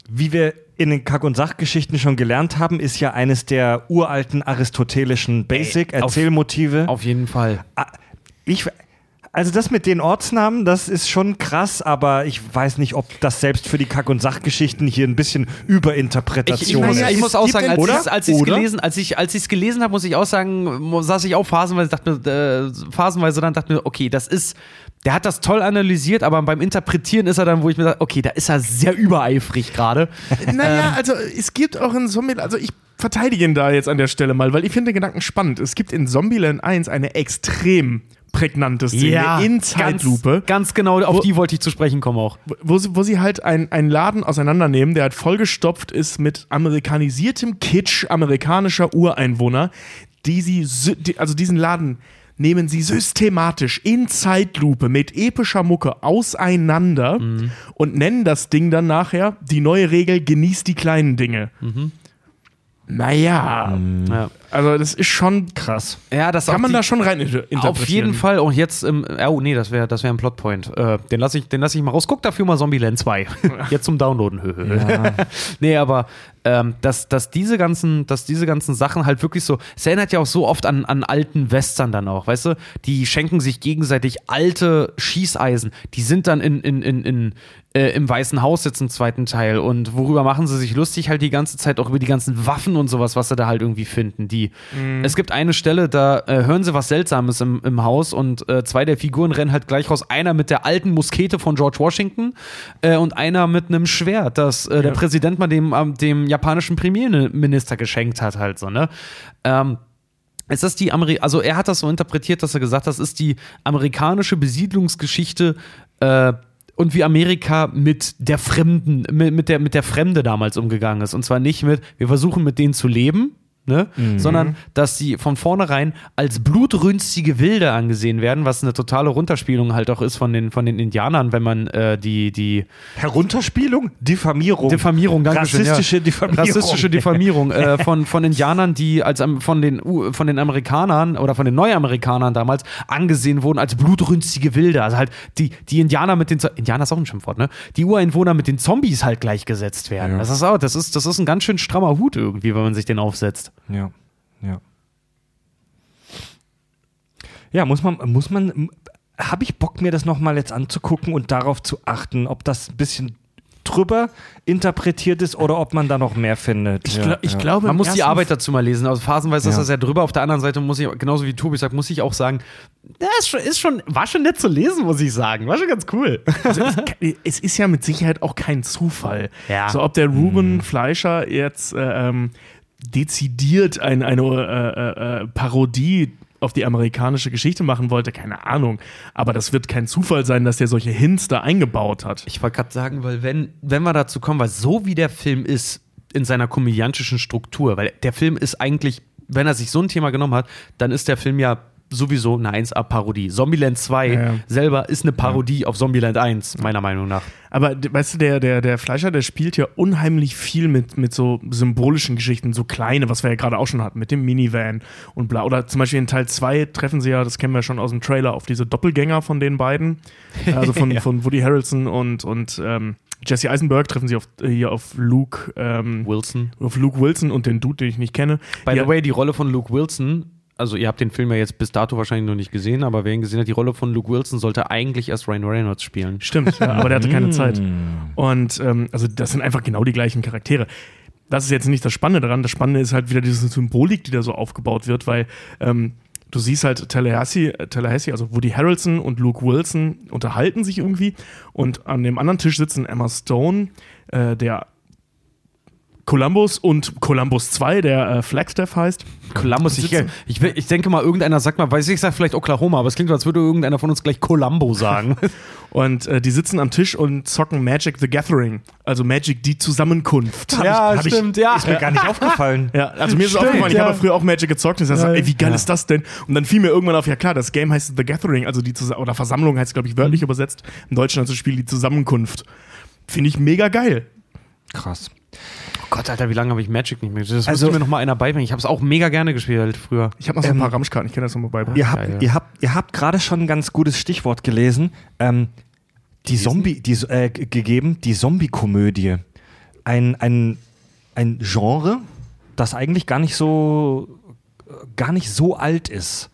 wie wir in den Kack- und Sachgeschichten schon gelernt haben, ist ja eines der uralten aristotelischen auf- Basic-Erzählmotive. Auf jeden Fall. Ich, also das mit den Ortsnamen, das ist schon krass, aber ich weiß nicht, ob das selbst für die Kack- und Sachgeschichten hier ein bisschen Ich, Überinterpretation ich, ist. ich muss auch sagen, als oder? ich's- als ich es Oder? gelesen, als ich, als ich's gelesen habe, muss ich auch sagen, saß ich auch phasenweise, dachte mir, äh, phasenweise dann dachte mir, okay, das ist, der hat das toll analysiert, aber beim Interpretieren ist er dann, wo ich mir dachte, okay, da ist er sehr übereifrig gerade. Naja, also es gibt auch in Zombieland, also ich verteidige ihn da jetzt an der Stelle mal, weil ich finde den Gedanken spannend. Es gibt in Zombieland 1 eine extrem prägnante Szene in Zeitlupe, Ganz, ganz genau, auf die wollte ich zu sprechen kommen auch. wo sie, wo sie halt ein- einen Laden auseinandernehmen, der halt vollgestopft ist mit amerikanisiertem Kitsch amerikanischer Ureinwohner, die sie, die, also diesen Laden nehmen sie systematisch in Zeitlupe mit epischer Mucke auseinander und nennen das Ding dann nachher die neue Regel, genießt die kleinen Dinge. Naja, Ja. also das ist schon krass. Ja, das Kann auch man die- da schon rein inter- interpretieren. Auf jeden Fall. Und jetzt, im, oh nee, das wäre das wär ein Plotpoint. Äh, den lasse ich, den lass ich mal raus. Guck dafür mal Zombieland 2. jetzt zum Downloaden. nee, aber ähm, dass, dass, diese ganzen, dass diese ganzen Sachen halt wirklich so, es erinnert ja auch so oft an, an alten Western dann auch, weißt du? Die schenken sich gegenseitig alte Schießeisen. Die sind dann in, in, in, in, äh, im Weißen Haus jetzt im zweiten Teil. Und worüber machen sie sich lustig? Halt die ganze Zeit auch über die ganzen Waffen und sowas, was sie da halt irgendwie finden. Die, Es gibt eine Stelle, da äh, hören sie was Seltsames im, im Haus und äh, zwei der Figuren rennen halt gleich raus. Einer mit der alten Muskete von George Washington äh, und einer mit einem Schwert, das äh, der Präsident mal dem, ähm, dem japanischen Premierminister geschenkt hat, halt so, ne? Ähm, ist die Ameri also er hat das so interpretiert, dass er gesagt hat, das ist die amerikanische Besiedlungsgeschichte äh, und wie Amerika mit der Fremden, mit, mit, der, mit der Fremde damals umgegangen ist. Und zwar nicht mit, wir versuchen mit denen zu leben, Ne? sondern dass sie von vornherein als blutrünstige Wilde angesehen werden, was eine totale Runterspielung halt auch ist von den, von den Indianern, wenn man äh, die, die Herunterspielung? Diffamierung. Diffamierung, Dankeschön, Rassistische ja. Diffamierung. Rassistische Diffamierung äh, von, von Indianern, die als von den, von den Amerikanern oder von den Neuamerikanern damals angesehen wurden als blutrünstige Wilde. Also halt die, die Indianer mit den Indianer ist auch ein Schimpfwort, ne? Die Ureinwohner mit den Zombies halt gleichgesetzt werden. Das ist auch, das ist, das ist ein ganz schön strammer Hut irgendwie, wenn man sich den aufsetzt. Ja, ja. Ja, muss man, muss man, habe ich Bock, mir das nochmal jetzt anzugucken und darauf zu achten, ob das ein bisschen drüber interpretiert ist oder ob man da noch mehr findet. Ich, ja, gla- ich ja. glaube, Man muss die Arbeit dazu mal lesen. Also phasenweise ist Ja. das ja drüber. Auf der anderen Seite muss ich, genauso wie Tobi sagt, muss ich auch sagen, das ist schon, ist schon, war schon nett zu lesen, muss ich sagen. War schon ganz cool. Also es, es ist ja mit Sicherheit auch kein Zufall. Ja. So, ob der Ruben Fleischer jetzt äh, ähm, dezidiert ein, eine äh, äh, äh, Parodie auf die amerikanische Geschichte machen wollte, keine Ahnung. Aber das wird kein Zufall sein, dass der solche Hints da eingebaut hat. Ich wollte gerade sagen, weil wenn, wenn wir dazu kommen, weil so wie der Film ist in seiner komödiantischen Struktur, weil der Film ist eigentlich, wenn er sich so ein Thema genommen hat, dann ist der Film ja sowieso eine 1A-Parodie. Zombieland 2 Ja, ja. selber ist eine Parodie auf Zombieland 1, meiner Meinung nach. Aber weißt du, der, der, der Fleischer, der spielt ja unheimlich viel mit, mit so symbolischen Geschichten, so kleine, was wir ja gerade auch schon hatten, mit dem Minivan und bla. Oder zum Beispiel in Teil 2 treffen sie ja, das kennen wir schon aus dem Trailer, auf diese Doppelgänger von den beiden. Also von, von Woody Harrelson und, und ähm, Jesse Eisenberg treffen sie auf, hier auf Luke, ähm, Wilson. auf Luke Wilson und den Dude, den ich nicht kenne. By ja, the way, die Rolle von Luke Wilson, also ihr habt den Film ja jetzt bis dato wahrscheinlich noch nicht gesehen, aber wer ihn gesehen hat, die Rolle von Luke Wilson sollte eigentlich erst Ryan Reynolds spielen. Stimmt, ja, aber der hatte keine Zeit. Und ähm, also das sind einfach genau die gleichen Charaktere. Das ist jetzt nicht das Spannende daran. Das Spannende ist halt wieder diese Symbolik, die da so aufgebaut wird, weil ähm, du siehst halt Tallahassee, äh, Tallahassee, also Woody Harrelson und Luke Wilson unterhalten sich irgendwie und an dem anderen Tisch sitzen Emma Stone, äh, der Columbus und Columbus 2, der äh, Flagstaff heißt. Columbus, ich, ich, ich denke mal, irgendeiner sagt mal, weiß ich, ich sag vielleicht Oklahoma, aber es klingt, so, als würde irgendeiner von uns gleich Columbo sagen. Und äh, die sitzen am Tisch und zocken Magic the Gathering, also Magic die Zusammenkunft. ja, hab ich- stimmt, ja. Ist mir gar nicht aufgefallen. Ja, also mir ist es Stimmt, aufgefallen, ich ja. habe früher auch Magic gezockt und ich dachte, ey, wie geil ist das denn? Und dann fiel mir irgendwann auf, ja klar, das Game heißt The Gathering, also die Zus oder Versammlung heißt glaube ich wörtlich übersetzt. Im Deutschen also Spiel die Zusammenkunft. Finde ich mega geil. Krass. Oh Gott, Alter, wie lange habe ich Magic nicht mehr gespielt? Das Also- müsste mir noch mal einer beibringen. Ich habe es auch mega gerne gespielt früher. Ich habe noch so ein paar Ramschkarten, ich kann das nochmal beibringen. Ihr habt, Geil, ja. ihr habt, ihr habt gerade schon ein ganz gutes Stichwort gelesen. Ähm, die Zombie, die, äh, gegeben, die Zombie-Komödie. Ein, ein, ein Genre, das eigentlich gar nicht so, äh, gar nicht so alt ist.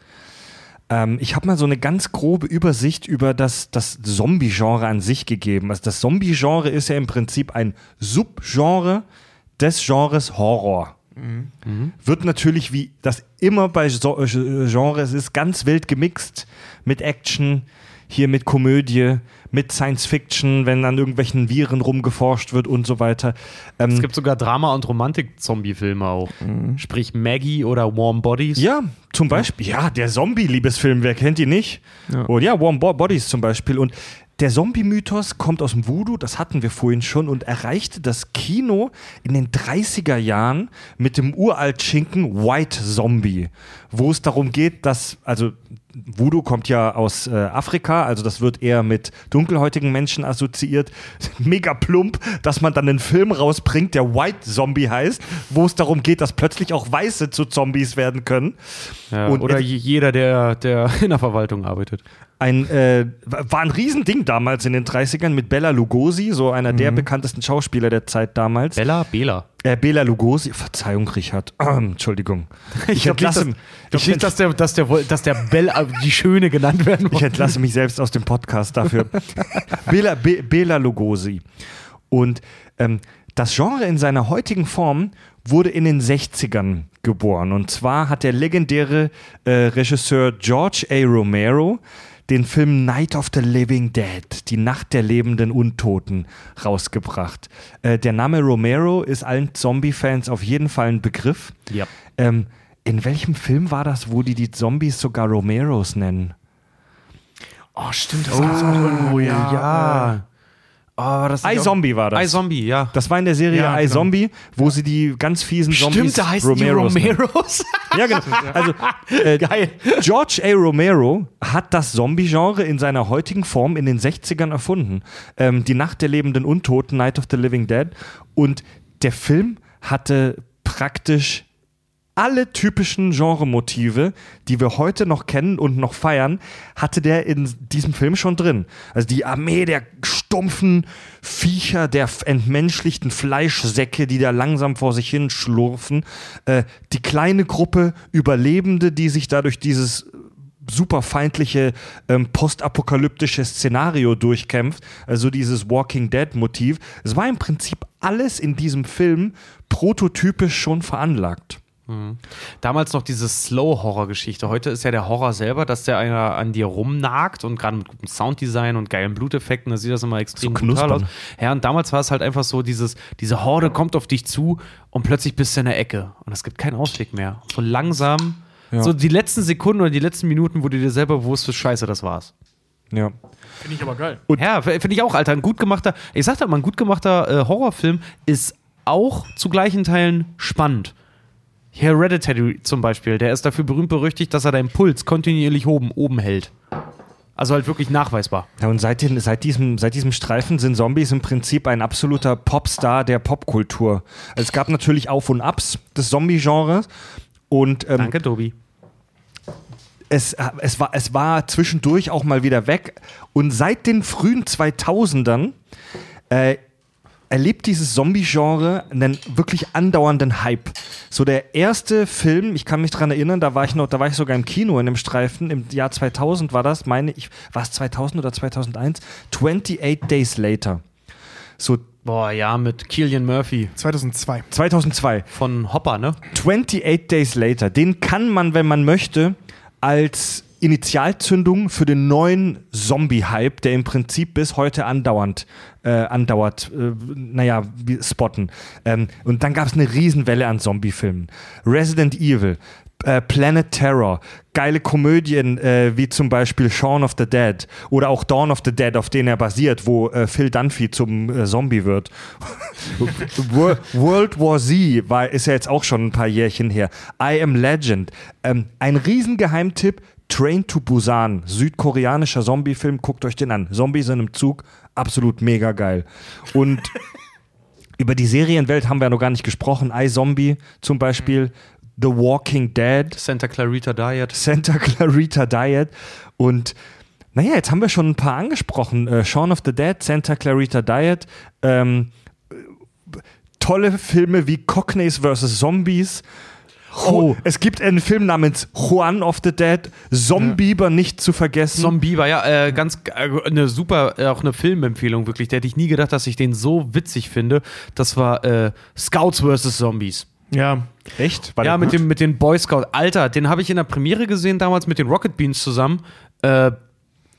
Ähm, ich habe mal so eine ganz grobe Übersicht über das, das Zombie-Genre an sich gegeben. Also das Zombie-Genre ist ja im Prinzip ein Subgenre des Genres Horror. Wird natürlich, wie das immer bei so äh, Genres ist, ganz wild gemixt mit Action, hier mit Komödie, mit Science Fiction, wenn an irgendwelchen Viren rumgeforscht wird und so weiter. Ähm, Es gibt sogar Drama- und Romantik-Zombie-Filme auch. Sprich Maggie oder Warm Bodies. Ja, zum Beispiel. Ja, der Zombie-Liebesfilm, wer kennt ihn nicht? Ja. Und ja, Warm Bo- Bodies zum Beispiel. Und der Zombie-Mythos kommt aus dem Voodoo, das hatten wir vorhin schon, und erreichte das Kino in den 30er Jahren mit dem Uralt-Schinken White Zombie, wo es darum geht, dass, also Voodoo kommt ja aus äh, Afrika, also das wird eher mit dunkelhäutigen Menschen assoziiert. Mega plump, dass man dann einen Film rausbringt, der White Zombie heißt, wo es darum geht, dass plötzlich auch Weiße zu Zombies werden können. Ja, oder jeder, der, der in der Verwaltung arbeitet. Ein, äh, war ein Riesending damals in den 30ern mit Bella Lugosi, so einer der bekanntesten Schauspieler der Zeit damals. Bella, Bela. Äh, Bela Lugosi, Verzeihung, Richard. Entschuldigung. Ich, nicht, entlasse, dass- Ich nicht, dass der, dass der, dass der Bell, äh, die Schöne genannt werden ich muss. entlasse mich selbst aus dem Podcast dafür. Bela, Be, Bela Lugosi. Und ähm, das Genre in seiner heutigen Form wurde in den 60ern geboren. Und zwar hat der legendäre äh, Regisseur George A. Romero den Film Night of the Living Dead, die Nacht der lebenden Untoten, rausgebracht. Äh, der Name Romero ist allen Zombie-Fans auf jeden Fall ein Begriff. Ja. Ähm, in welchem Film war das, wo die die Zombies sogar Romeros nennen? Oh, stimmt, das auch irgendwo, ja. Ja. Oh, war das iZombie war das. iZombie, ja. Das war in der Serie Ja, genau. iZombie, wo sie die ganz fiesen Zombies Stimmt, da heißen Romeros die. Romeros. Ja, genau. Also, äh, George A. Romero hat das Zombie-Genre in seiner heutigen Form in den 60ern erfunden. Ähm, die Nacht der lebenden Untoten, Night of the Living Dead. Und der Film hatte praktisch alle typischen Genremotive, die wir heute noch kennen und noch feiern, hatte der in diesem Film schon drin. Also die Armee der stumpfen Viecher, der entmenschlichten Fleischsäcke, die da langsam vor sich hin schlurfen. Äh, die kleine Gruppe Überlebende, die sich dadurch dieses super feindliche ähm, postapokalyptische Szenario durchkämpft, also dieses Walking Dead Motiv. Es war im Prinzip alles in diesem Film prototypisch schon veranlagt. Damals noch diese Slow-Horror-Geschichte. Heute ist ja der Horror selber, dass der einer an dir rumnagt und gerade mit gutem Sounddesign und geilen Bluteffekten, da sieht das immer extrem So brutal aus. knuspern. Ja, und damals war es halt einfach so, dieses, diese Horde kommt auf dich zu und plötzlich bist du in der Ecke und es gibt keinen Ausweg mehr. So langsam, so die letzten Sekunden oder die letzten Minuten, wo du dir selber bewusst bist, scheiße, das war's. Ja. Finde ich aber geil. ja, f- finde ich auch, Alter. Ein gut gemachter, ich sag da mal, ein gut gemachter äh, Horrorfilm ist auch zu gleichen Teilen spannend. Hereditary zum Beispiel, der ist dafür berühmt berüchtigt, dass er deinen Puls kontinuierlich oben, oben hält. Also halt wirklich nachweisbar. Ja, und seit, den, seit, diesem, seit diesem Streifen sind Zombies im Prinzip ein absoluter Popstar der Popkultur. Also es gab natürlich Auf und Abs des Zombie-Genres und ähm, Danke, Tobi. es, es, war, es war zwischendurch auch mal wieder weg. Und seit den frühen 2000ern äh, erlebt dieses Zombie-Genre einen wirklich andauernden Hype. So der erste Film, ich kann mich dran erinnern, da war ich noch, da war ich sogar im Kino in einem Streifen, im Jahr 2000 war das, meine ich, war es 2000 oder 2001? 28 Days Later. So Boah, ja, mit Killian Murphy 2002. 2002. von Hopper, ne? 28 Days Later, den kann man, wenn man möchte, als Initialzündung für den neuen Zombie-Hype, der im Prinzip bis heute andauernd äh, andauert, äh, naja, spotten. Ähm, und dann gab es eine Riesenwelle an Zombie-Filmen. Resident Evil, äh, Planet Terror, geile Komödien äh, wie zum Beispiel Shaun of the Dead oder auch Dawn of the Dead, auf denen er basiert, wo äh, Phil Dunphy zum äh, Zombie wird. Wor- World War Z war, ist ja jetzt auch schon ein paar Jährchen her. I Am Legend. Ähm, ein Riesengeheimtipp. Train to Busan, südkoreanischer Zombie-Film, guckt euch den an. Zombies in einem Zug, absolut mega geil. Und über die Serienwelt haben wir ja noch gar nicht gesprochen. iZombie zum Beispiel, The Walking Dead, Santa Clarita Diet. Santa Clarita Diet und naja, jetzt haben wir schon ein paar angesprochen. Äh, Shaun of the Dead, Santa Clarita Diet, ähm, äh, tolle Filme wie Cockneys vs. Zombies. Oh, es gibt einen Film namens Juan of the Dead, Zombieber nicht zu vergessen. Zombie war ja äh, ganz äh, eine super, äh, auch eine Filmempfehlung wirklich. Der hätte ich nie gedacht, dass ich den so witzig finde. Das war äh, Scouts vs. Zombies. Ja. Echt? War ja, mit, gut? dem, mit den Boy Scout. Alter, den habe ich in der Premiere gesehen, damals mit den Rocket Beans zusammen. Äh,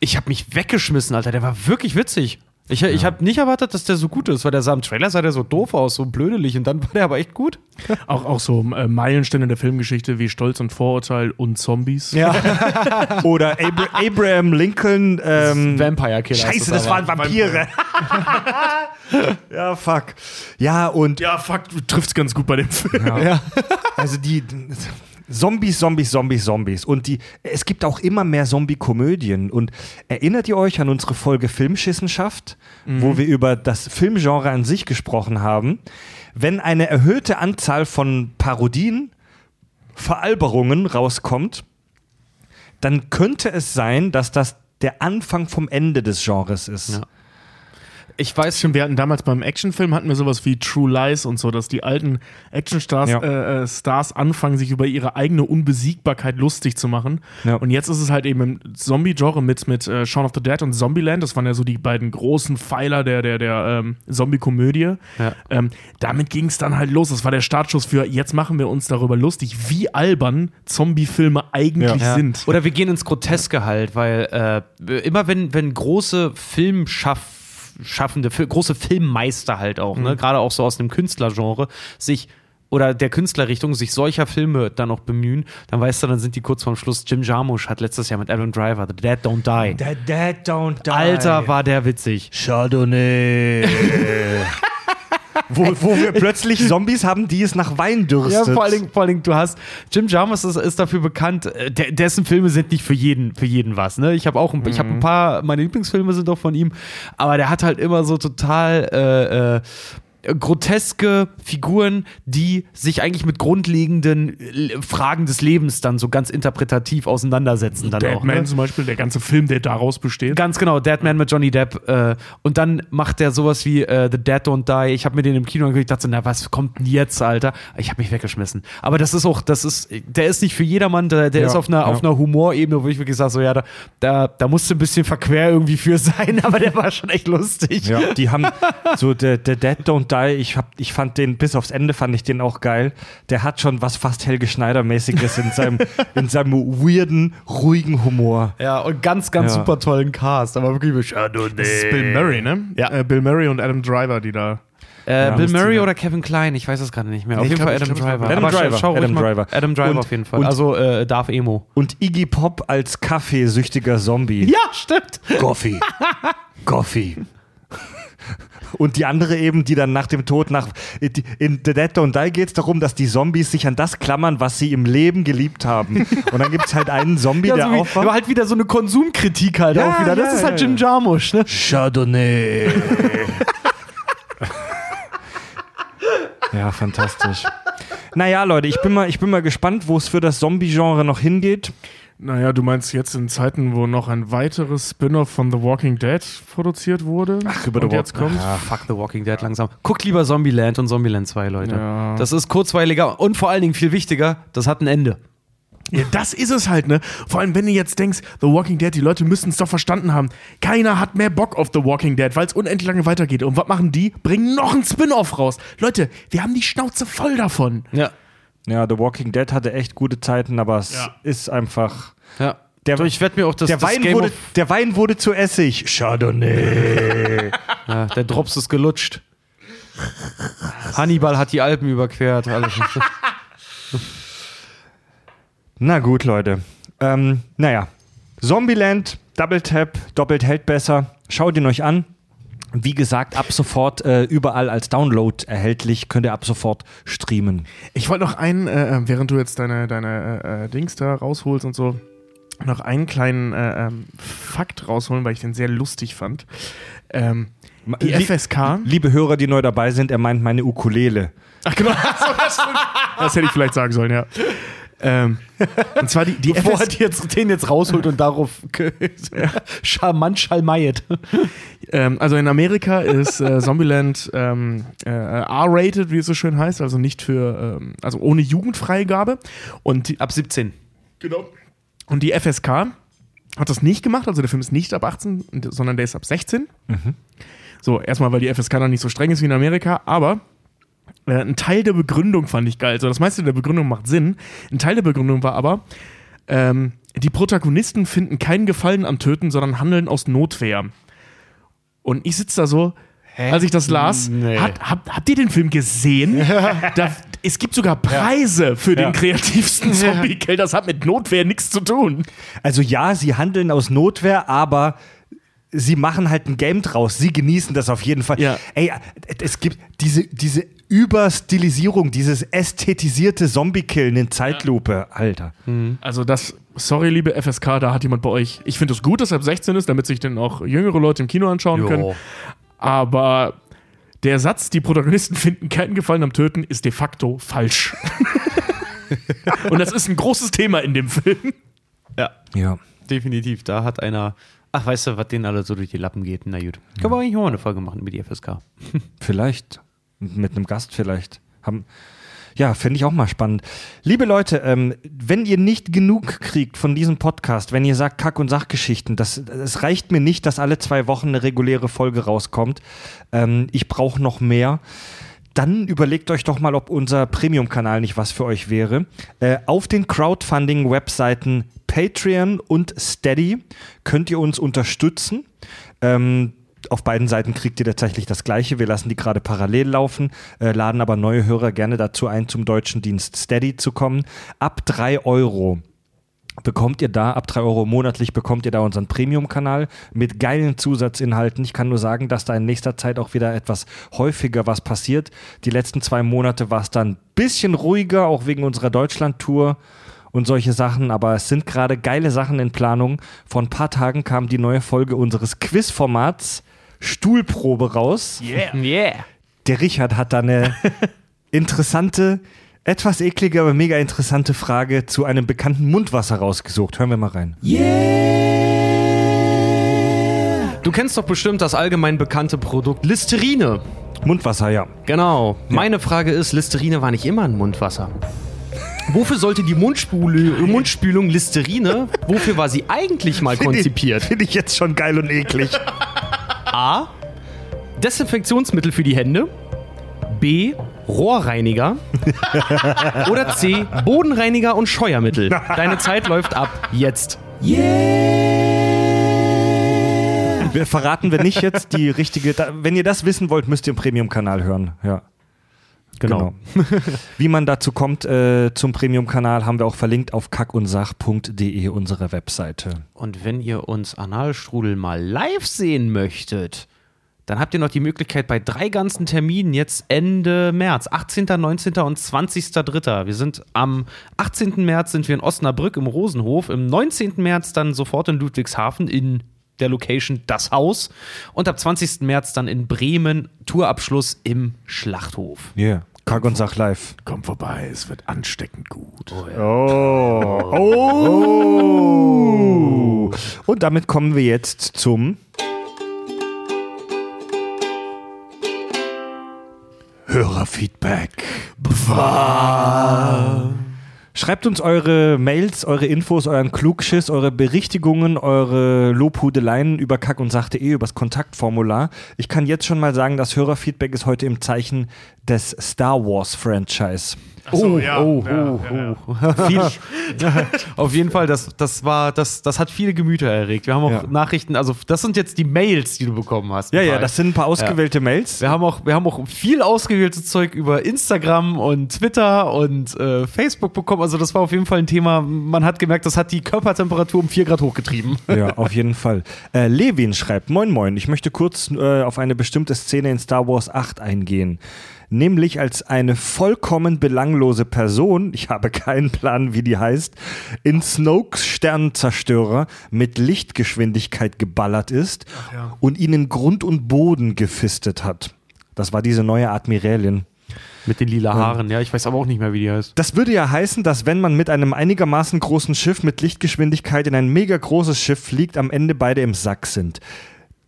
ich habe mich weggeschmissen, Alter. Der war wirklich witzig. Ich, ich habe nicht erwartet, dass der so gut ist, weil der sah im Trailer sah der so doof aus, so blödelig und dann war der aber echt gut. Auch, auch so äh, Meilensteine der Filmgeschichte wie Stolz und Vorurteil und Zombies. Ja. Oder Abra Abraham Lincoln. Ähm, Vampire Killer. Scheiße, das waren Vampire. ja, fuck. Ja, und Ja, fuck, du triffst ganz gut bei dem Film. Ja. Also die Zombies, Zombies, Zombies, Zombies. Und die, es gibt auch immer mehr Zombie-Komödien. Und erinnert ihr euch an unsere Folge Filmschissenschaft, wo wir über das Filmgenre an sich gesprochen haben? Wenn eine erhöhte Anzahl von Parodien, Veralberungen rauskommt, dann könnte es sein, dass das der Anfang vom Ende des Genres ist. Ja. Ich weiß Stimmt, wir hatten damals beim Actionfilm hatten wir sowas wie True Lies und so, dass die alten Actionstars Ja. äh, äh, Stars anfangen, sich über ihre eigene Unbesiegbarkeit lustig zu machen. Ja. Und jetzt ist es halt eben im Zombie-Genre mit, mit äh, Shaun of the Dead und Zombieland. Das waren ja so die beiden großen Pfeiler der, der, der ähm, Zombie-Komödie. Ja. Ähm, damit ging es dann halt los. Das war der Startschuss für jetzt machen wir uns darüber lustig, wie albern Zombie-Filme eigentlich Ja. sind. Oder wir gehen ins Groteske halt, weil äh, immer wenn, wenn große Filmschaffende, fi- große Filmmeister halt auch, ne, gerade auch so aus dem Künstlergenre, sich oder der Künstlerrichtung sich solcher Filme dann noch bemühen, dann weißt du, dann sind die kurz vorm Schluss. Jim Jarmusch hat letztes Jahr mit Adam Driver The Dead Don't Die. Der Dead Don't Die. Alter, war der witzig. Chardonnay. wo, wo wir plötzlich Zombies haben, die es nach Wein Ja, dürstet. vor allen, Dingen, vor allen Dingen, du hast, Jim Jarmusch ist, ist dafür bekannt, äh, der, dessen Filme sind nicht für jeden, für jeden was, ne? Ich habe auch, ein, ich habe ein paar, meine Lieblingsfilme sind auch von ihm, aber der hat halt immer so total, äh, äh, groteske Figuren, die sich eigentlich mit grundlegenden äh, Fragen des Lebens dann so ganz interpretativ auseinandersetzen. Dann auch, Deadman ne? zum Beispiel, der ganze Film, der daraus besteht. Ganz genau, Deadman mit Johnny Depp. Äh, und dann macht der sowas wie äh, The Dead Don't Die. Ich habe mir den im Kino angeguckt, ich dachte so, na, was kommt denn jetzt, Alter? Ich habe mich weggeschmissen. Aber das ist auch, das ist, der ist nicht für jedermann, der, der Ja, ist auf einer, ja. auf einer Humorebene, wo ich wirklich sage, so, ja, da, da, da musst du ein bisschen verquer irgendwie für sein, aber der war schon echt lustig. Ja, die haben so der der Dead Don't Die. Ich hab, ich fand den bis aufs Ende fand ich den auch geil. Der hat schon was fast Helge Schneider mäßiges in seinem in seinem weirden ruhigen Humor. Ja, und ganz, ganz Ja. super tollen Cast, aber wirklich Chardonnay. Das ist Bill Murray, ne? Ja. Äh, Bill Murray und Adam Driver, die da. Äh, Ja, Bill Murray ja. oder Kevin Klein, ich weiß es gerade nicht mehr. Auf ich jeden glaub, Fall Adam Driver. Adam Aber schau- Driver, schau ruhig Adam. Driver. Adam Driver Und- auf jeden Fall. und- also äh, Darth Emo. Und Iggy Pop als kaffeesüchtiger Zombie. Ja, stimmt. Coffee. Coffee. Und die andere eben, die dann nach dem Tod nach. In The Dead Don't Die geht es darum, dass die Zombies sich an das klammern, was sie im Leben geliebt haben. Und dann gibt es halt einen Zombie, Ja, der so wie, aufwacht. aber halt wieder so eine Konsumkritik halt Ja, auch wieder. Das ja, ist halt ja, Jim ja. Jarmusch, ne? Chardonnay. ja, fantastisch. Naja, Leute, ich bin mal, ich bin mal gespannt, wo es für das Zombie-Genre noch hingeht. Naja, du meinst jetzt in Zeiten, wo noch ein weiteres Spin-off von The Walking Dead produziert wurde? Ach, über The jetzt Walk- kommt. Ah, fuck The Walking Dead langsam. Guckt lieber Zombieland und Zombieland 2, Leute. Ja. Das ist kurzweiliger und vor allen Dingen viel wichtiger, das hat ein Ende. Ja, das ist es halt, ne? Vor allem, wenn du jetzt denkst, The Walking Dead, die Leute müssten es doch verstanden haben. Keiner hat mehr Bock auf The Walking Dead, weil es unendlich lange weitergeht. Und was machen die? Bringen noch ein Spin-off raus. Leute, wir haben die Schnauze voll davon. Ja. Ja, The Walking Dead hatte echt gute Zeiten, aber es Ja. ist einfach. Ja. Der- ich werde mir auch das, Der das Wein, Game wurde, of, der Wein wurde zu Essig. Chardonnay. ja, Der Drops ist gelutscht. Hannibal hat die Alpen überquert. Alles. Na gut, Leute. Ähm, naja. Zombieland, Double Tap, doppelt hält besser. Schaut ihn euch an. Wie gesagt, ab sofort äh, überall als Download erhältlich. Könnt ihr ab sofort streamen. Ich wollte noch einen, äh, während du jetzt deine, deine äh, äh, Dings da rausholst und so, noch einen kleinen äh, ähm, Fakt rausholen, weil ich den sehr lustig fand. Ähm, die FSK. Liebe Hörer, die neu dabei sind, er meint meine Ukulele. Ach genau, das, das hätte ich vielleicht sagen sollen, ja. Ähm, und zwar die, die Bevor er FS die jetzt, den jetzt rausholt und darauf charmant schalmeiert. ähm, also in Amerika ist äh, Zombieland ähm, äh, R-rated, wie es so schön heißt, also nicht für, ähm, also ohne Jugendfreigabe. Und die, Ab 17. Genau. Und die FSK hat das nicht gemacht, also der Film ist nicht ab 18, sondern der ist ab 16. So, erstmal, weil die FSK noch nicht so streng ist wie in Amerika, aber äh, ein Teil der Begründung fand ich geil. Also das meiste der Begründung macht Sinn. Ein Teil der Begründung war aber, ähm, die Protagonisten finden keinen Gefallen am Töten, sondern handeln aus Notwehr. Und ich sitze da so, als ich das las, Nee. hat, habt, habt ihr den Film gesehen? da, es gibt sogar Preise für den kreativsten Zombie-Kill. Das hat mit Notwehr nichts zu tun. Also ja, sie handeln aus Notwehr, aber sie machen halt ein Game draus. Sie genießen das auf jeden Fall. Ja. Ey, es gibt diese, diese Überstilisierung, dieses ästhetisierte Zombie-Killen in Zeitlupe. Alter. Also das, sorry liebe FSK, da hat jemand bei euch, ich finde es gut, dass er ab 16 ist, damit sich dann auch jüngere Leute im Kino anschauen können. Aber der Satz, die Protagonisten finden keinen Gefallen am Töten, ist de facto falsch. Und das ist ein großes Thema in dem Film. Ja. Ja. Definitiv. Da hat einer. Ach, weißt du, was denen alle so durch die Lappen geht? Na gut. Können wir eigentlich auch mal eine Folge machen mit die FSK. Vielleicht. Mit einem Gast vielleicht. Haben, ja, fände ich auch mal spannend. Liebe Leute, ähm, wenn ihr nicht genug kriegt von diesem Podcast, wenn ihr sagt Kack- und Sachgeschichten, das, es reicht mir nicht, dass alle zwei Wochen eine reguläre Folge rauskommt. Ähm, ich brauche noch mehr. Dann überlegt euch doch mal, ob unser Premium-Kanal nicht was für euch wäre. Äh, auf den Crowdfunding-Webseiten Patreon und Steady könnt ihr uns unterstützen. Ähm, auf beiden Seiten kriegt ihr tatsächlich das Gleiche. Wir lassen die gerade parallel laufen, äh, laden aber neue Hörer gerne dazu ein, zum deutschen Dienst Steady zu kommen. Ab 3 Euro bekommt ihr da, ab 3 Euro monatlich bekommt ihr da unseren Premium-Kanal mit geilen Zusatzinhalten. Ich kann nur sagen, dass da in nächster Zeit auch wieder etwas häufiger was passiert. Die letzten zwei Monate war es dann ein bisschen ruhiger, auch wegen unserer Deutschland-Tour und solche Sachen, aber es sind gerade geile Sachen in Planung. Vor ein paar Tagen kam die neue Folge unseres Quiz-Formats Stuhlprobe raus. Yeah. yeah. Der Richard hat da eine interessante, etwas eklige, aber mega interessante Frage zu einem bekannten Mundwasser rausgesucht. Hören wir mal rein. Du kennst doch bestimmt das allgemein bekannte Produkt Listerine. Mundwasser, ja. Genau. Meine Frage ist, Listerine war nicht immer ein Mundwasser. Wofür sollte die Mundspule, Mundspülung Listerine, wofür war sie eigentlich mal konzipiert? Finde ich jetzt schon geil und eklig. A. Desinfektionsmittel für die Hände. B. Rohrreiniger. Oder C. Bodenreiniger und Scheuermittel. Deine Zeit läuft ab. Jetzt. Wir verraten wir nicht jetzt die richtige. Da, wenn ihr das wissen wollt, müsst ihr im Premium-Kanal hören. Ja. Genau. Wie man dazu kommt äh, zum Premium-Kanal, haben wir auch verlinkt auf kackundsach.de, unsere Webseite. Und wenn ihr uns Analstrudel mal live sehen möchtet, dann habt ihr noch die Möglichkeit bei drei ganzen Terminen jetzt Ende März, 18., 19. und 20.3. Wir sind am 18. März sind wir in Osnabrück im Rosenhof, im 19. März dann sofort in Ludwigshafen in der Location Das Haus und ab 20. März dann in Bremen Tourabschluss im Schlachthof. Yeah. Kack und Sach live. Komm vorbei, es wird ansteckend gut. Oh. oh. Und damit kommen wir jetzt zum Hörerfeedback. Schreibt uns eure Mails, eure Infos, euren Klugschiss, eure Berichtigungen, eure Lobhudeleien über kack und sach.de, übers Kontaktformular. Ich kann jetzt schon mal sagen, das Hörerfeedback ist heute im Zeichen des Star Wars Franchise. So, ja, oh, ja, oh, ja. oh. Viel, auf jeden Fall, das, das war, das, das hat viele Gemüter erregt. Wir haben auch Ja. Nachrichten, also das sind jetzt die Mails, die du bekommen hast. Ja, ja, das sind ein paar ausgewählte Mails. Wir haben, auch, wir haben auch viel ausgewähltes Zeug über Instagram und Twitter und äh, Facebook bekommen. Also das war auf jeden Fall ein Thema. Man hat gemerkt, das hat die Körpertemperatur um 4 Grad hochgetrieben. Ja, auf jeden Fall. Äh, Levin schreibt, moin moin, ich möchte kurz äh, auf eine bestimmte Szene in Star Wars 8 eingehen. Nämlich als eine vollkommen belanglose Person, ich habe keinen Plan, wie die heißt, in Snokes Sternenzerstörer mit Lichtgeschwindigkeit geballert ist und ihn in Grund und Boden gefistet hat. Das war diese neue Admiralin. Mit den lila Haaren, ja. Ich weiß aber auch nicht mehr, wie die heißt. Das würde ja heißen, dass wenn man mit einem einigermaßen großen Schiff mit Lichtgeschwindigkeit in ein mega großes Schiff fliegt, am Ende beide im Sack sind.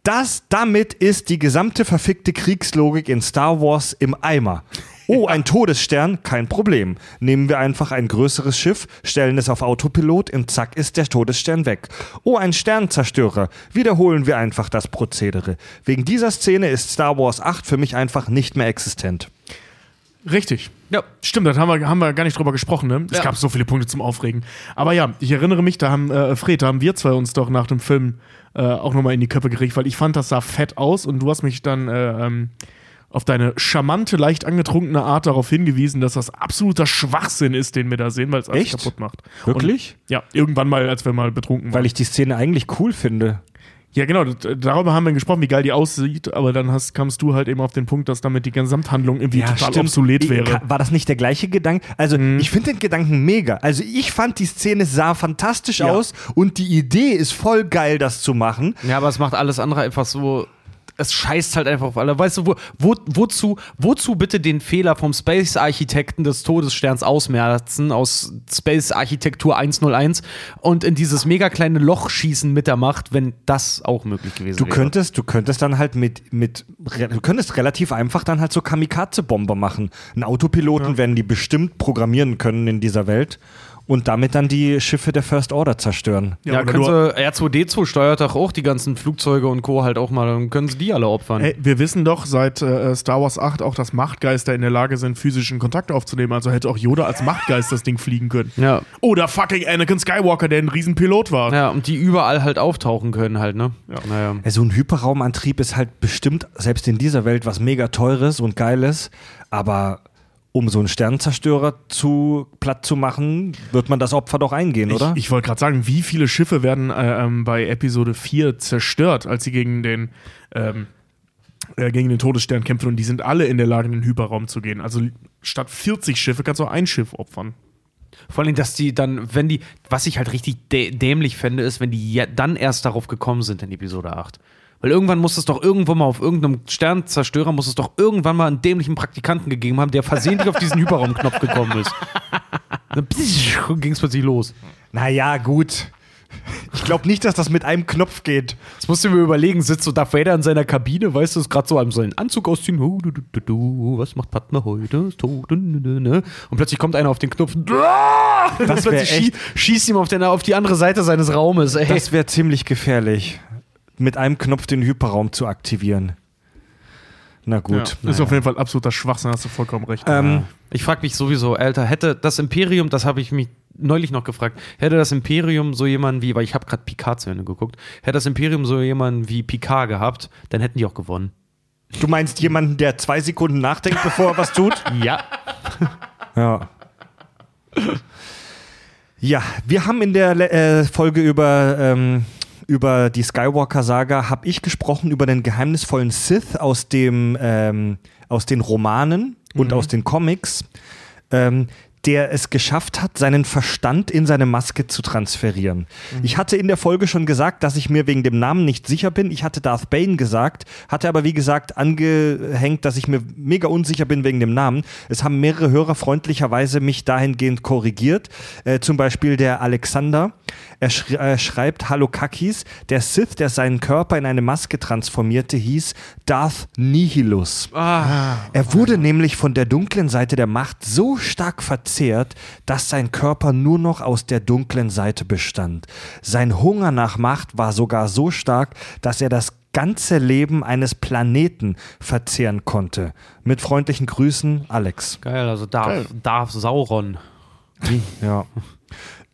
Das, damit ist die gesamte verfickte Kriegslogik in Star Wars im Eimer. Oh, ein Todesstern, kein Problem. Nehmen wir einfach ein größeres Schiff, stellen es auf Autopilot und zack ist der Todesstern weg. Oh, ein Sternzerstörer. Wiederholen wir einfach das Prozedere. Wegen dieser Szene ist Star Wars 8 für mich einfach nicht mehr existent. Richtig. Ja. Stimmt, da haben wir, haben wir gar nicht drüber gesprochen, ne? Es Ja. gab so viele Punkte zum Aufregen. Aber ja, ich erinnere mich, da haben, äh, Fred, da haben wir zwei uns doch nach dem Film äh, auch nochmal in die Köpfe gekriegt, weil ich fand, das sah fett aus und du hast mich dann äh, ähm, auf deine charmante, leicht angetrunkene Art darauf hingewiesen, dass das absoluter Schwachsinn ist, den wir da sehen, weil es alles Echt? kaputt macht. Wirklich? Und, ja, irgendwann mal, als wir mal betrunken waren. Weil ich die Szene eigentlich cool finde. Ja, genau, darüber haben wir gesprochen, wie geil die aussieht, aber dann hast, kamst du halt eben auf den Punkt, dass damit die Gesamthandlung irgendwie total obsolet Ich- wäre. War das nicht der gleiche Gedanke? Also, ich finde den Gedanken mega. Also, ich fand die Szene sah fantastisch Ja. aus und die Idee ist voll geil, das zu machen. Ja, aber es macht alles andere einfach so. Es scheißt halt einfach auf alle. Weißt du, wo, wo, wozu, wozu bitte den Fehler vom Space-Architekten des Todessterns ausmerzen, aus Space-Architektur 101 und in dieses mega kleine Loch schießen mit der Macht, wenn das auch möglich gewesen Du wäre? könntest, du könntest dann halt mit, mit, du könntest relativ einfach dann halt so Kamikaze-Bomber machen. Einen Autopiloten werden die bestimmt programmieren können in dieser Welt. Und damit dann die Schiffe der First Order zerstören. Ja, oder können sie, R2D2 steuert doch auch die ganzen Flugzeuge und Co. halt auch mal, dann können sie die alle opfern. Ey, wir wissen doch seit äh, Star Wars 8 auch, dass Machtgeister in der Lage sind, physischen Kontakt aufzunehmen. Also hätte auch Yoda als Machtgeist das Ding fliegen können. Ja. Oder fucking Anakin Skywalker, der ein Riesenpilot war. Ja, und die überall halt auftauchen können halt, ne? Ja. Naja. Ja, So ein Hyperraumantrieb ist halt bestimmt, selbst in dieser Welt, was mega teures und geiles, aber um so einen Sternenzerstörer zu platt zu machen, wird man das Opfer doch eingehen, oder? Ich, ich wollte gerade sagen, wie viele Schiffe werden äh, ähm, bei Episode 4 zerstört, als sie gegen den, ähm, äh, gegen den Todesstern kämpfen und die sind alle in der Lage, in den Hyperraum zu gehen. Also statt 40 Schiffe kannst du auch ein Schiff opfern. Vor allem, dass die dann, wenn die, was ich halt richtig dä dämlich fände, ist, wenn die ja dann erst darauf gekommen sind in Episode 8. Weil irgendwann muss es doch irgendwo mal auf irgendeinem Sternzerstörer, muss es doch irgendwann mal einen dämlichen Praktikanten gegeben haben, der versehentlich auf diesen Hyperraumknopf gekommen ist. Dann ging es plötzlich los. Naja, gut. Ich glaube nicht, dass das mit einem Knopf geht. Jetzt musst du mir überlegen, sitzt so Darth Vader in seiner Kabine, weißt du, ist gerade so an seinen Anzug ausziehen, was macht Padme heute? Ne. Und plötzlich kommt einer auf den Knopf, Das plötzlich echt- schießt ihm auf, den, auf die andere Seite seines Raumes. Ey. Das wäre ziemlich gefährlich, mit einem Knopf den Hyperraum zu aktivieren. Na gut. Ja, ist auf jeden Fall absoluter Schwachsinn, hast du vollkommen recht. Ähm, Ich frage mich sowieso, Alter, hätte das Imperium, das habe ich mich neulich noch gefragt, hätte das Imperium so jemanden wie, weil ich habe gerade Picard zu Ende geguckt, hätte das Imperium so jemanden wie Picard gehabt, dann hätten die auch gewonnen. du meinst jemanden, der zwei Sekunden nachdenkt, bevor er was tut? Ja. Ja. Ja, wir haben in der äh, Folge über, ähm, über die Skywalker-Saga, habe ich gesprochen über den geheimnisvollen Sith aus, dem, ähm, aus den Romanen und aus den Comics, ähm, der es geschafft hat, seinen Verstand in seine Maske zu transferieren. Ich hatte in der Folge schon gesagt, dass ich mir wegen dem Namen nicht sicher bin. Ich hatte Darth Bane gesagt, hatte aber wie gesagt angehängt, dass ich mir mega unsicher bin wegen dem Namen. Es haben mehrere Hörer freundlicherweise mich dahingehend korrigiert. Äh, zum Beispiel der Alexander. Er schri äh, schreibt, Hallo Kakis, der Sith, der seinen Körper in eine Maske transformierte, hieß Darth Nihilus. Er wurde nämlich von der dunklen Seite der Macht so stark verzehrt, dass sein Körper nur noch aus der dunklen Seite bestand. Sein Hunger nach Macht war sogar so stark, dass er das ganze Leben eines Planeten verzehren konnte. Mit freundlichen Grüßen, Alex. Geil, also Darth, Geil. Darth Sauron. Ja.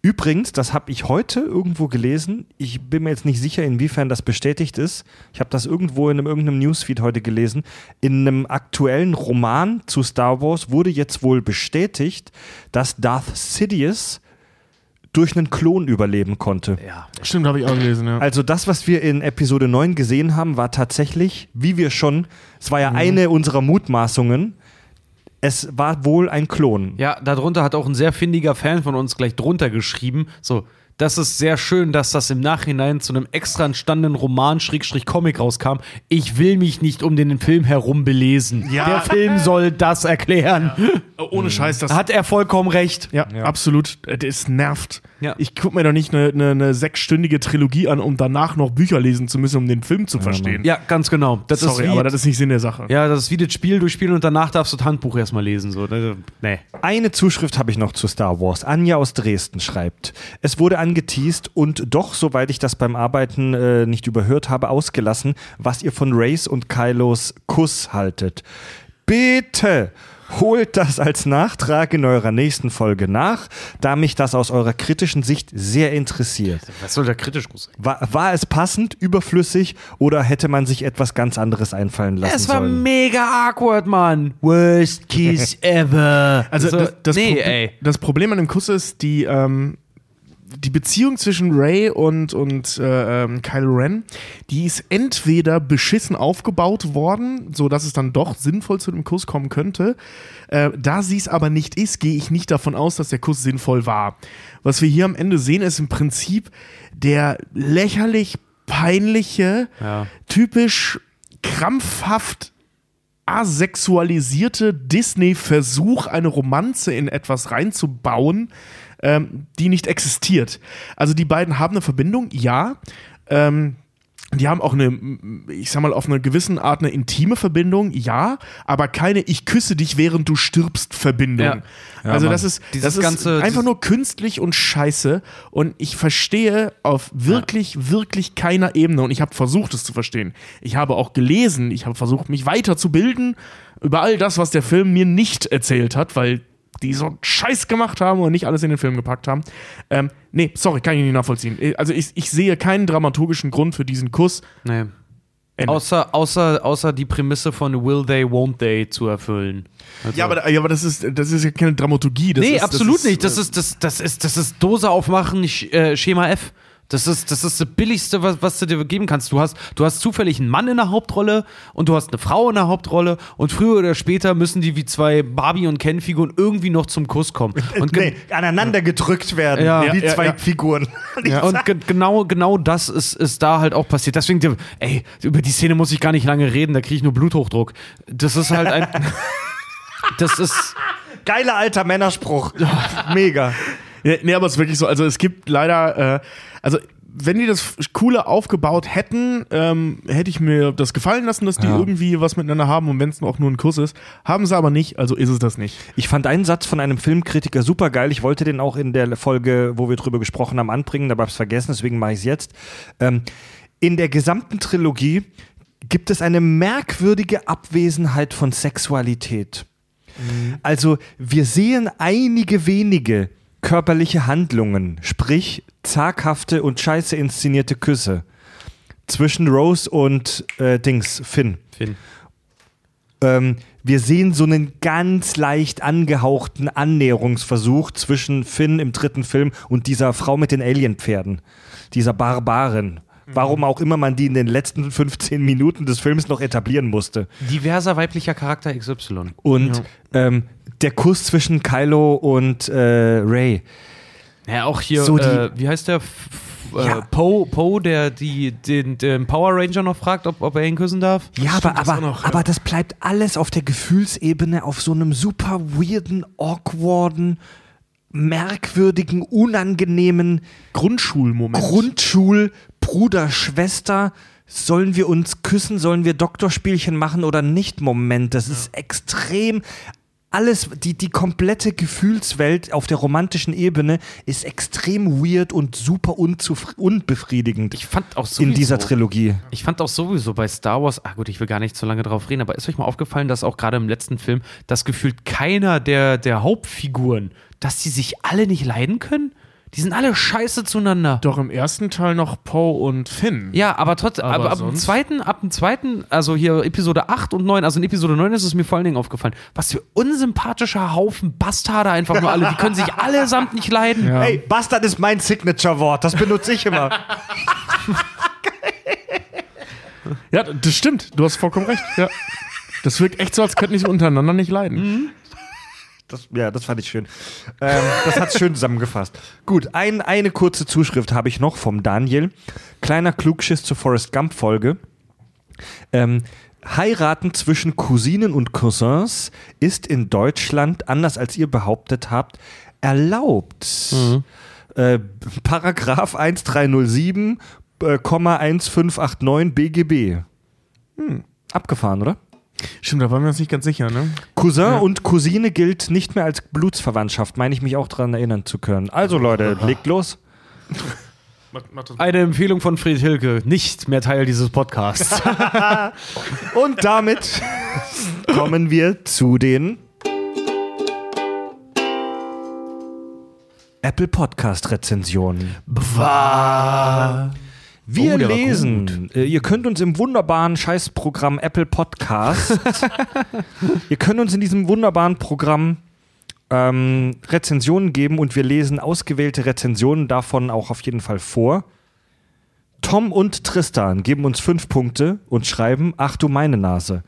Übrigens, das habe ich heute irgendwo gelesen. Ich bin mir jetzt nicht sicher, inwiefern das bestätigt ist. Ich habe das irgendwo in einem, irgendeinem Newsfeed heute gelesen. In einem aktuellen Roman zu Star Wars wurde jetzt wohl bestätigt, dass Darth Sidious durch einen Klon überleben konnte. Ja. Stimmt, habe ich auch gelesen, ja. Also das, was wir in Episode 9 gesehen haben, war tatsächlich, wie wir schon, es war ja eine unserer Mutmaßungen, es war wohl ein Klon. Ja, darunter hat auch ein sehr findiger Fan von uns gleich drunter geschrieben, so, das ist sehr schön, dass das im Nachhinein zu einem extra entstandenen Roman Schrägstrich Comic rauskam. Ich will mich nicht um den Film herum belesen. Ja. Der Film soll das erklären. Ohne Scheiß, das Hat er vollkommen recht. Ja, absolut. Äh, Das nervt. Ja. Ich gucke mir doch nicht eine, eine, eine sechsstündige Trilogie an, um danach noch Bücher lesen zu müssen, um den Film zu verstehen. Ja, ganz genau. Das Sorry, ist wie, aber das ist nicht Sinn der Sache. ja, das ist wie das Spiel durchspielen und danach darfst du das Handbuch erstmal lesen. So. ne, Nee. Eine Zuschrift habe ich noch zu Star Wars. Anja aus Dresden schreibt: Es wurde angeteased und doch, soweit ich das beim Arbeiten äh, nicht überhört habe, ausgelassen, was ihr von Race und Kylos Kuss haltet. Bitte! Holt das als Nachtrag in eurer nächsten Folge nach, da mich das aus eurer kritischen Sicht sehr interessiert. Was soll da kritisch sein? War, war es passend, überflüssig oder hätte man sich etwas ganz anderes einfallen lassen Es war sollen? mega awkward, Mann. Worst kiss ever. Also So, das, das, nee, Proble- ey. das Problem an dem Kuss ist, die, ähm, die Beziehung zwischen Ray und, und äh, ähm, Kylo Ren, die ist entweder beschissen aufgebaut worden, so dass es dann doch sinnvoll zu dem Kuss kommen könnte. Äh, da sie es aber nicht ist, gehe ich nicht davon aus, dass der Kuss sinnvoll war. Was wir hier am Ende sehen, ist im Prinzip der lächerlich peinliche, Ja. typisch krampfhaft asexualisierte Disney-Versuch, eine Romanze in etwas reinzubauen, ähm, die nicht existiert. Also die beiden haben eine Verbindung, ja. Ähm, die haben auch eine, ich sag mal, auf eine gewissen Art eine intime Verbindung, ja, aber keine Ich küsse dich, während du stirbst Verbindung. Ja. Ja, also Mann. das ist, Dieses das ist ganze- einfach nur künstlich und scheiße und ich verstehe auf wirklich, wirklich keiner Ebene und ich habe versucht es zu verstehen. Ich habe auch gelesen, ich habe versucht mich weiterzubilden über all das, was der Film mir nicht erzählt hat, weil die so einen Scheiß gemacht haben und nicht alles in den Film gepackt haben. Ähm, nee, sorry, kann ich nicht nachvollziehen. Also ich, ich sehe keinen dramaturgischen Grund für diesen Kuss. Nee. Ende. Außer, außer, außer die Prämisse von Will they, won't they zu erfüllen. Also- Ja, aber, ja, aber das, ist, das ist ja keine Dramaturgie. Das nee, ist, absolut das nicht. äh, Das ist, das, das ist, das ist Dose aufmachen, äh, Schema F. Das ist, das ist das Billigste, was, was du dir geben kannst. Du hast, du hast zufällig einen Mann in der Hauptrolle und du hast eine Frau in der Hauptrolle und früher oder später müssen die wie zwei Barbie- und Ken-Figuren irgendwie noch zum Kuss kommen. Und nee, aneinander gedrückt werden, Ja. wie Ja, zwei ja. Figuren. Und ge genau, genau das ist, ist da halt auch passiert. Deswegen, die- ey, über die Szene muss ich gar nicht lange reden, da kriege ich nur Bluthochdruck. Das ist halt ein. das ist. Geiler alter Männerspruch. Mega. Nee, nee, aber es ist wirklich so. Also es gibt leider, äh, also wenn die das Coole aufgebaut hätten, ähm, hätte ich mir das gefallen lassen, dass die Ja. irgendwie was miteinander haben und wenn es auch nur ein Kuss ist. Haben sie aber nicht, also ist es das nicht. Ich fand einen Satz von einem Filmkritiker super geil. Ich wollte den auch in der Folge, wo wir drüber gesprochen haben, anbringen, aber hab's vergessen, deswegen mache ich es jetzt. Ähm, in der gesamten Trilogie gibt es eine merkwürdige Abwesenheit von Sexualität. Also wir sehen einige wenige körperliche Handlungen, sprich zaghafte und scheiße inszenierte Küsse zwischen Rose und äh, Dings, Finn. Finn. Ähm, wir sehen so einen ganz leicht angehauchten Annäherungsversuch zwischen Finn im dritten Film und dieser Frau mit den Alienpferden, dieser Barbarin. Warum auch immer man die in den letzten 15 Minuten des Films noch etablieren musste. Diverser weiblicher Charakter XY. Und ähm, der Kuss zwischen Kylo und äh, Ray. Ja, auch hier, So äh, wie heißt der? F- Ja. äh, Poe, Poe, der die, den, den Power Ranger noch fragt, ob, ob er ihn küssen darf. Ja, aber, das aber, noch, ja. aber das bleibt alles auf der Gefühlsebene, auf so einem super weirden, awkwarden, merkwürdigen, unangenehmen Grundschulmoment. Grundschul, Bruder, Schwester. Sollen wir uns küssen? Sollen wir Doktorspielchen machen oder nicht? Moment, das ist extrem. Alles, die, die komplette Gefühlswelt auf der romantischen Ebene ist extrem weird und super unbefriedigend Ich fand auch sowieso, in dieser Trilogie. Ich fand auch sowieso bei Star Wars, ah gut, ich will gar nicht so lange drauf reden, aber ist euch mal aufgefallen, dass auch gerade im letzten Film, dass gefühlt keiner der, der Hauptfiguren, dass die sich alle nicht leiden können? Die sind alle scheiße zueinander. Doch im ersten Teil noch Poe und Finn. Ja, aber trotzdem, Aber aber ab dem zweiten, ab dem zweiten, also hier Episode 8 und 9, also in Episode 9 ist es mir vor allen Dingen aufgefallen, was für unsympathischer Haufen Bastarde einfach nur alle, die können sich allesamt nicht leiden. Ja. Hey, Bastard ist mein Signature-Wort, das benutze ich immer. Ja, das stimmt. Du hast vollkommen recht. Ja. Das wirkt echt so, als könnten die sich untereinander nicht leiden. Das, ja, das fand ich schön. Ähm, das hat es schön zusammengefasst. Gut, ein, eine kurze Zuschrift habe ich noch vom Daniel. Kleiner Klugschiss zur Forrest Gump-Folge. Ähm, Heiraten zwischen Cousinen und Cousins ist in Deutschland, anders als ihr behauptet habt, erlaubt. Äh, Paragraph 1307, äh, Komma 1589 BGB. Hm, abgefahren, oder? Stimmt, da waren wir uns nicht ganz sicher, ne? Cousin und Cousine gilt nicht mehr als Blutsverwandtschaft, meine ich mich auch daran erinnern zu können. Also Leute, legt los. Eine Empfehlung von Fried Hilke, nicht mehr Teil dieses Podcasts. Und damit kommen wir zu den Apple Podcast Rezensionen. Wir Oh, lesen, äh, ihr könnt uns im wunderbaren Scheißprogramm Apple Podcast, ihr könnt uns in diesem wunderbaren Programm ähm, Rezensionen geben und wir lesen ausgewählte Rezensionen davon auch auf jeden Fall vor. Tom und Tristan geben uns fünf Punkte und schreiben, ach du meine Nase.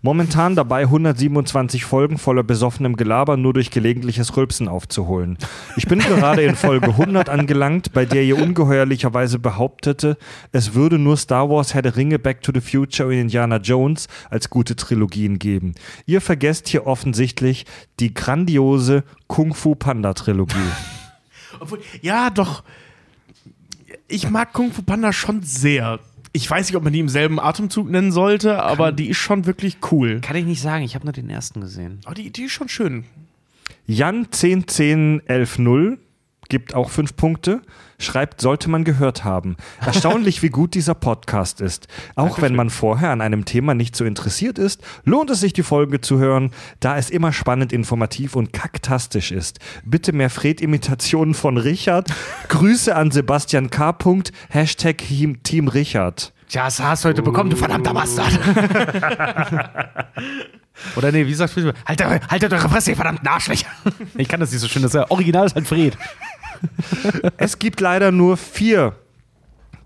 Momentan dabei 127 Folgen voller besoffenem Gelaber nur durch gelegentliches Rülpsen aufzuholen. Ich bin gerade in Folge 100 angelangt, bei der ihr ungeheuerlicherweise behauptete, es würde nur Star Wars, Herr der Ringe, Back to the Future und Indiana Jones als gute Trilogien geben. Ihr vergesst hier offensichtlich die grandiose Kung Fu Panda Trilogie. Obwohl, ja, doch. Ich mag Kung Fu Panda schon sehr. ich weiß nicht, ob man die im selben Atemzug nennen sollte, aber die ist schon wirklich cool. Kann ich nicht sagen, ich habe nur den ersten gesehen. Aber die, die ist schon schön. Jan 10 10 11 0 gibt auch fünf Punkte. Schreibt, sollte man gehört haben. Erstaunlich, wie gut dieser Podcast ist. Auch wenn man vorher an einem Thema nicht so interessiert ist, lohnt es sich, die Folge zu hören, da es immer spannend, informativ und kaktastisch ist. Bitte mehr Fred-Imitationen von Richard. Grüße an Sebastian K. Hashtag Team Richard. Tja, das hast du heute bekommen, du verdammter Bastard. Oder nee, wie sagst du? Haltet, haltet eure Fresse, ihr verdammten Arschlöcher. Ich kann das nicht so schön, das ist ja original ist halt Fred. Es gibt leider nur vier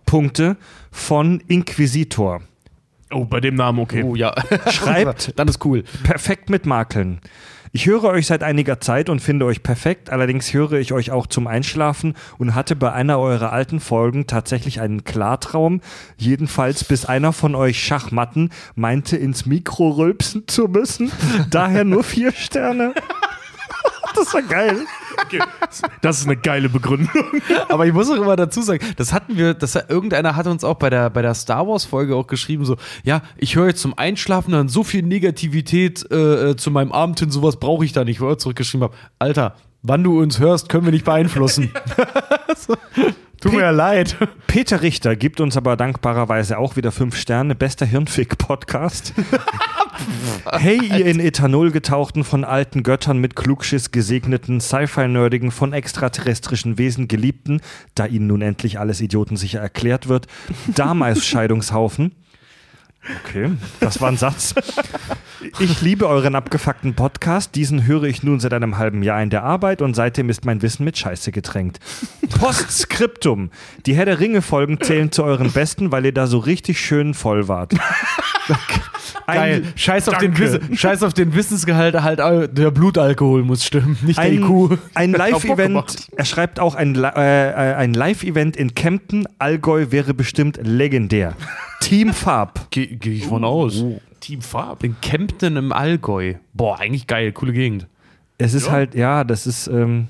Punkte von Inquisitor. Oh, bei dem Namen okay. Oh ja. Schreibt Dann ist cool. perfekt mit Makeln. Ich höre euch seit einiger Zeit und finde euch perfekt, allerdings höre ich euch auch zum Einschlafen und hatte bei einer eurer alten Folgen tatsächlich einen Klartraum, jedenfalls bis einer von euch Schachmatten meinte, ins Mikro rülpsen zu müssen. Daher nur vier Sterne. Das war geil. Okay. Das ist eine geile Begründung. Aber ich muss auch immer dazu sagen, das hatten wir, das irgendeiner hat uns auch bei der, bei der Star Wars Folge auch geschrieben, so, ja, ich höre jetzt zum Einschlafen dann so viel Negativität äh, äh zu meinem Abend hin, sowas brauche ich da nicht, wo er zurückgeschrieben habe, Alter, wann du uns hörst, können wir nicht beeinflussen. Tut mir ja leid. Peter Richter gibt uns aber dankbarerweise auch wieder fünf Sterne. Bester Hirnfick-Podcast. hey, ihr in Ethanol getauchten, von alten Göttern mit Klugschiss gesegneten, Sci-Fi-Nerdigen, von extraterrestrischen Wesen geliebten, da ihnen nun endlich alles idiotensicher erklärt wird, damals Scheidungshaufen. Okay, das war ein Satz. Ich liebe euren abgefuckten Podcast. Diesen höre ich nun seit einem halben Jahr in der Arbeit und seitdem ist mein Wissen mit Scheiße getränkt. Postskriptum. Die Herr der Ringe-Folgen zählen zu euren besten, weil ihr da so richtig schön voll wart. Geil. Ein, Scheiß auf, den. Wiss Scheiß auf den Wissensgehalt, halt der Blutalkohol muss stimmen, nicht der ein, IQ. ein Live-Event, er schreibt auch, ein, äh, ein Live-Event in Kempten, Allgäu wäre bestimmt legendär. Team Farb. Gehe geh ich von aus. Team Farb. In Kempten im Allgäu. Boah, eigentlich geil, coole Gegend. Es ist Ja. halt, ja, das ist, ähm,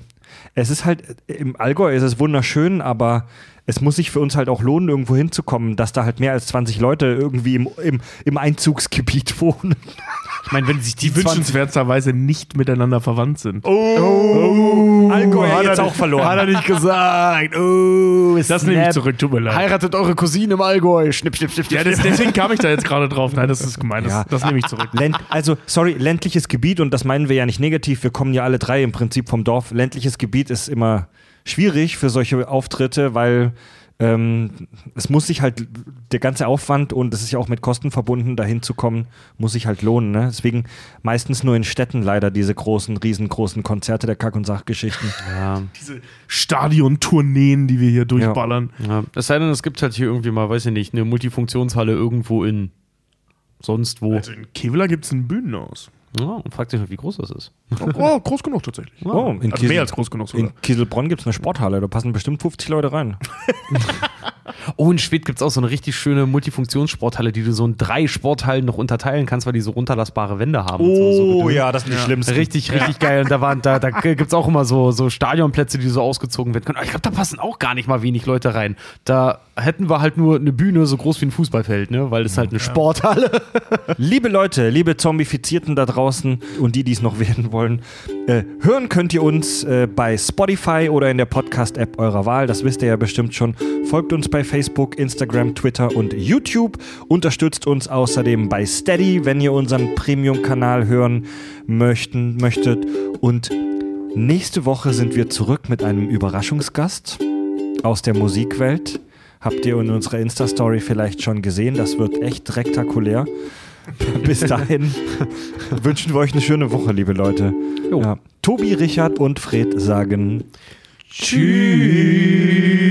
es ist halt, im Allgäu ist es wunderschön, aber es muss sich für uns halt auch lohnen, irgendwo hinzukommen, dass da halt mehr als 20 Leute irgendwie im, im, im Einzugsgebiet wohnen. Ich meine, wenn sich die, Die 20 wünschenswerterweise nicht miteinander verwandt sind. Oh, Allgäu hat jetzt er auch verloren. Hat er nicht gesagt. Oh, Das nehme ich zurück, tut mir leid. Heiratet eure Cousine im Allgäu. Schnipp, schnipp, schnipp, Ja, das, deswegen kam ich da jetzt gerade drauf. Nein, das ist gemein. Das, Ja. das nehme ich zurück. Länd, also, sorry, ländliches Gebiet, und das meinen wir ja nicht negativ, wir kommen ja alle drei im Prinzip vom Dorf. Ländliches Gebiet ist immer schwierig für solche Auftritte, weil ähm, es muss sich halt, der ganze Aufwand und es ist ja auch mit Kosten verbunden, dahin zu kommen, muss sich halt lohnen. Ne? Deswegen meistens nur in Städten leider diese großen, riesengroßen Konzerte der Kack- und Sachgeschichten. Ja. Diese Stadiontourneen, die wir hier durchballern. ja. Es sei denn, es gibt halt hier irgendwie mal, weiß ich nicht, eine Multifunktionshalle irgendwo in sonst wo. Also in Kevlar gibt es ein Bühnenhaus. Ja, und fragt sich, wie groß das ist. Oh, groß genug tatsächlich. Oh, in, Also mehr als groß genug sogar. in Kieselbronn gibt es eine Sporthalle, da passen bestimmt 50 Leute rein. Oh, in Schwedt gibt es auch so eine richtig schöne Multifunktionssporthalle, die du so in drei Sporthallen noch unterteilen kannst, weil die so runterlassbare Wände haben. und so, so Gedöns. das sind die schlimmsten. Richtig, richtig geil. Und da, waren, da, da gibt es auch immer so, so Stadionplätze, die so ausgezogen werden können. Aber ich glaube, da passen auch gar nicht mal wenig Leute rein. Da hätten wir halt nur eine Bühne so groß wie ein Fußballfeld, ne? weil das halt eine Sporthalle Liebe Leute, liebe Zombifizierten da draußen und die, die es noch werden wollen, äh, hören könnt ihr uns äh, bei Spotify oder in der Podcast-App eurer Wahl. Das wisst ihr ja bestimmt schon. Folgt uns bei Facebook, Instagram, Twitter und YouTube. Unterstützt uns außerdem bei Steady, wenn ihr unseren Premium-Kanal hören möchten, möchtet. Und nächste Woche sind wir zurück mit einem Überraschungsgast aus der Musikwelt. Habt ihr in unserer Insta-Story vielleicht schon gesehen? Das wird echt rektakulär. Bis dahin wünschen wir euch eine schöne Woche, liebe Leute. Ja. Tobi, Richard und Fred sagen Tschüss.